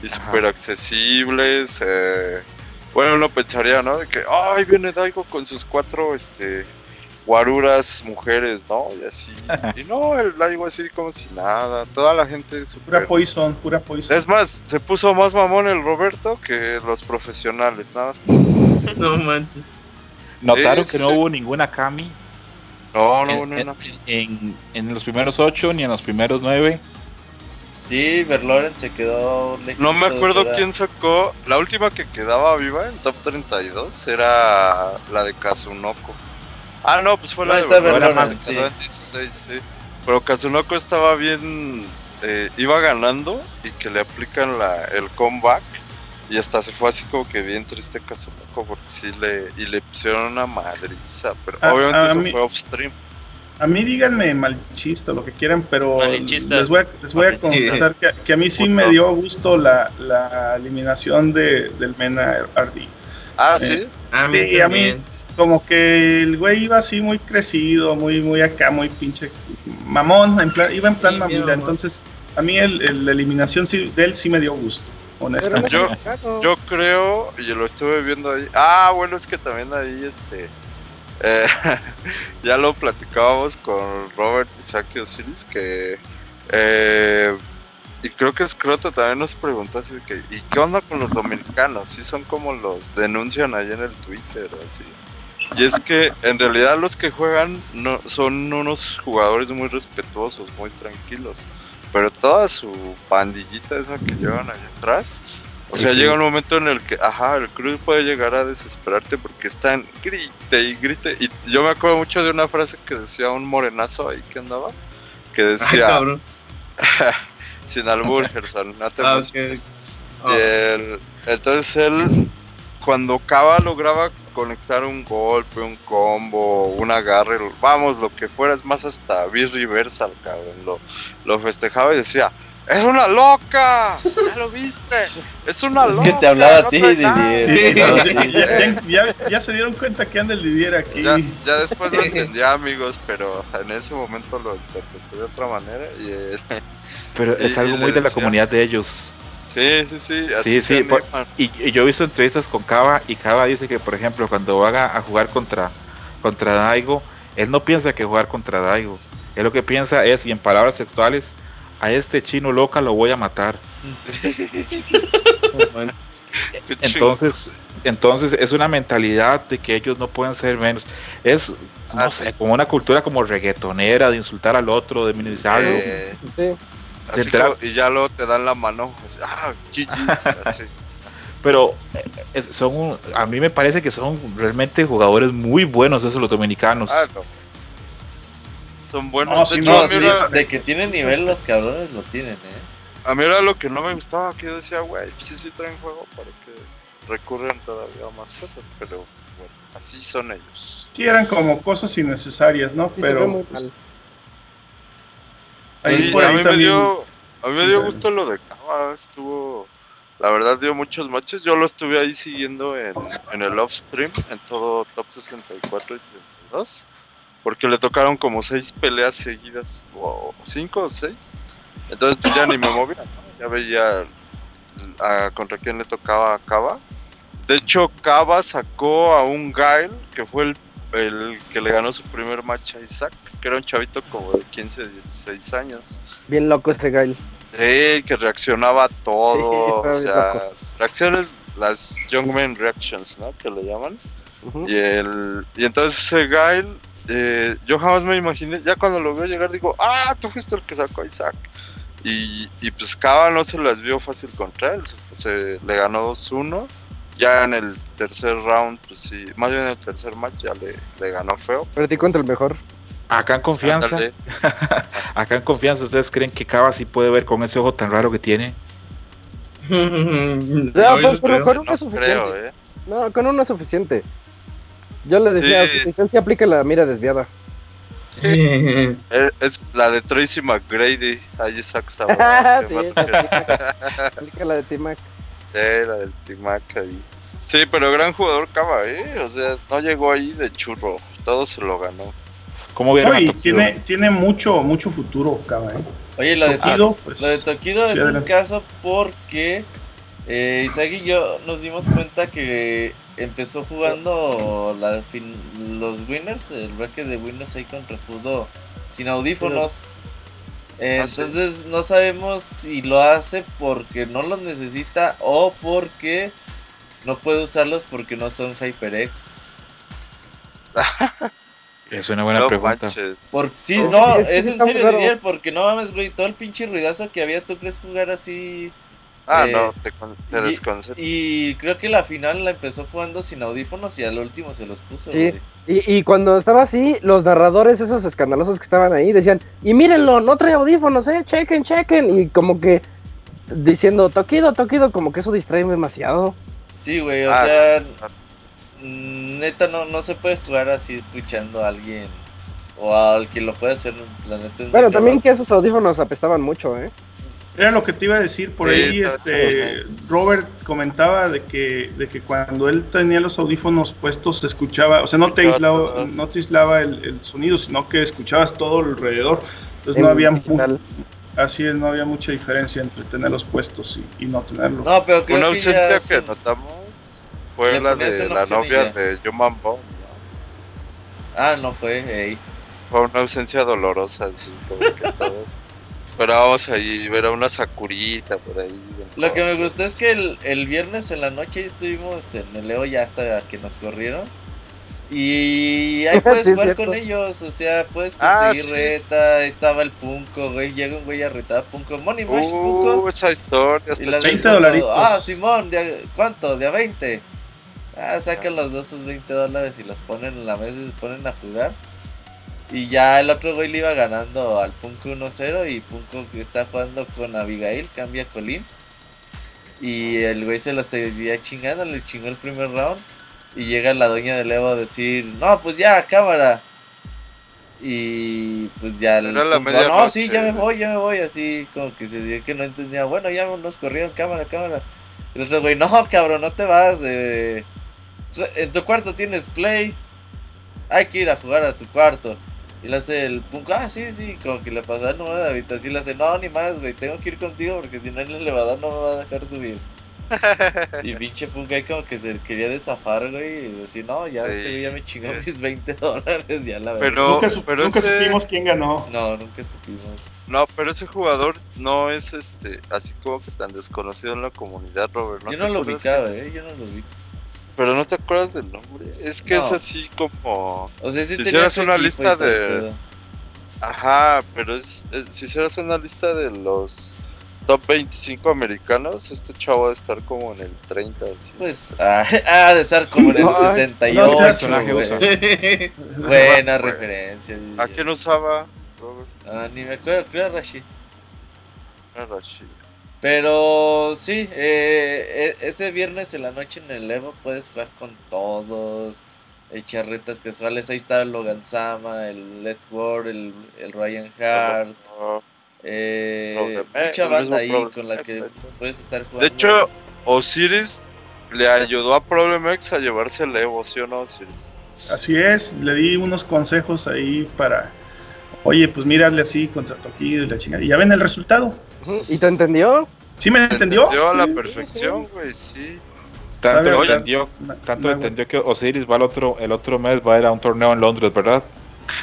Y súper accesibles. eh, bueno, uno pensaría, ¿no? De que, ay, viene Daigo con sus cuatro, este, guaruras mujeres, ¿no? Y así. Y no, el Daigo así como si nada. Toda la gente Pura súper... poison, pura poison. Es más, se puso más mamón el Roberto que los profesionales, nada más. No manches. ¿Notaron Sí, que no sí. hubo ninguna Kami No, no, en, no, en- no. en- en los primeros ocho ni en los primeros nueve? Sí, Verloren se quedó lejos. No me acuerdo quién sacó. La última que quedaba viva en top 32 era la de Kazunoko. Ah, no, pues fue la No, de en 16, sí. Pero Kazunoko estaba bien. eh, iba ganando y que le aplican la, el comeback. Y hasta se fue así como que bien triste Kazunoko porque sí le, y le pusieron una madriza. Pero A- obviamente a eso mí- fue off stream. A mí díganme malchista, lo que quieran, pero les voy a, les voy a confesar que, que a mí sí me dio gusto la, la eliminación de, del Mena Hardy. Ah, Eh, sí. A mí Sí, a mí-. Como que el güey iba así muy crecido, muy muy acá, muy pinche mamón, en plan, iba en plan Sí, mamila. mamón. Entonces, a mí el, el- la eliminación sí- de él sí me dio gusto, honestamente. Yo, yo creo, y lo estuve viendo ahí. Ah, bueno, es que también ahí, este. eh, ya lo platicábamos con Robert Isaac Osiris, que. eh, y creo que Scroto también nos preguntó así de que. ¿Y qué onda con los dominicanos? Sí, son como los denuncian ahí en el Twitter, así. Y es que en realidad los que juegan no, son unos jugadores muy respetuosos, muy tranquilos. Pero toda su pandillita esa que llevan ahí atrás, o sea, llega un momento en el que, ajá, el crew puede llegar a desesperarte porque están grite y grite. Y yo me acuerdo mucho de una frase que decía un morenazo ahí que andaba, que Ay, decía, cabrón. sin albur, Gerson, no te Ah, emociones". ok. Y él- entonces él, cuando Cava lograba conectar un golpe, un combo, un agarre, vamos, lo que fuera, es más hasta B-Reversal, cabrón, lo, lo festejaba y decía, ¡Es una loca! ¿Ya lo viste? ¡Es una Es loca! que te hablaba a ti, trae nada". Didier. ya, ya- ya- ya se dieron cuenta que anda el Didier aquí. Ya, ya después lo entendía, amigos, pero en ese momento lo interpreté de otra manera y Pero es Y- algo y muy de la comunidad de ellos. Sí, sí, sí, así Sí, sí, por-. Y, y yo he visto entrevistas con Cava y Cava dice que, por ejemplo, cuando va a, a jugar contra, contra Daigo, él no piensa que jugar contra Daigo. Él lo que piensa es, y en palabras textuales, a este chino loca lo voy a matar. Bueno, Entonces, entonces es una mentalidad de que ellos no pueden ser menos. Es, no Ah, sé, como una cultura como reggaetonera, de insultar al otro, de minimizarlo. Eh, Sí. Así entrar- como- y ya luego te dan la mano, así, ah, GG's, así. Pero eh, son, un- a mí me parece que son realmente jugadores muy buenos esos los dominicanos. Ah, no. Son buenos. No, de sí, hecho, No, a, mí sí, era, de que tienen nivel los cabrones lo tienen, eh. a mí era lo que no me gustaba, que yo decía, güey, pues sí, sí traen juego para que recurren todavía a más cosas, pero bueno, así son ellos. Sí, eran como cosas innecesarias, ¿no? Sí, se ve Pero Sí, a mí me dio, a mí me dio gusto lo de Cava, estuvo, La verdad dio muchos matches. Yo lo estuve ahí siguiendo en, en el off stream, en todo top 64 y 32. Porque le tocaron como seis peleas seguidas, o cinco o seis. Entonces pues, ya ni me movía, ¿no? ya veía a, contra quién le tocaba a Cava. De hecho, Cava sacó a un Gael, que fue el, el que le ganó su primer match a Isaac, que era un chavito como de 15, 16 años. Bien loco ese Gail. Sí, que reaccionaba a todo. Sí, o sea, loco. reacciones, las Young Men Reactions, ¿no? Que le llaman. Y, el, y entonces ese Gail, eh, yo jamás me imaginé, ya cuando lo veo llegar digo, ah, tú fuiste el que sacó a Isaac. Y, y pues Cava no se las vio fácil contra él, se, se- le ganó 2-1. Ya en el tercer round, pues sí, más bien en el tercer match ya le, le ganó feo. Perdí contra el mejor. Acá en confianza, acá en confianza, ¿ustedes creen que Cava sí puede ver con ese ojo tan raro que tiene? No, pues, pero con No uno es suficiente. creo, ¿eh? No, con uno es suficiente. Yo le decía, Sí. su licencia aplica la mira desviada. Eh, Es la de Tracy McGrady, ahí Isaac estaba. sí, aplica la de T-Mac. Sí, la del Timac ahí. Sí, pero gran jugador Cava, ¿eh? O sea, no llegó ahí de churro, todo se lo ganó. ¿Cómo No, y tiene, tiene mucho, mucho futuro, Cava, ¿eh? Oye, lo de, Tokido, pues, lo de Tokido es un caso porque eh, Isaac y yo nos dimos cuenta que empezó jugando la fin- los winners, el bracket de winners ahí contra Fudo sin audífonos. Eh, Ah, entonces no sabemos si lo hace porque no los necesita o porque no puede usarlos porque no son HyperX. Es una buena no pregunta. Por, sí, Oh, no, es en serio. Didier, porque no mames, güey, todo el pinche ruidazo que había, ¿tú crees jugar así? Ah, eh, no, te, te y- creo que la final la empezó jugando sin audífonos y al último se los puso, Sí. güey. Y, y cuando estaba así, los narradores esos escandalosos que estaban ahí decían, y mírenlo, no trae audífonos, eh, chequen, chequen. Y como que diciendo, toquido, toquido, como que eso distrae demasiado. Sí, güey, o Ah, sea, sí. neta no, no se puede jugar así escuchando a alguien o al que lo puede hacer, la neta es muy Bueno, también que esos audífonos apestaban mucho, eh. Era lo que te iba a decir por Sí, ahí. Este. Robert comentaba de que, de que cuando él tenía los audífonos puestos se escuchaba, o sea, no te aislaba, no te aislaba el, el sonido, sino que escuchabas todo alrededor. Entonces no había, así es, no había mucha diferencia entre tenerlos puestos y, y no tenerlos. No, pero creo Una ausencia que notamos fue la de la novia de Human Bomb. ¿no? Ah, no fue, ey. Fue una ausencia dolorosa, así como que todo. Esperábamos ahí ver a una Sakurita por ahí. Lo que me gustó es que el, el viernes en la noche estuvimos en el Leo ya hasta que nos corrieron. Y ahí puedes Sí, jugar con ellos, o sea, puedes Ah, conseguir sí. reta, estaba el Punco, güey, llega un güey a retar a Punco, Money Mash Punco. Uh, esa historia Y las 20 del dolaritos. Punco, Ah, Simón, ¿de a- ¿cuánto? ¿De a 20? Ah, sacan los dos sus 20 dólares y los ponen en la mesa y se ponen a jugar. Y ya el otro güey le iba ganando al Punko 1-0 y Punko está jugando con Abigail, cambia a Colin. Y el güey se lo estaría chingando, le chingó el primer round. Y llega la doña de Evo a decir, no, pues ya, cámara. Y pues ya el Punko, no, sí, ya me voy, ya me voy, así como que se dio que no entendía, bueno, ya nos corrieron, cámara, cámara. Y el otro güey, no, cabrón, no te vas, de... en tu cuarto tienes play, hay que ir a jugar a tu cuarto. Y le hace el punk, ah, sí, sí, como que le pasa el número de habitación y le hace, no, ni más, güey, tengo que ir contigo porque si no el elevador no me va a dejar subir. y pinche punk ahí como que se quería desafar, güey, y decir, no, ya, Sí, este ya me chingó mis 20 dólares, ya la verdad. Pero, nunca su- pero nunca ese, supimos quién ganó. No, nunca supimos. no, pero ese jugador no es este, así como que tan desconocido en la comunidad, Robert. ¿no yo no lo ubicaba, eh, yo no lo vi. Pero no te acuerdas del nombre. Es que No. es así como. O sea, Si tenía hicieras una lista todo de-. Ajá, pero es, es- si hicieras una lista de los top 25 americanos, este chavo va a estar como en el 30. Así. Pues, ah, ah, de estar como en el Ay, 68, no, usa. Buena referencia. ¿A quién usaba Robert Ah, ni me acuerdo, creo era Rashid. Era Rashid? Pero sí, eh, este viernes en la noche en el Evo puedes jugar con todos. Echar retas casuales. Ahí está el Logan Sama, el Let Ward, el, el Ryan Hart. No. Eh, eh, mucha banda ahí Problem- con la que puedes estar jugando. De hecho, Osiris le ayudó a Problem X a llevarse el Evo, ¿sí o no, Osiris? Así es, le di unos consejos ahí para, oye, pues mírale así contra Tokido y la chingada. Y ya ven el resultado. ¿Y te entendió? ¿Sí me entendió? Entendió a la perfección, güey, sí. Tanto entendió, tanto me- entendió que Osiris va el otro, el otro mes va a ir a un torneo en Londres, ¿verdad?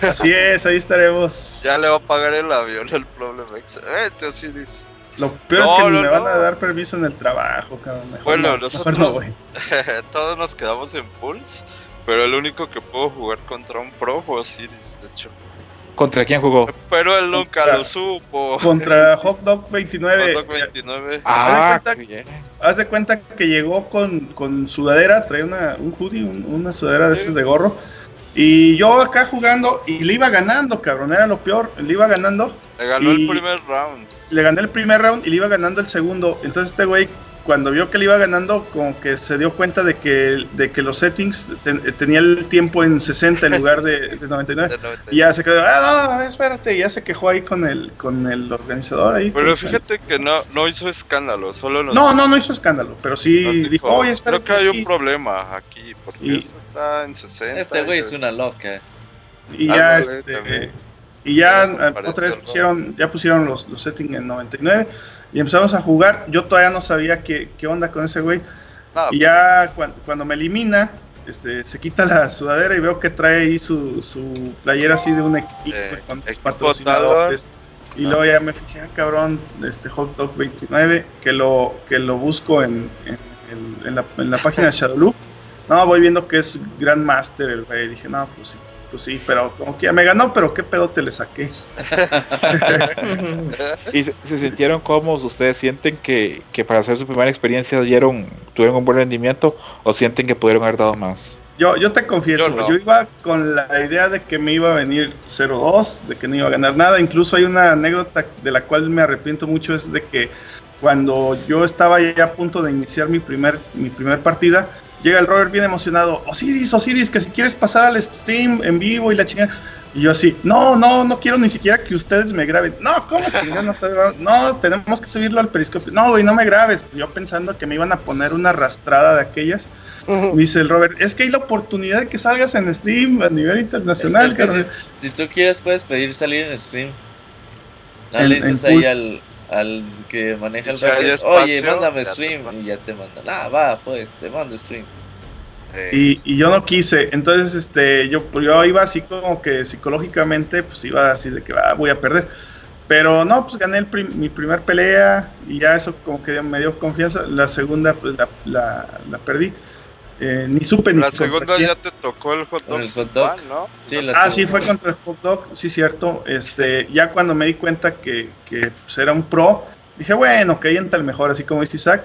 Así es, ahí estaremos. Ya le va a pagar el avión al Problem X. Vete, Osiris. Lo peor es que no, me van a dar permiso en el trabajo, cabrón. Mejor Bueno, no, nosotros- mejor. Todos nos quedamos en pools, pero el único que pudo jugar contra un pro fue Osiris, de hecho. ¿Contra quién jugó? Pero él nunca Contra- lo supo. Contra Hot Dog 29. Hot Dog 29. Ah, cuenta- qué bien. Haz de cuenta que llegó con, con sudadera, traía una, un hoodie, un- una sudadera de Sí. esas de gorro. Y yo acá jugando y le iba ganando, cabrón, era lo peor. Le iba ganando, Le ganó el primer round. le gané el primer round y le iba ganando el segundo. Entonces este güey, cuando vio que le iba ganando, como que se dio cuenta de que, de que los settings ten- tenía el tiempo en 60 en lugar de, de 99. de 90. Y ya se quedó, ah, no, no, espérate, y ya se quejó ahí con el, con el organizador ahí. Pero con- fíjate que no, no hizo escándalo, solo nos No, no, no hizo escándalo, pero sí nos dijo, oye, espérate. Creo que hay un aquí". problema aquí, porque Y- esto está en 60. Este güey es una loca. Y ya, Ándale, este, y ya Ya otra vez pusieron, ya pusieron los, los settings en 99 y empezamos a jugar. Yo todavía no sabía qué, qué onda con ese güey. Y ya cuan- cuando me elimina, este, se quita la sudadera y veo que trae ahí su, su playera así de un equipo Eh, con equipo patrocinadores. Y luego ya me fijé, ah, cabrón, este Hot Dog 29, que lo, que lo busco en, en, en- en la, en la página de Shadowloop. No, voy viendo que es Grandmaster el güey. Dije, no, pues sí, pues sí, pero como que ya me ganó, pero qué pedo te le saqué. ¿Y se, se sintieron cómodos? ¿Ustedes sienten que, que para hacer su primera experiencia dieron, tuvieron un buen rendimiento o sienten que pudieron haber dado más? Yo, yo te confieso, Yo yo, iba con la idea de que me iba a venir 0-2, de que no iba a ganar nada. Incluso hay una anécdota de la cual me arrepiento mucho, es de que cuando yo estaba ya a punto de iniciar mi primer, mi primer partida, llega el Robert bien emocionado, Osiris, Osiris, que si quieres pasar al stream en vivo y la chingada. Y yo así, no, no, no quiero ni siquiera que ustedes me graben. No, ¿cómo chingada? No, te no, tenemos que subirlo al periscopio. No, güey, no me grabes. Yo pensando que me iban a poner una arrastrada de aquellas. Dice el Robert, es que hay la oportunidad de que salgas en stream a nivel internacional. Es que si, carnal". si tú quieres puedes pedir salir en stream. No En- le dices ahí al, al que maneja el Si hay bracket, espacio, oye, mándame stream. mando". Y ya te mandan. Ah, va, pues, te mando stream. eh, Y, y yo no quise, entonces este, yo, yo iba así como que psicológicamente, pues iba así de que ah, voy a perder. Pero no, pues gané el prim- mi primer pelea y ya eso como que me dio confianza. La segunda, pues la, la, la perdí. Eh, ni supe ni la segunda ya te tocó el hot dog. el hot dog. ¿no? Sí, la Ah, sí, fue contra el hot dog, sí, cierto. Este, ya cuando me di cuenta que, que pues, era un pro, dije, bueno, que entra el mejor, así como dice Isaac.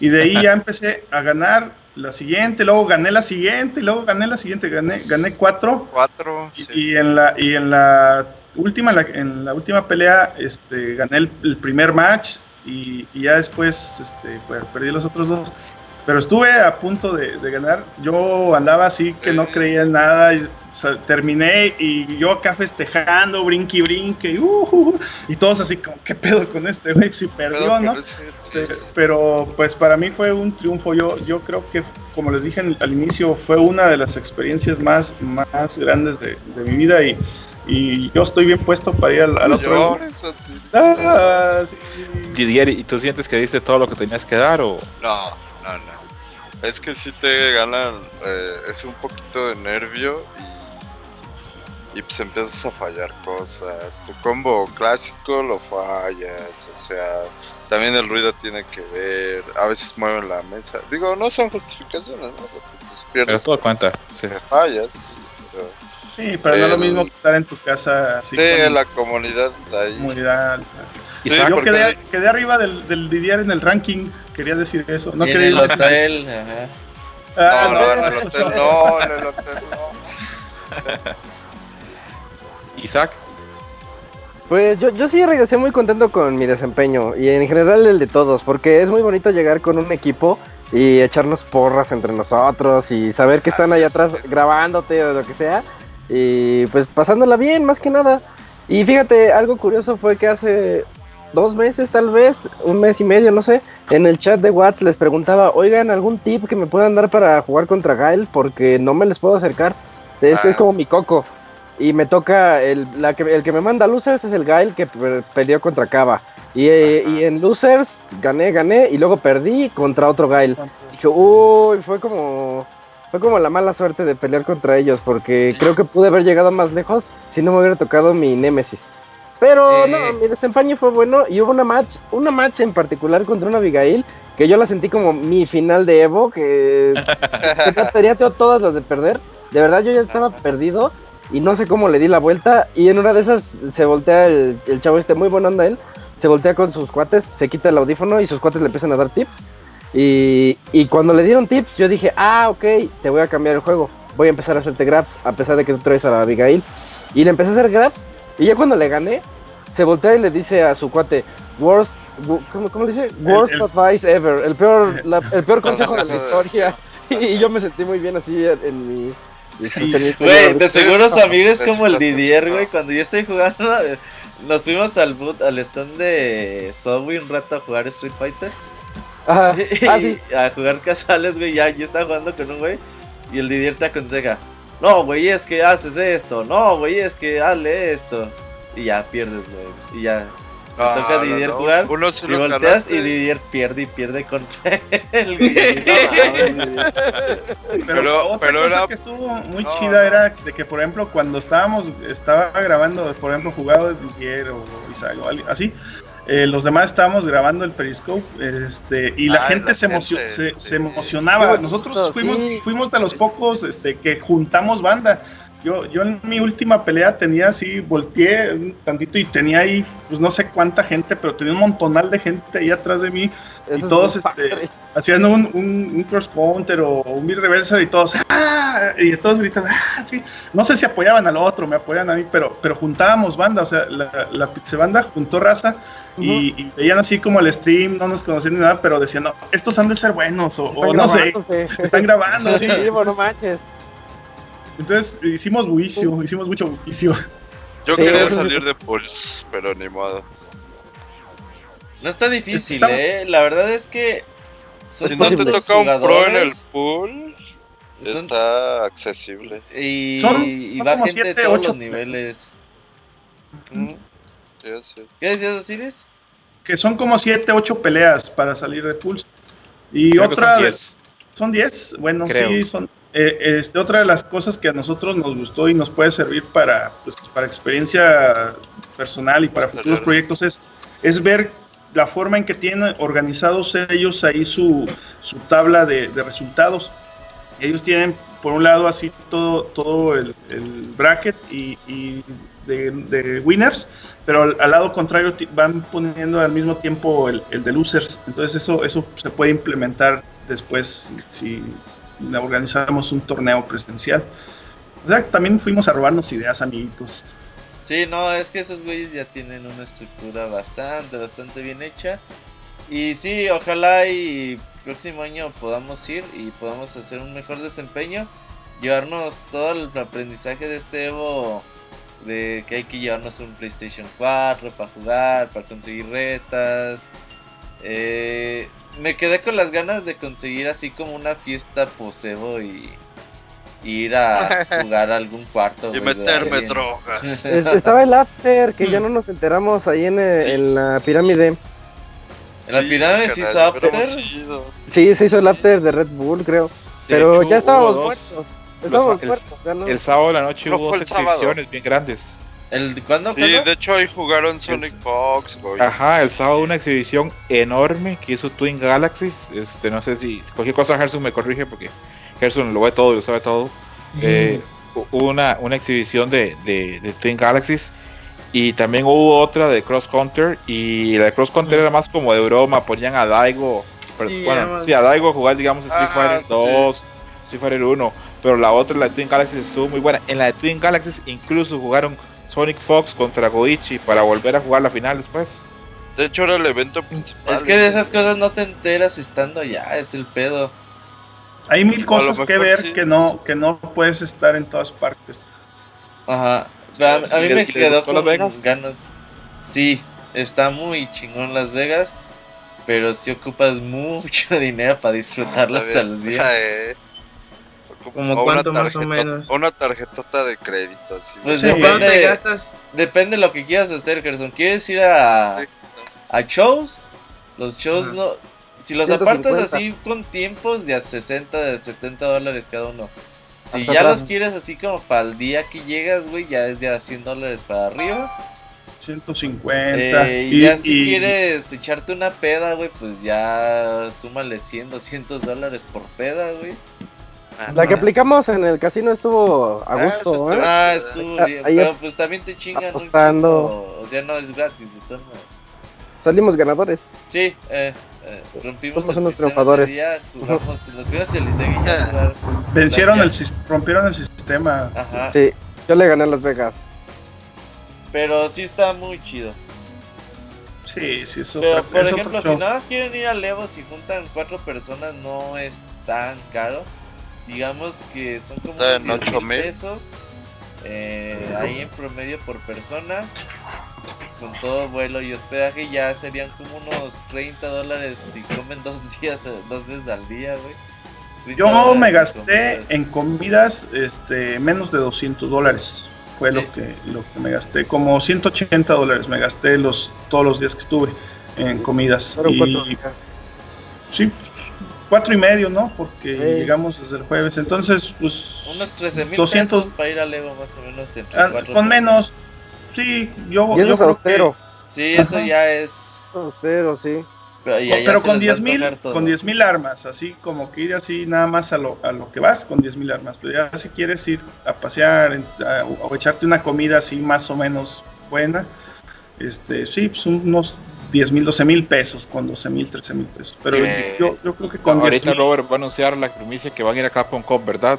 Y de ahí ya empecé a ganar la siguiente, luego gané la siguiente, y luego gané la siguiente, gané, gané cuatro. Cuatro. Y, sí. y en la, y en la última, en la, en la última pelea, este, gané el, el primer match y, y ya después este, pues, perdí los otros dos. Pero estuve a punto de, de ganar. Yo andaba así que no creía en nada. Y, terminé y yo acá festejando, brinque, brinque. Y, uh, uh, y todos así como, ¿qué pedo con este güey? Si perdió, ¿no? sí. Pero pues para mí fue un triunfo. Yo, yo creo que, como les dije al inicio, fue una de las experiencias más, más grandes de, de mi vida y, y yo estoy bien puesto para ir al, otro. llores así. Ah, sí. Didier, ¿y tú sientes que diste todo lo que tenías que dar o No, no, no. Es que si te ganan, eh, es un poquito de nervio y, y pues empiezas a fallar cosas. Tu combo clásico lo fallas, o sea, también el ruido tiene que ver. A veces mueven la mesa. Digo, no son justificaciones, ¿no? Porque pues pero pierdes, todo cuenta? Sí. fallas. sí, pero- Sí, pero no es lo mismo que estar en tu casa así Sí, con la comunidad ahí. comunidad. Sí, Yo porque- quedé, quedé arriba del, del Didier en el ranking, quería decir eso. No quería el hotel, ajá. Ah, No, no, en el hotel no, en el hotel no. Isaac, Pues yo, yo sí regresé muy contento con mi desempeño y en general el de todos, porque es muy bonito llegar con un equipo y echarnos porras entre nosotros y saber que están sí, atrás grabándote o lo que sea y pues pasándola bien más que nada. Y fíjate, algo curioso fue que hace dos meses tal vez, un mes y medio, no sé, en el chat de WhatsApp les preguntaba, oigan, algún tip que me puedan dar para jugar contra Gael porque no me les puedo acercar. Es, es Ah. como mi coco. Y me toca, el, la que, el que me manda Losers es el Gael que pe- peleó contra Kaba. Y, eh, y en Losers gané, gané y luego perdí contra otro Gael. Dije, uy, fue como... Fue como la mala suerte de pelear contra ellos, porque creo que pude haber llegado más lejos si no me hubiera tocado mi Némesis. Pero Eh. no, mi desempeño fue bueno y hubo una match, una match en particular contra una Abigail que yo la sentí como mi final de Evo, que, que to- todas las de perder. De verdad yo ya estaba perdido y no sé cómo le di la vuelta y en una de esas se voltea el, el chavo este, muy buena onda él, se voltea con sus cuates, se quita el audífono y sus cuates le empiezan a dar tips. Y, y cuando le dieron tips, yo dije, ah, ok, te voy a cambiar el juego. Voy a empezar a hacerte grabs, a pesar de que tú traes a la Abigail. Y le empecé a hacer grabs. Y ya cuando le gané, se voltea y le dice a su cuate, worst, wo- ¿cómo, cómo le dice? Worst el- advice ever. El peor, la- el peor consejo de la historia. Y yo me sentí muy bien así en, mi... Güey, de seguro su amigo es como el Didier, güey. Cuando yo estoy jugando, nos fuimos al boot, al stand de Subway un rato a jugar Street Fighter. Ajá. Ah, sí. A jugar casuales, güey. Ya, yo estaba jugando con un güey. Y el Didier te aconseja: No, güey, es que haces esto. No, güey, es que hazle esto. Y ya pierdes, güey. Y ya. Te Ah, toca a no, Didier no. jugar. Uno Y volteas ganaste. y Didier pierde y pierde contra él. no. Pero, Pero- otra pero cosa era- que estuvo muy No, chida era de que, por ejemplo, cuando estábamos, estaba grabando, por ejemplo, jugado Didier o Isaac o así, eh, los demás estábamos grabando el Periscope este, y la Ah, gente, la se, emocio- gente, se, sí. se emocionaba. Nosotros fuimos, sí. fuimos de los pocos este, que juntamos banda. Yo, yo en mi última pelea tenía así, volteé un tantito y tenía ahí, pues no sé cuánta gente, pero tenía un montonal de gente ahí atrás de mí Eso es todos, este, haciendo un, un, un cross counter o un mid reversal y todos, ¡ah! Y todos gritan, ¡ah! Sí. No sé si apoyaban al otro, me apoyan a mí, pero, pero juntábamos banda, o sea, la, la banda juntó raza y, y veían así como el stream, no nos conocían ni nada, pero decían, no, estos han de ser buenos, o, o no sé, están grabando, sí. Sí, bueno, no manches. Entonces hicimos buicio, hicimos mucho buicio. Yo Sí, quería salir de Pulse, pero ni modo. No está difícil, Estamos- eh. La verdad es que. Si no te toca un pro en el pool, son- está accesible. y, Son- y son va como gente de siete, todos ocho. los niveles. Mm, es. ¿Qué decías, Osiris? Que son como 7, 8 peleas para salir de Pulse. Y Creo otra son 10. Son 10, bueno, Creo. sí, son. eh, este, otra de las cosas que a nosotros nos gustó y nos puede servir para, pues, para experiencia personal y para futuros proyectos es, es ver la forma en que tienen organizados ellos ahí su, su tabla de, de resultados. Ellos tienen, por un lado, así todo, todo el, el bracket y, y de, de winners, pero al, lado contrario van poniendo al mismo tiempo el, el de losers. Entonces eso, eso se puede implementar después si organizamos un torneo presencial. O sea, también fuimos a robarnos ideas, amiguitos. Sí, no, es que esos güeyes ya tienen una estructura bastante, bastante bien hecha. Y sí, ojalá y próximo año podamos ir y podamos hacer un mejor desempeño. Llevarnos todo el aprendizaje de este Evo. De que hay que llevarnos un PlayStation 4 para jugar, para conseguir retas. Eh, me quedé con las ganas de conseguir así como una fiesta post-Evo y, y ir a jugar a algún cuarto. Y meterme drogas. Es- estaba el after, que ya no nos enteramos ahí en, eh, Sí. en la pirámide. ¿En la pirámide se hizo after? Sí, se hizo el after de Red Bull, creo. De Pero hecho, ya estábamos hubo el- El sábado de la noche No hubo dos el sábado. exhibiciones bien grandes. ¿El, ¿Cuándo? Sí, ¿Cuándo? de hecho ahí jugaron Sonic Fox, güey. Ajá, el sábado una exhibición enorme que hizo Twin Galaxies. Este, no sé si cualquier cosa Gerson me corrige porque Gerson lo ve todo y lo sabe todo. Eh, hu- hubo una, una exhibición de, de, de Twin Galaxies y también hubo otra de Cross Counter y la de Cross Counter era más como de broma, ponían a Daigo, pero- Sí, bueno, era más- sí, a Daigo a jugar digamos Street Ah, Fighter sí. 2, Street Fighter 1, pero la otra, la de Twin Galaxies estuvo muy buena. En la de Twin Galaxies incluso jugaron Sonic Fox contra Goichi para volver a jugar la final después. De hecho era el evento principal. Es que de esas cosas no te enteras estando ya, es el pedo. Hay mil cosas que ver sí. que no que no puedes estar en todas partes. Ajá. A, a mí ¿Y me quedó gustó Las con Vegas? ganas. Sí, está muy chingón Las Vegas, pero si ocupas mucho dinero para disfrutarlo A hasta los días. eh, ¿Como o cuánto una más o tarjetota- menos? Una tarjetota de crédito, así. Pues Sí, depende-. Depende de lo que quieras hacer, Gerson. ¿Quieres ir a, a shows? Los shows Ajá. no. Si los 150. apartas así con tiempos de a 60, de 70 dólares cada uno. Si Hasta ya atrás. los quieres así como para el día que llegas, güey, ya es de a 100 dólares para arriba. 150. Eh, y, ya si quieres echarte una peda, güey, pues ya súmale 100, 200 dólares por peda, güey. Ah, La que aplicamos en el casino estuvo a Ah, gusto, eso ¿eh? estuvo- Ah, estuvo Ah, bien. ahí Pero pues también te chingan un chingo, O sea, no es gratis de maneras. Salimos ganadores. Sí, eh, eh, rompimos Somos el unos sistema triunfadores. ese día, jugamos, si ya jugar. Vencieron el sis- rompieron el sistema. Ajá, Sí, yo le gané a Las Vegas. pero sí está muy chido. Sí, sí, eso. Pero por ejemplo, si nada más quieren ir al Evo, si juntan cuatro personas no es tan caro. Digamos que son como unos en 10 ocho mil mil. pesos. eh, ahí en promedio por persona. Con todo vuelo y hospedaje ya serían como unos 30 dólares si comen dos días, dos veces al día, güey. 30 Yo me gasté comidas. en comidas este, menos de 200 dólares. Fue Sí. lo, que, lo que me gasté. Como 180 dólares me gasté los, todos los días que estuve en comidas. Y, días. sí, cuatro y medio, ¿no? Porque Sí. llegamos desde el jueves. Entonces, pues. Unos 13 mil 200. pesos para ir al Evo más o menos entre Ah, cuatro con menos. Sí, yo. Y eso yo es austero. Sí, eso Ajá. ya es... Austero, sí. Pero, que- ya- ya pero se con les va a 10 mil con 10 mil armas, así como que ir así nada más a lo, a lo que vas con 10 mil armas. Pero ya si quieres ir a pasear a- o echarte una comida así más o menos buena, este sí, pues unos 10 mil, 12 mil pesos, con 12 mil, 13 mil pesos. Pero Eh, yo, yo creo que con 10 Ahorita mil. Robert va a anunciar la primicia que van a ir a Capcom Cup, ¿verdad?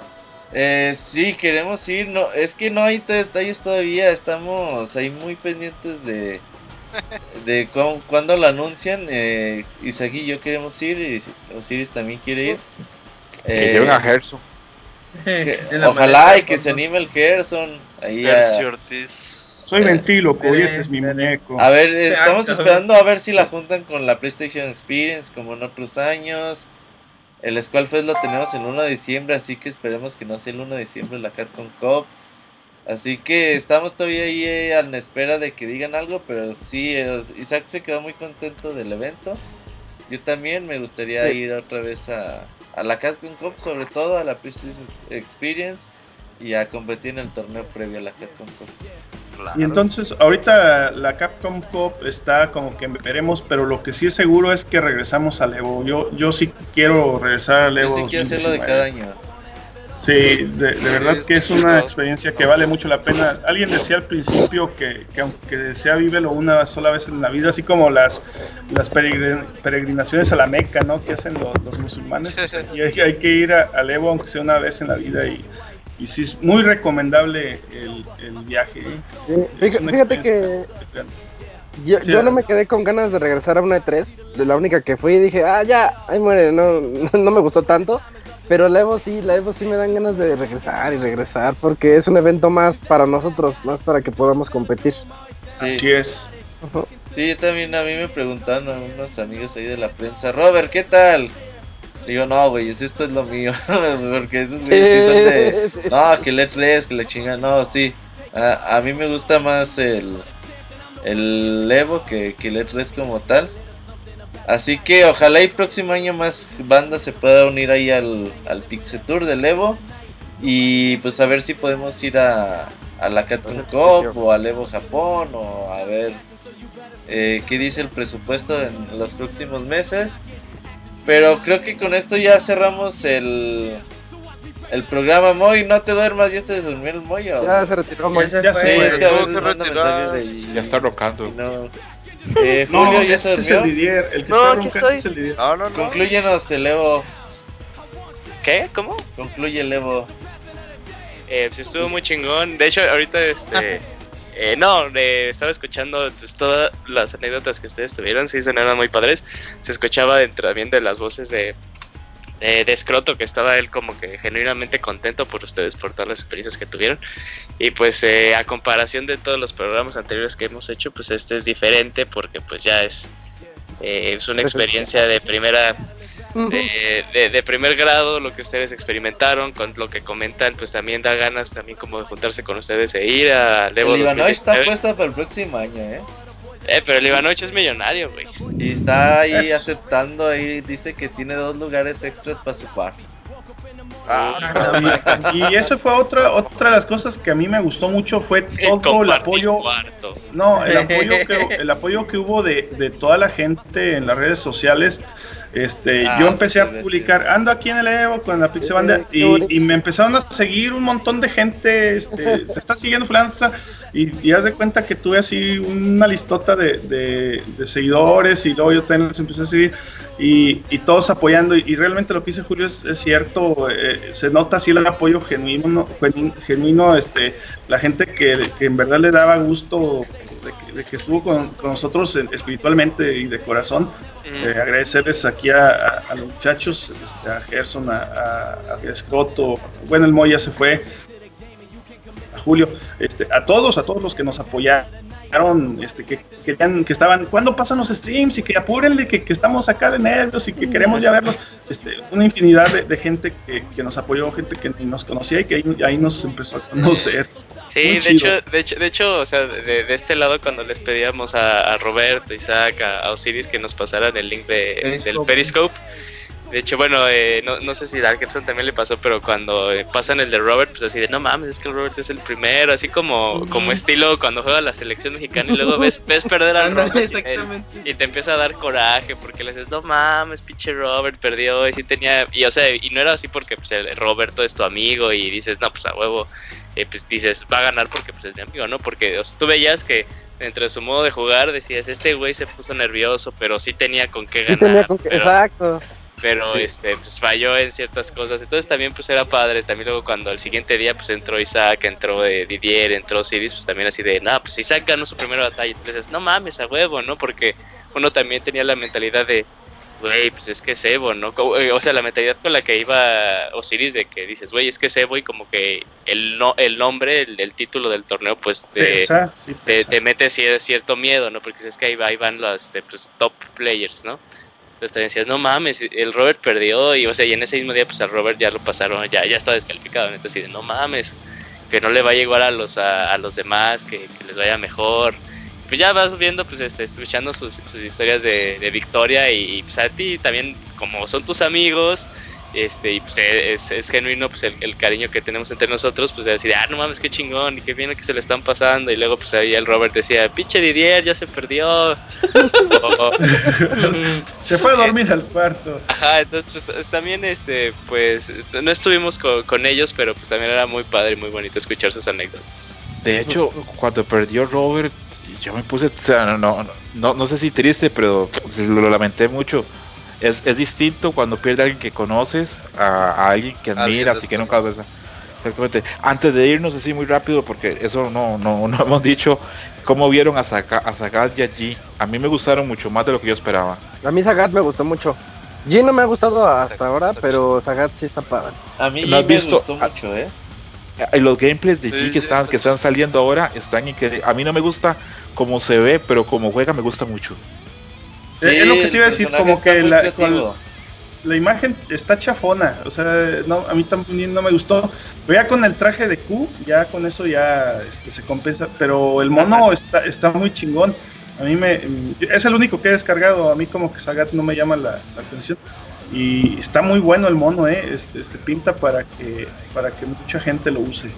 Eh, sí, queremos ir. No, es que no hay detalles todavía. Estamos ahí muy pendientes de de cu- cuándo lo anuncian. Eh, Isaac y yo queremos ir y Osiris también quiere ir. Que Eh, lleven a Gerson. que- En la ojalá y que se anime el Gerson. Ahí a, Ortiz. Soy eh, ventríloco y eh, este es mi muñeco. a ver, estamos Exacto. esperando a ver si la juntan con la PlayStation Experience como en otros años. El Squall Fest lo tenemos el 1 de diciembre, así que esperemos que no sea el 1 de diciembre la Capcom Cup. Así que estamos todavía ahí eh, a la espera de que digan algo, pero sí, eh, Isaac se quedó muy contento del evento. Yo también me gustaría Sí. ir otra vez a, a la Capcom Cup, sobre todo a la PlayStation Experience y a competir en el torneo previo a la Capcom Cup. Claro. Y entonces, ahorita la Capcom Cup está como que veremos, pero lo que sí es seguro es que regresamos al Evo. Yo, yo sí quiero regresar al Yo Evo. sí quiero hacerlo de 2019. cada año. Sí, de, de verdad que es una experiencia que vale mucho la pena. Alguien decía al principio que, que aunque sea vívelo una sola vez en la vida, así como las, las peregrin- peregrinaciones a la Meca, ¿no? Que hacen los, los musulmanes. y hay, hay que ir a- al Evo aunque sea una vez en la vida y, y sí es muy recomendable el, el viaje. Fíjate, que yo, Sí. yo no me quedé con ganas de regresar a una E3. De la única que fui y dije, ah, ya, ahí muere, no, no me gustó tanto. Pero la Evo sí, la Evo sí me dan ganas de regresar y regresar porque es un evento más para nosotros, más para que podamos competir. Sí. Así es. Sí, yo también a mí me preguntaron a unos amigos ahí de la prensa, Robert, ¿qué tal? Digo, no, güey, esto es lo mío, porque esos güeyes sí son de, no, que le 3, que le chingan, no, sí, a, a mí me gusta más el, el Evo que, que el E3 como tal. Así que ojalá el próximo año más bandas se pueda unir ahí al, al Pixel Tour del Evo. Y pues a ver si podemos ir a, a la Capcom Cup o al Evo Japón o a ver eh, qué dice el presupuesto en los próximos meses. Pero creo que con esto ya cerramos el, el programa Moy. No te duermas, ya te durmió el Moy. ¿o? Ya se retiró, Moy. Ya se Ya fue. Sí, se es que a Tengo veces que manda retirar. mensajes de Ya está rocando. no. Eh, No, Julio ya se este es el durmió. Didier. El que No, está aquí roncando estoy. es el Didier. No, no, no. Conclúyenos el Evo. ¿Qué? ¿Cómo? Concluye el Evo. Eh, pues estuvo muy chingón. De hecho, ahorita este. eh, no, eh, estaba escuchando pues, todas las anécdotas que ustedes tuvieron. Sí, sonaron muy padres. Se escuchaba dentro también de las voces de, de escroto que estaba él como que genuinamente contento por ustedes por todas las experiencias que tuvieron y pues eh, a comparación de todos los programas anteriores que hemos hecho pues este es diferente porque pues ya es eh, es una experiencia de primera de, de- de primer grado lo que ustedes experimentaron con lo que comentan pues también da ganas también como de juntarse con ustedes e ir a Levo El Ivanovich está 2019. puesta para el próximo año, ¿eh? eh, pero el Ivanovich es millonario güey Y está ahí Eso. aceptando, ahí dice que tiene dos lugares extras para su cuarto. Y, y eso fue otra otra de las cosas que a mí me gustó mucho fue todo el apoyo cuarto. No, el apoyo que, el apoyo que hubo de, de toda la gente en las redes sociales. Este, Ah, yo empecé a publicar, ando aquí en el Evo con la Pixie Banda y, y me empezaron a seguir un montón de gente, este, te está siguiendo fulano, y, y haz de cuenta que tuve así una listota de, de- de seguidores y luego yo también los empecé a seguir y, y todos apoyando y, y realmente lo que dice Julio es, es cierto, eh, se nota así el apoyo genuino, genuino, genuino, este, la gente que, que en verdad le daba gusto de que, de que estuvo con, con nosotros eh, espiritualmente y de corazón. Eh, agradecerles aquí a, a- a los muchachos, este, a Gerson, a, a, Escroto, bueno, el Moya se fue, a Julio, este, a todos, a todos los que nos apoyaron, este, que, que, querían- que estaban, ¿cuándo pasan los streams? Y que apúrenle, que, que estamos acá de nervios y que queremos ya verlos. Este, una infinidad de, de gente que, que nos apoyó, gente que ni nos conocía y que ahí, ahí nos empezó a conocer. Sí, de hecho, de hecho, de hecho, o sea, de, de este lado cuando les pedíamos a, a Roberto, Isaac, a, a Osiris que nos pasaran el link de, del Periscope. De hecho, bueno, eh, no, no sé si Darkerson también le pasó, pero cuando eh, pasan el de Robert, pues así de, no mames, es que el Robert es el primero, así como, como estilo cuando juega la selección mexicana y luego ves, ves perder al Robert y- exactamente. y te empieza a dar coraje porque le dices, no mames, pinche Robert perdió y sí tenía, y o sea, y no era así porque pues el Roberto es tu amigo y dices, no, pues a huevo, eh, pues dices, va a ganar porque pues es mi amigo, ¿no? Porque o sea, tú veías que dentro de su modo de jugar decías, este güey se puso nervioso, pero sí tenía con qué Sí ganar. tenía con que- pero, Exacto. pero este pues falló en ciertas cosas entonces también pues era padre también luego cuando el siguiente día pues entró Isaac entró eh, Didier entró Siris pues también así de no pues Isaac ganó su primera batalla entonces no mames a huevo no porque uno también tenía la mentalidad de güey pues es que es Evo no eh, o sea la mentalidad con la que iba Osiris de que dices güey es que es Evo y como que el no el nombre el, el título del torneo pues te, Pesa, sí, te, pesa. te mete cier- cierto miedo, ¿no? Porque es que ahí, va- ahí van los este, pues, top players, ¿no? Entonces también decías, no mames, el Robert perdió y, o sea, y en ese mismo día, pues al Robert ya lo pasaron, ya, ya está descalificado, ¿no? entonces, no mames, que no le vaya igual a los, a, a los demás, que, que les vaya mejor. Pues ya vas viendo, pues, este, escuchando sus, sus historias de, de victoria y, y, pues a ti también, como son tus amigos, este, y pues es, es genuino pues el, el cariño que tenemos entre nosotros, pues de decir, ah, no mames, qué chingón, y qué bien que se le están pasando, y luego pues ahí el Robert decía, pinche Didier, ya se perdió. O- Se fue a dormir al cuarto. Ajá, entonces pues, es- también este, pues no estuvimos co- con, ellos, pero pues también era muy padre y muy bonito escuchar sus anécdotas. De hecho, cuando perdió Robert, yo me puse, o sea, no, no, no, no sé si triste, pero pues, lo, lamenté mucho. Es, es distinto cuando pierde a alguien que conoces a, a alguien que admiras y que nunca ves. Exactamente. Antes de irnos así muy rápido, porque eso no, no, no hemos dicho, cómo vieron a, Saga, a Sagat y a G. A mí me gustaron mucho más de lo que yo esperaba. A mí Sagat me gustó mucho. G no me ha gustado hasta Sagat ahora, pero Sagat sí está padre. A mí ¿No has me visto? gustó mucho, ¿eh? Los gameplays de Sí, G que están, está que están saliendo ahora están increíbles. A mí no me gusta cómo se ve, pero como juega me gusta mucho. es lo que te iba a decir, como que la-. La imagen está chafona, o sea, no, a mí también no me gustó. Pero ya con el traje de Q, ya con eso ya este, se compensa. Pero el mono está, está muy chingón. A mí me. Es el único que he descargado. A mí, como que Sagat no me llama la, la atención. Y está muy bueno el mono, ¿eh? Este, este pinta para que, para que mucha gente lo use.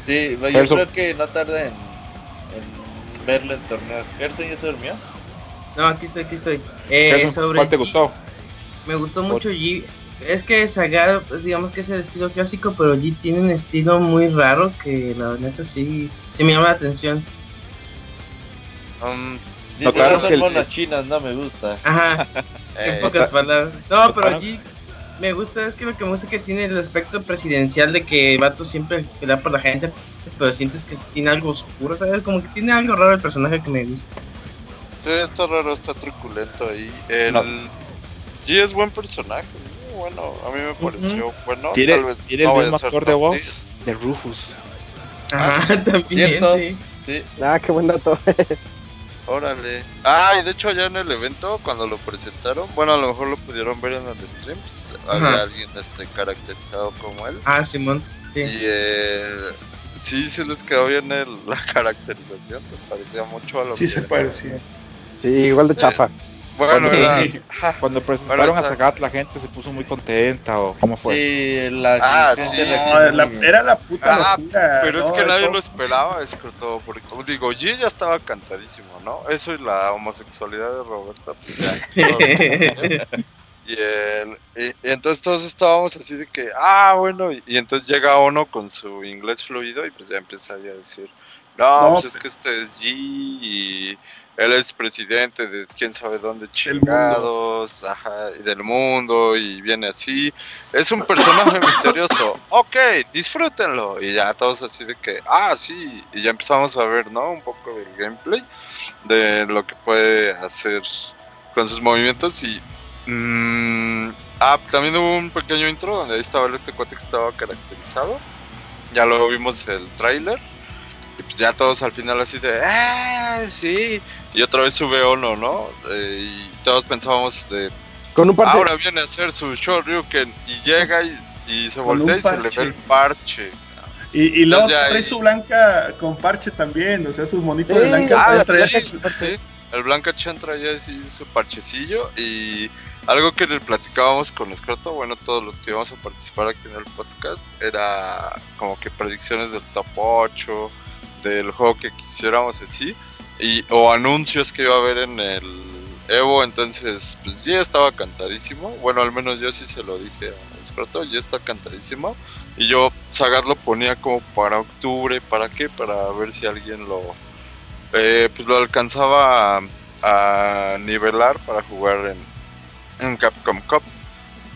Sí, yo creo que no tarda en, en verlo en torneos. Gerson ya se durmió. No, aquí estoy, aquí estoy. Eh, Gerson, sobre ¿Cuál te G, gustó? Me gustó mucho G. Es que Sagat, pues digamos que es el estilo clásico, pero G tiene un estilo muy raro que la neta sí, sí me llama la atención. Um, Dice, no son que el- monas chinas, no me gusta. Ajá, en eh, pocas palabras. No, pero G me gusta, es que lo que me gusta es que tiene el aspecto presidencial de que el vato siempre pelea por la gente, pero sientes que tiene algo oscuro, ¿sabes? Como que tiene algo raro el personaje que me gusta. sí, está raro, está truculento ahí. El No. G es buen personaje. ¿no? Bueno, a mí me pareció bueno. Tiene, tal vez tiene no el mismo actor de voz de Rufus. Ajá, también, ¿Cierto? sí. Sí. Ah, qué buen dato. Órale. Ah, y de hecho allá en el evento, cuando lo presentaron, bueno, a lo mejor lo pudieron ver en el stream, pues, había alguien este, caracterizado como él. Ah, Simón. Sí. Y eh, sí, se les quedó bien el- la caracterización, se parecía mucho a lo Sí que... se parecía. Sí, igual de chafa. Bueno. Sí. Cuando presentaron a. Sagat, la gente se puso muy contenta. ¿O cómo fue? Sí, la Ah, gente sí. No, la- era la puta Ah, locura. Pero es ¿no? que nadie Eso- lo esperaba, es que todo, porque como digo, G ya estaba cantadísimo, ¿no? Eso y la homosexualidad de Roberta, pues ya. y, el- y, y entonces todos estábamos así de que, ah, bueno, y, y entonces llega Ono con su inglés fluido y pues ya empieza a decir, no, No, pues pues- es que este es G y él es presidente de quién sabe dónde chingados, ajá, y del mundo y viene así. Es un personaje misterioso. Ok, disfrútenlo. Y ya todos así de que, ah, sí. Y ya empezamos a ver, ¿no? Un poco del gameplay de lo que puede hacer con sus movimientos. Y. mm, ah, también hubo un pequeño intro donde ahí estaba este cuate que estaba caracterizado. Ya luego vimos el tráiler. Y pues ya todos al final así de, ah, sí. Y otra vez sube Ono, ¿no? Eh, y todos pensábamos de, Con un par de... Ahora viene a hacer su Shoryuken y llega y, y se voltea y se le parche. ve el parche. Y, y luego trae su blanca con parche también, o sea, su monito Sí. de blanca. Ah, trae- sí, sí. El Blanca Chan traía así su parchecillo y algo que le platicábamos con Escroto, bueno, todos los que íbamos a participar aquí en el podcast, era como que predicciones del top 8, del juego que quisiéramos así, y, o anuncios que iba a haber en el Evo, entonces pues ya estaba cantadísimo, bueno, al menos yo sí se lo dije a Escroto, ya está cantadísimo, y yo Sagat lo ponía como para octubre, ¿para qué? Para ver si alguien lo eh, pues lo alcanzaba a, nivelar para jugar en, en Capcom Cup.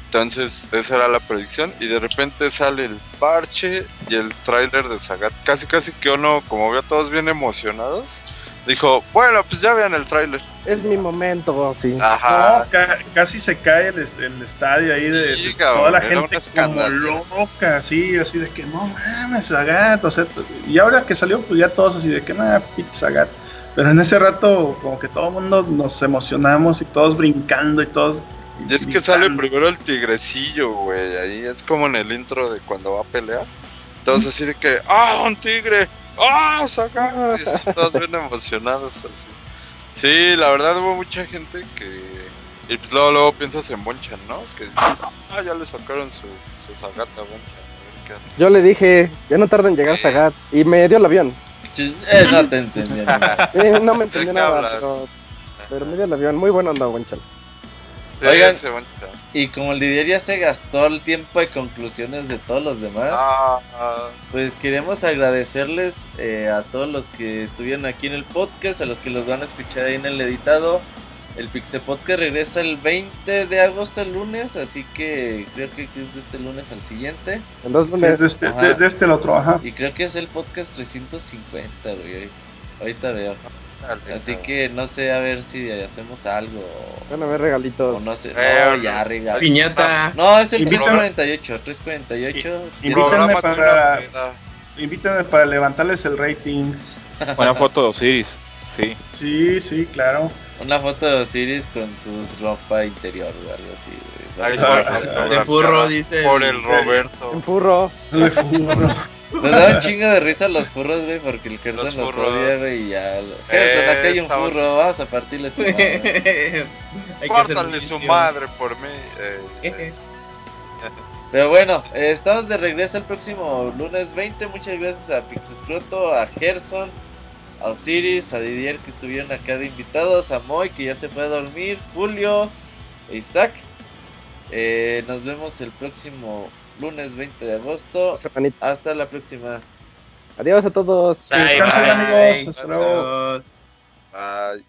Entonces esa era la predicción y de repente sale el parche y el tráiler de Sagat. Casi casi que uno, como vio a todos bien emocionados, dijo, bueno, pues ya vean el tráiler. Es mi momento, sí. Ajá. No, ca- casi se cae el, est- el estadio ahí de, Sí, de cabrón, toda la gente como loca, así, así de que no mames, Zagat, o sea, y ahora que salió, pues ya todos así de que nada, pinche Zagat. Pero en ese rato, como que todo el mundo nos emocionamos y todos brincando y todos. Y es que sale primero el tigrecillo, güey. Ahí es como en el intro de cuando va a pelear. Todos así de que, ¡ah, un tigre! ¡Ah, Sagat! Y así todos bien emocionados así. Sí, la verdad hubo mucha gente que... Y pues luego, luego piensas en Bonchan, ¿no? Que dices, ah, ya le sacaron su, su Sagat a Bonchan. a ver qué hace". Yo le dije, ya no tarda en llegar Sagat. Y me dio el avión. Sí, eh, no te entendí. no. Eh, no me entendió ¿De qué nada, pero me dio el avión. Muy bueno onda, Bonchan. Sí, Oigan. Y como el Didier ya se gastó el tiempo de conclusiones de todos los demás, Ah, ah, pues queremos agradecerles eh, a todos los que estuvieron aquí en el podcast, a los que los van a escuchar ahí en el editado. El Pixel Podcast regresa el 20 de agosto, el lunes, así que creo que es de este lunes al siguiente. En dos Sí, lunes. de, este, de este el otro, ajá. Y creo que es el podcast 350, güey. Ahorita veo. Dale, Así dale. que no sé, a ver si hacemos algo. Van a ver O regalitos. no sé. No, ya, regalo. Piñata. No, es el Invítame. 348. 348. Y- ya Invítame para-. Invítenme para levantarles el rating. Una foto de Osiris. Sí. Sí, sí, claro. Una foto de Osiris con su ropa interior o algo así. güey. De furro, dice. Por el Roberto. En furro. Nos da un chingo de risa los furros, güey, porque el Gerson Los nos furros. odia, güey, y ya. Gerson, acá hay un estamos- furro, vamos a partirle su madre. Pártanle su madre por mí. eh, Pero bueno, eh, estamos de regreso el próximo lunes 20. Muchas gracias a Pixescroto, a Gerson, a Osiris, a Didier que estuvieron acá de invitados, a Moy que ya se fue a dormir, Julio, e Isaac. Eh, nos vemos el próximo lunes 20 de agosto. Hasta la próxima. Adiós a todos. Bye, Descansen, bye. amigos. Hasta luego. Adiós. ay.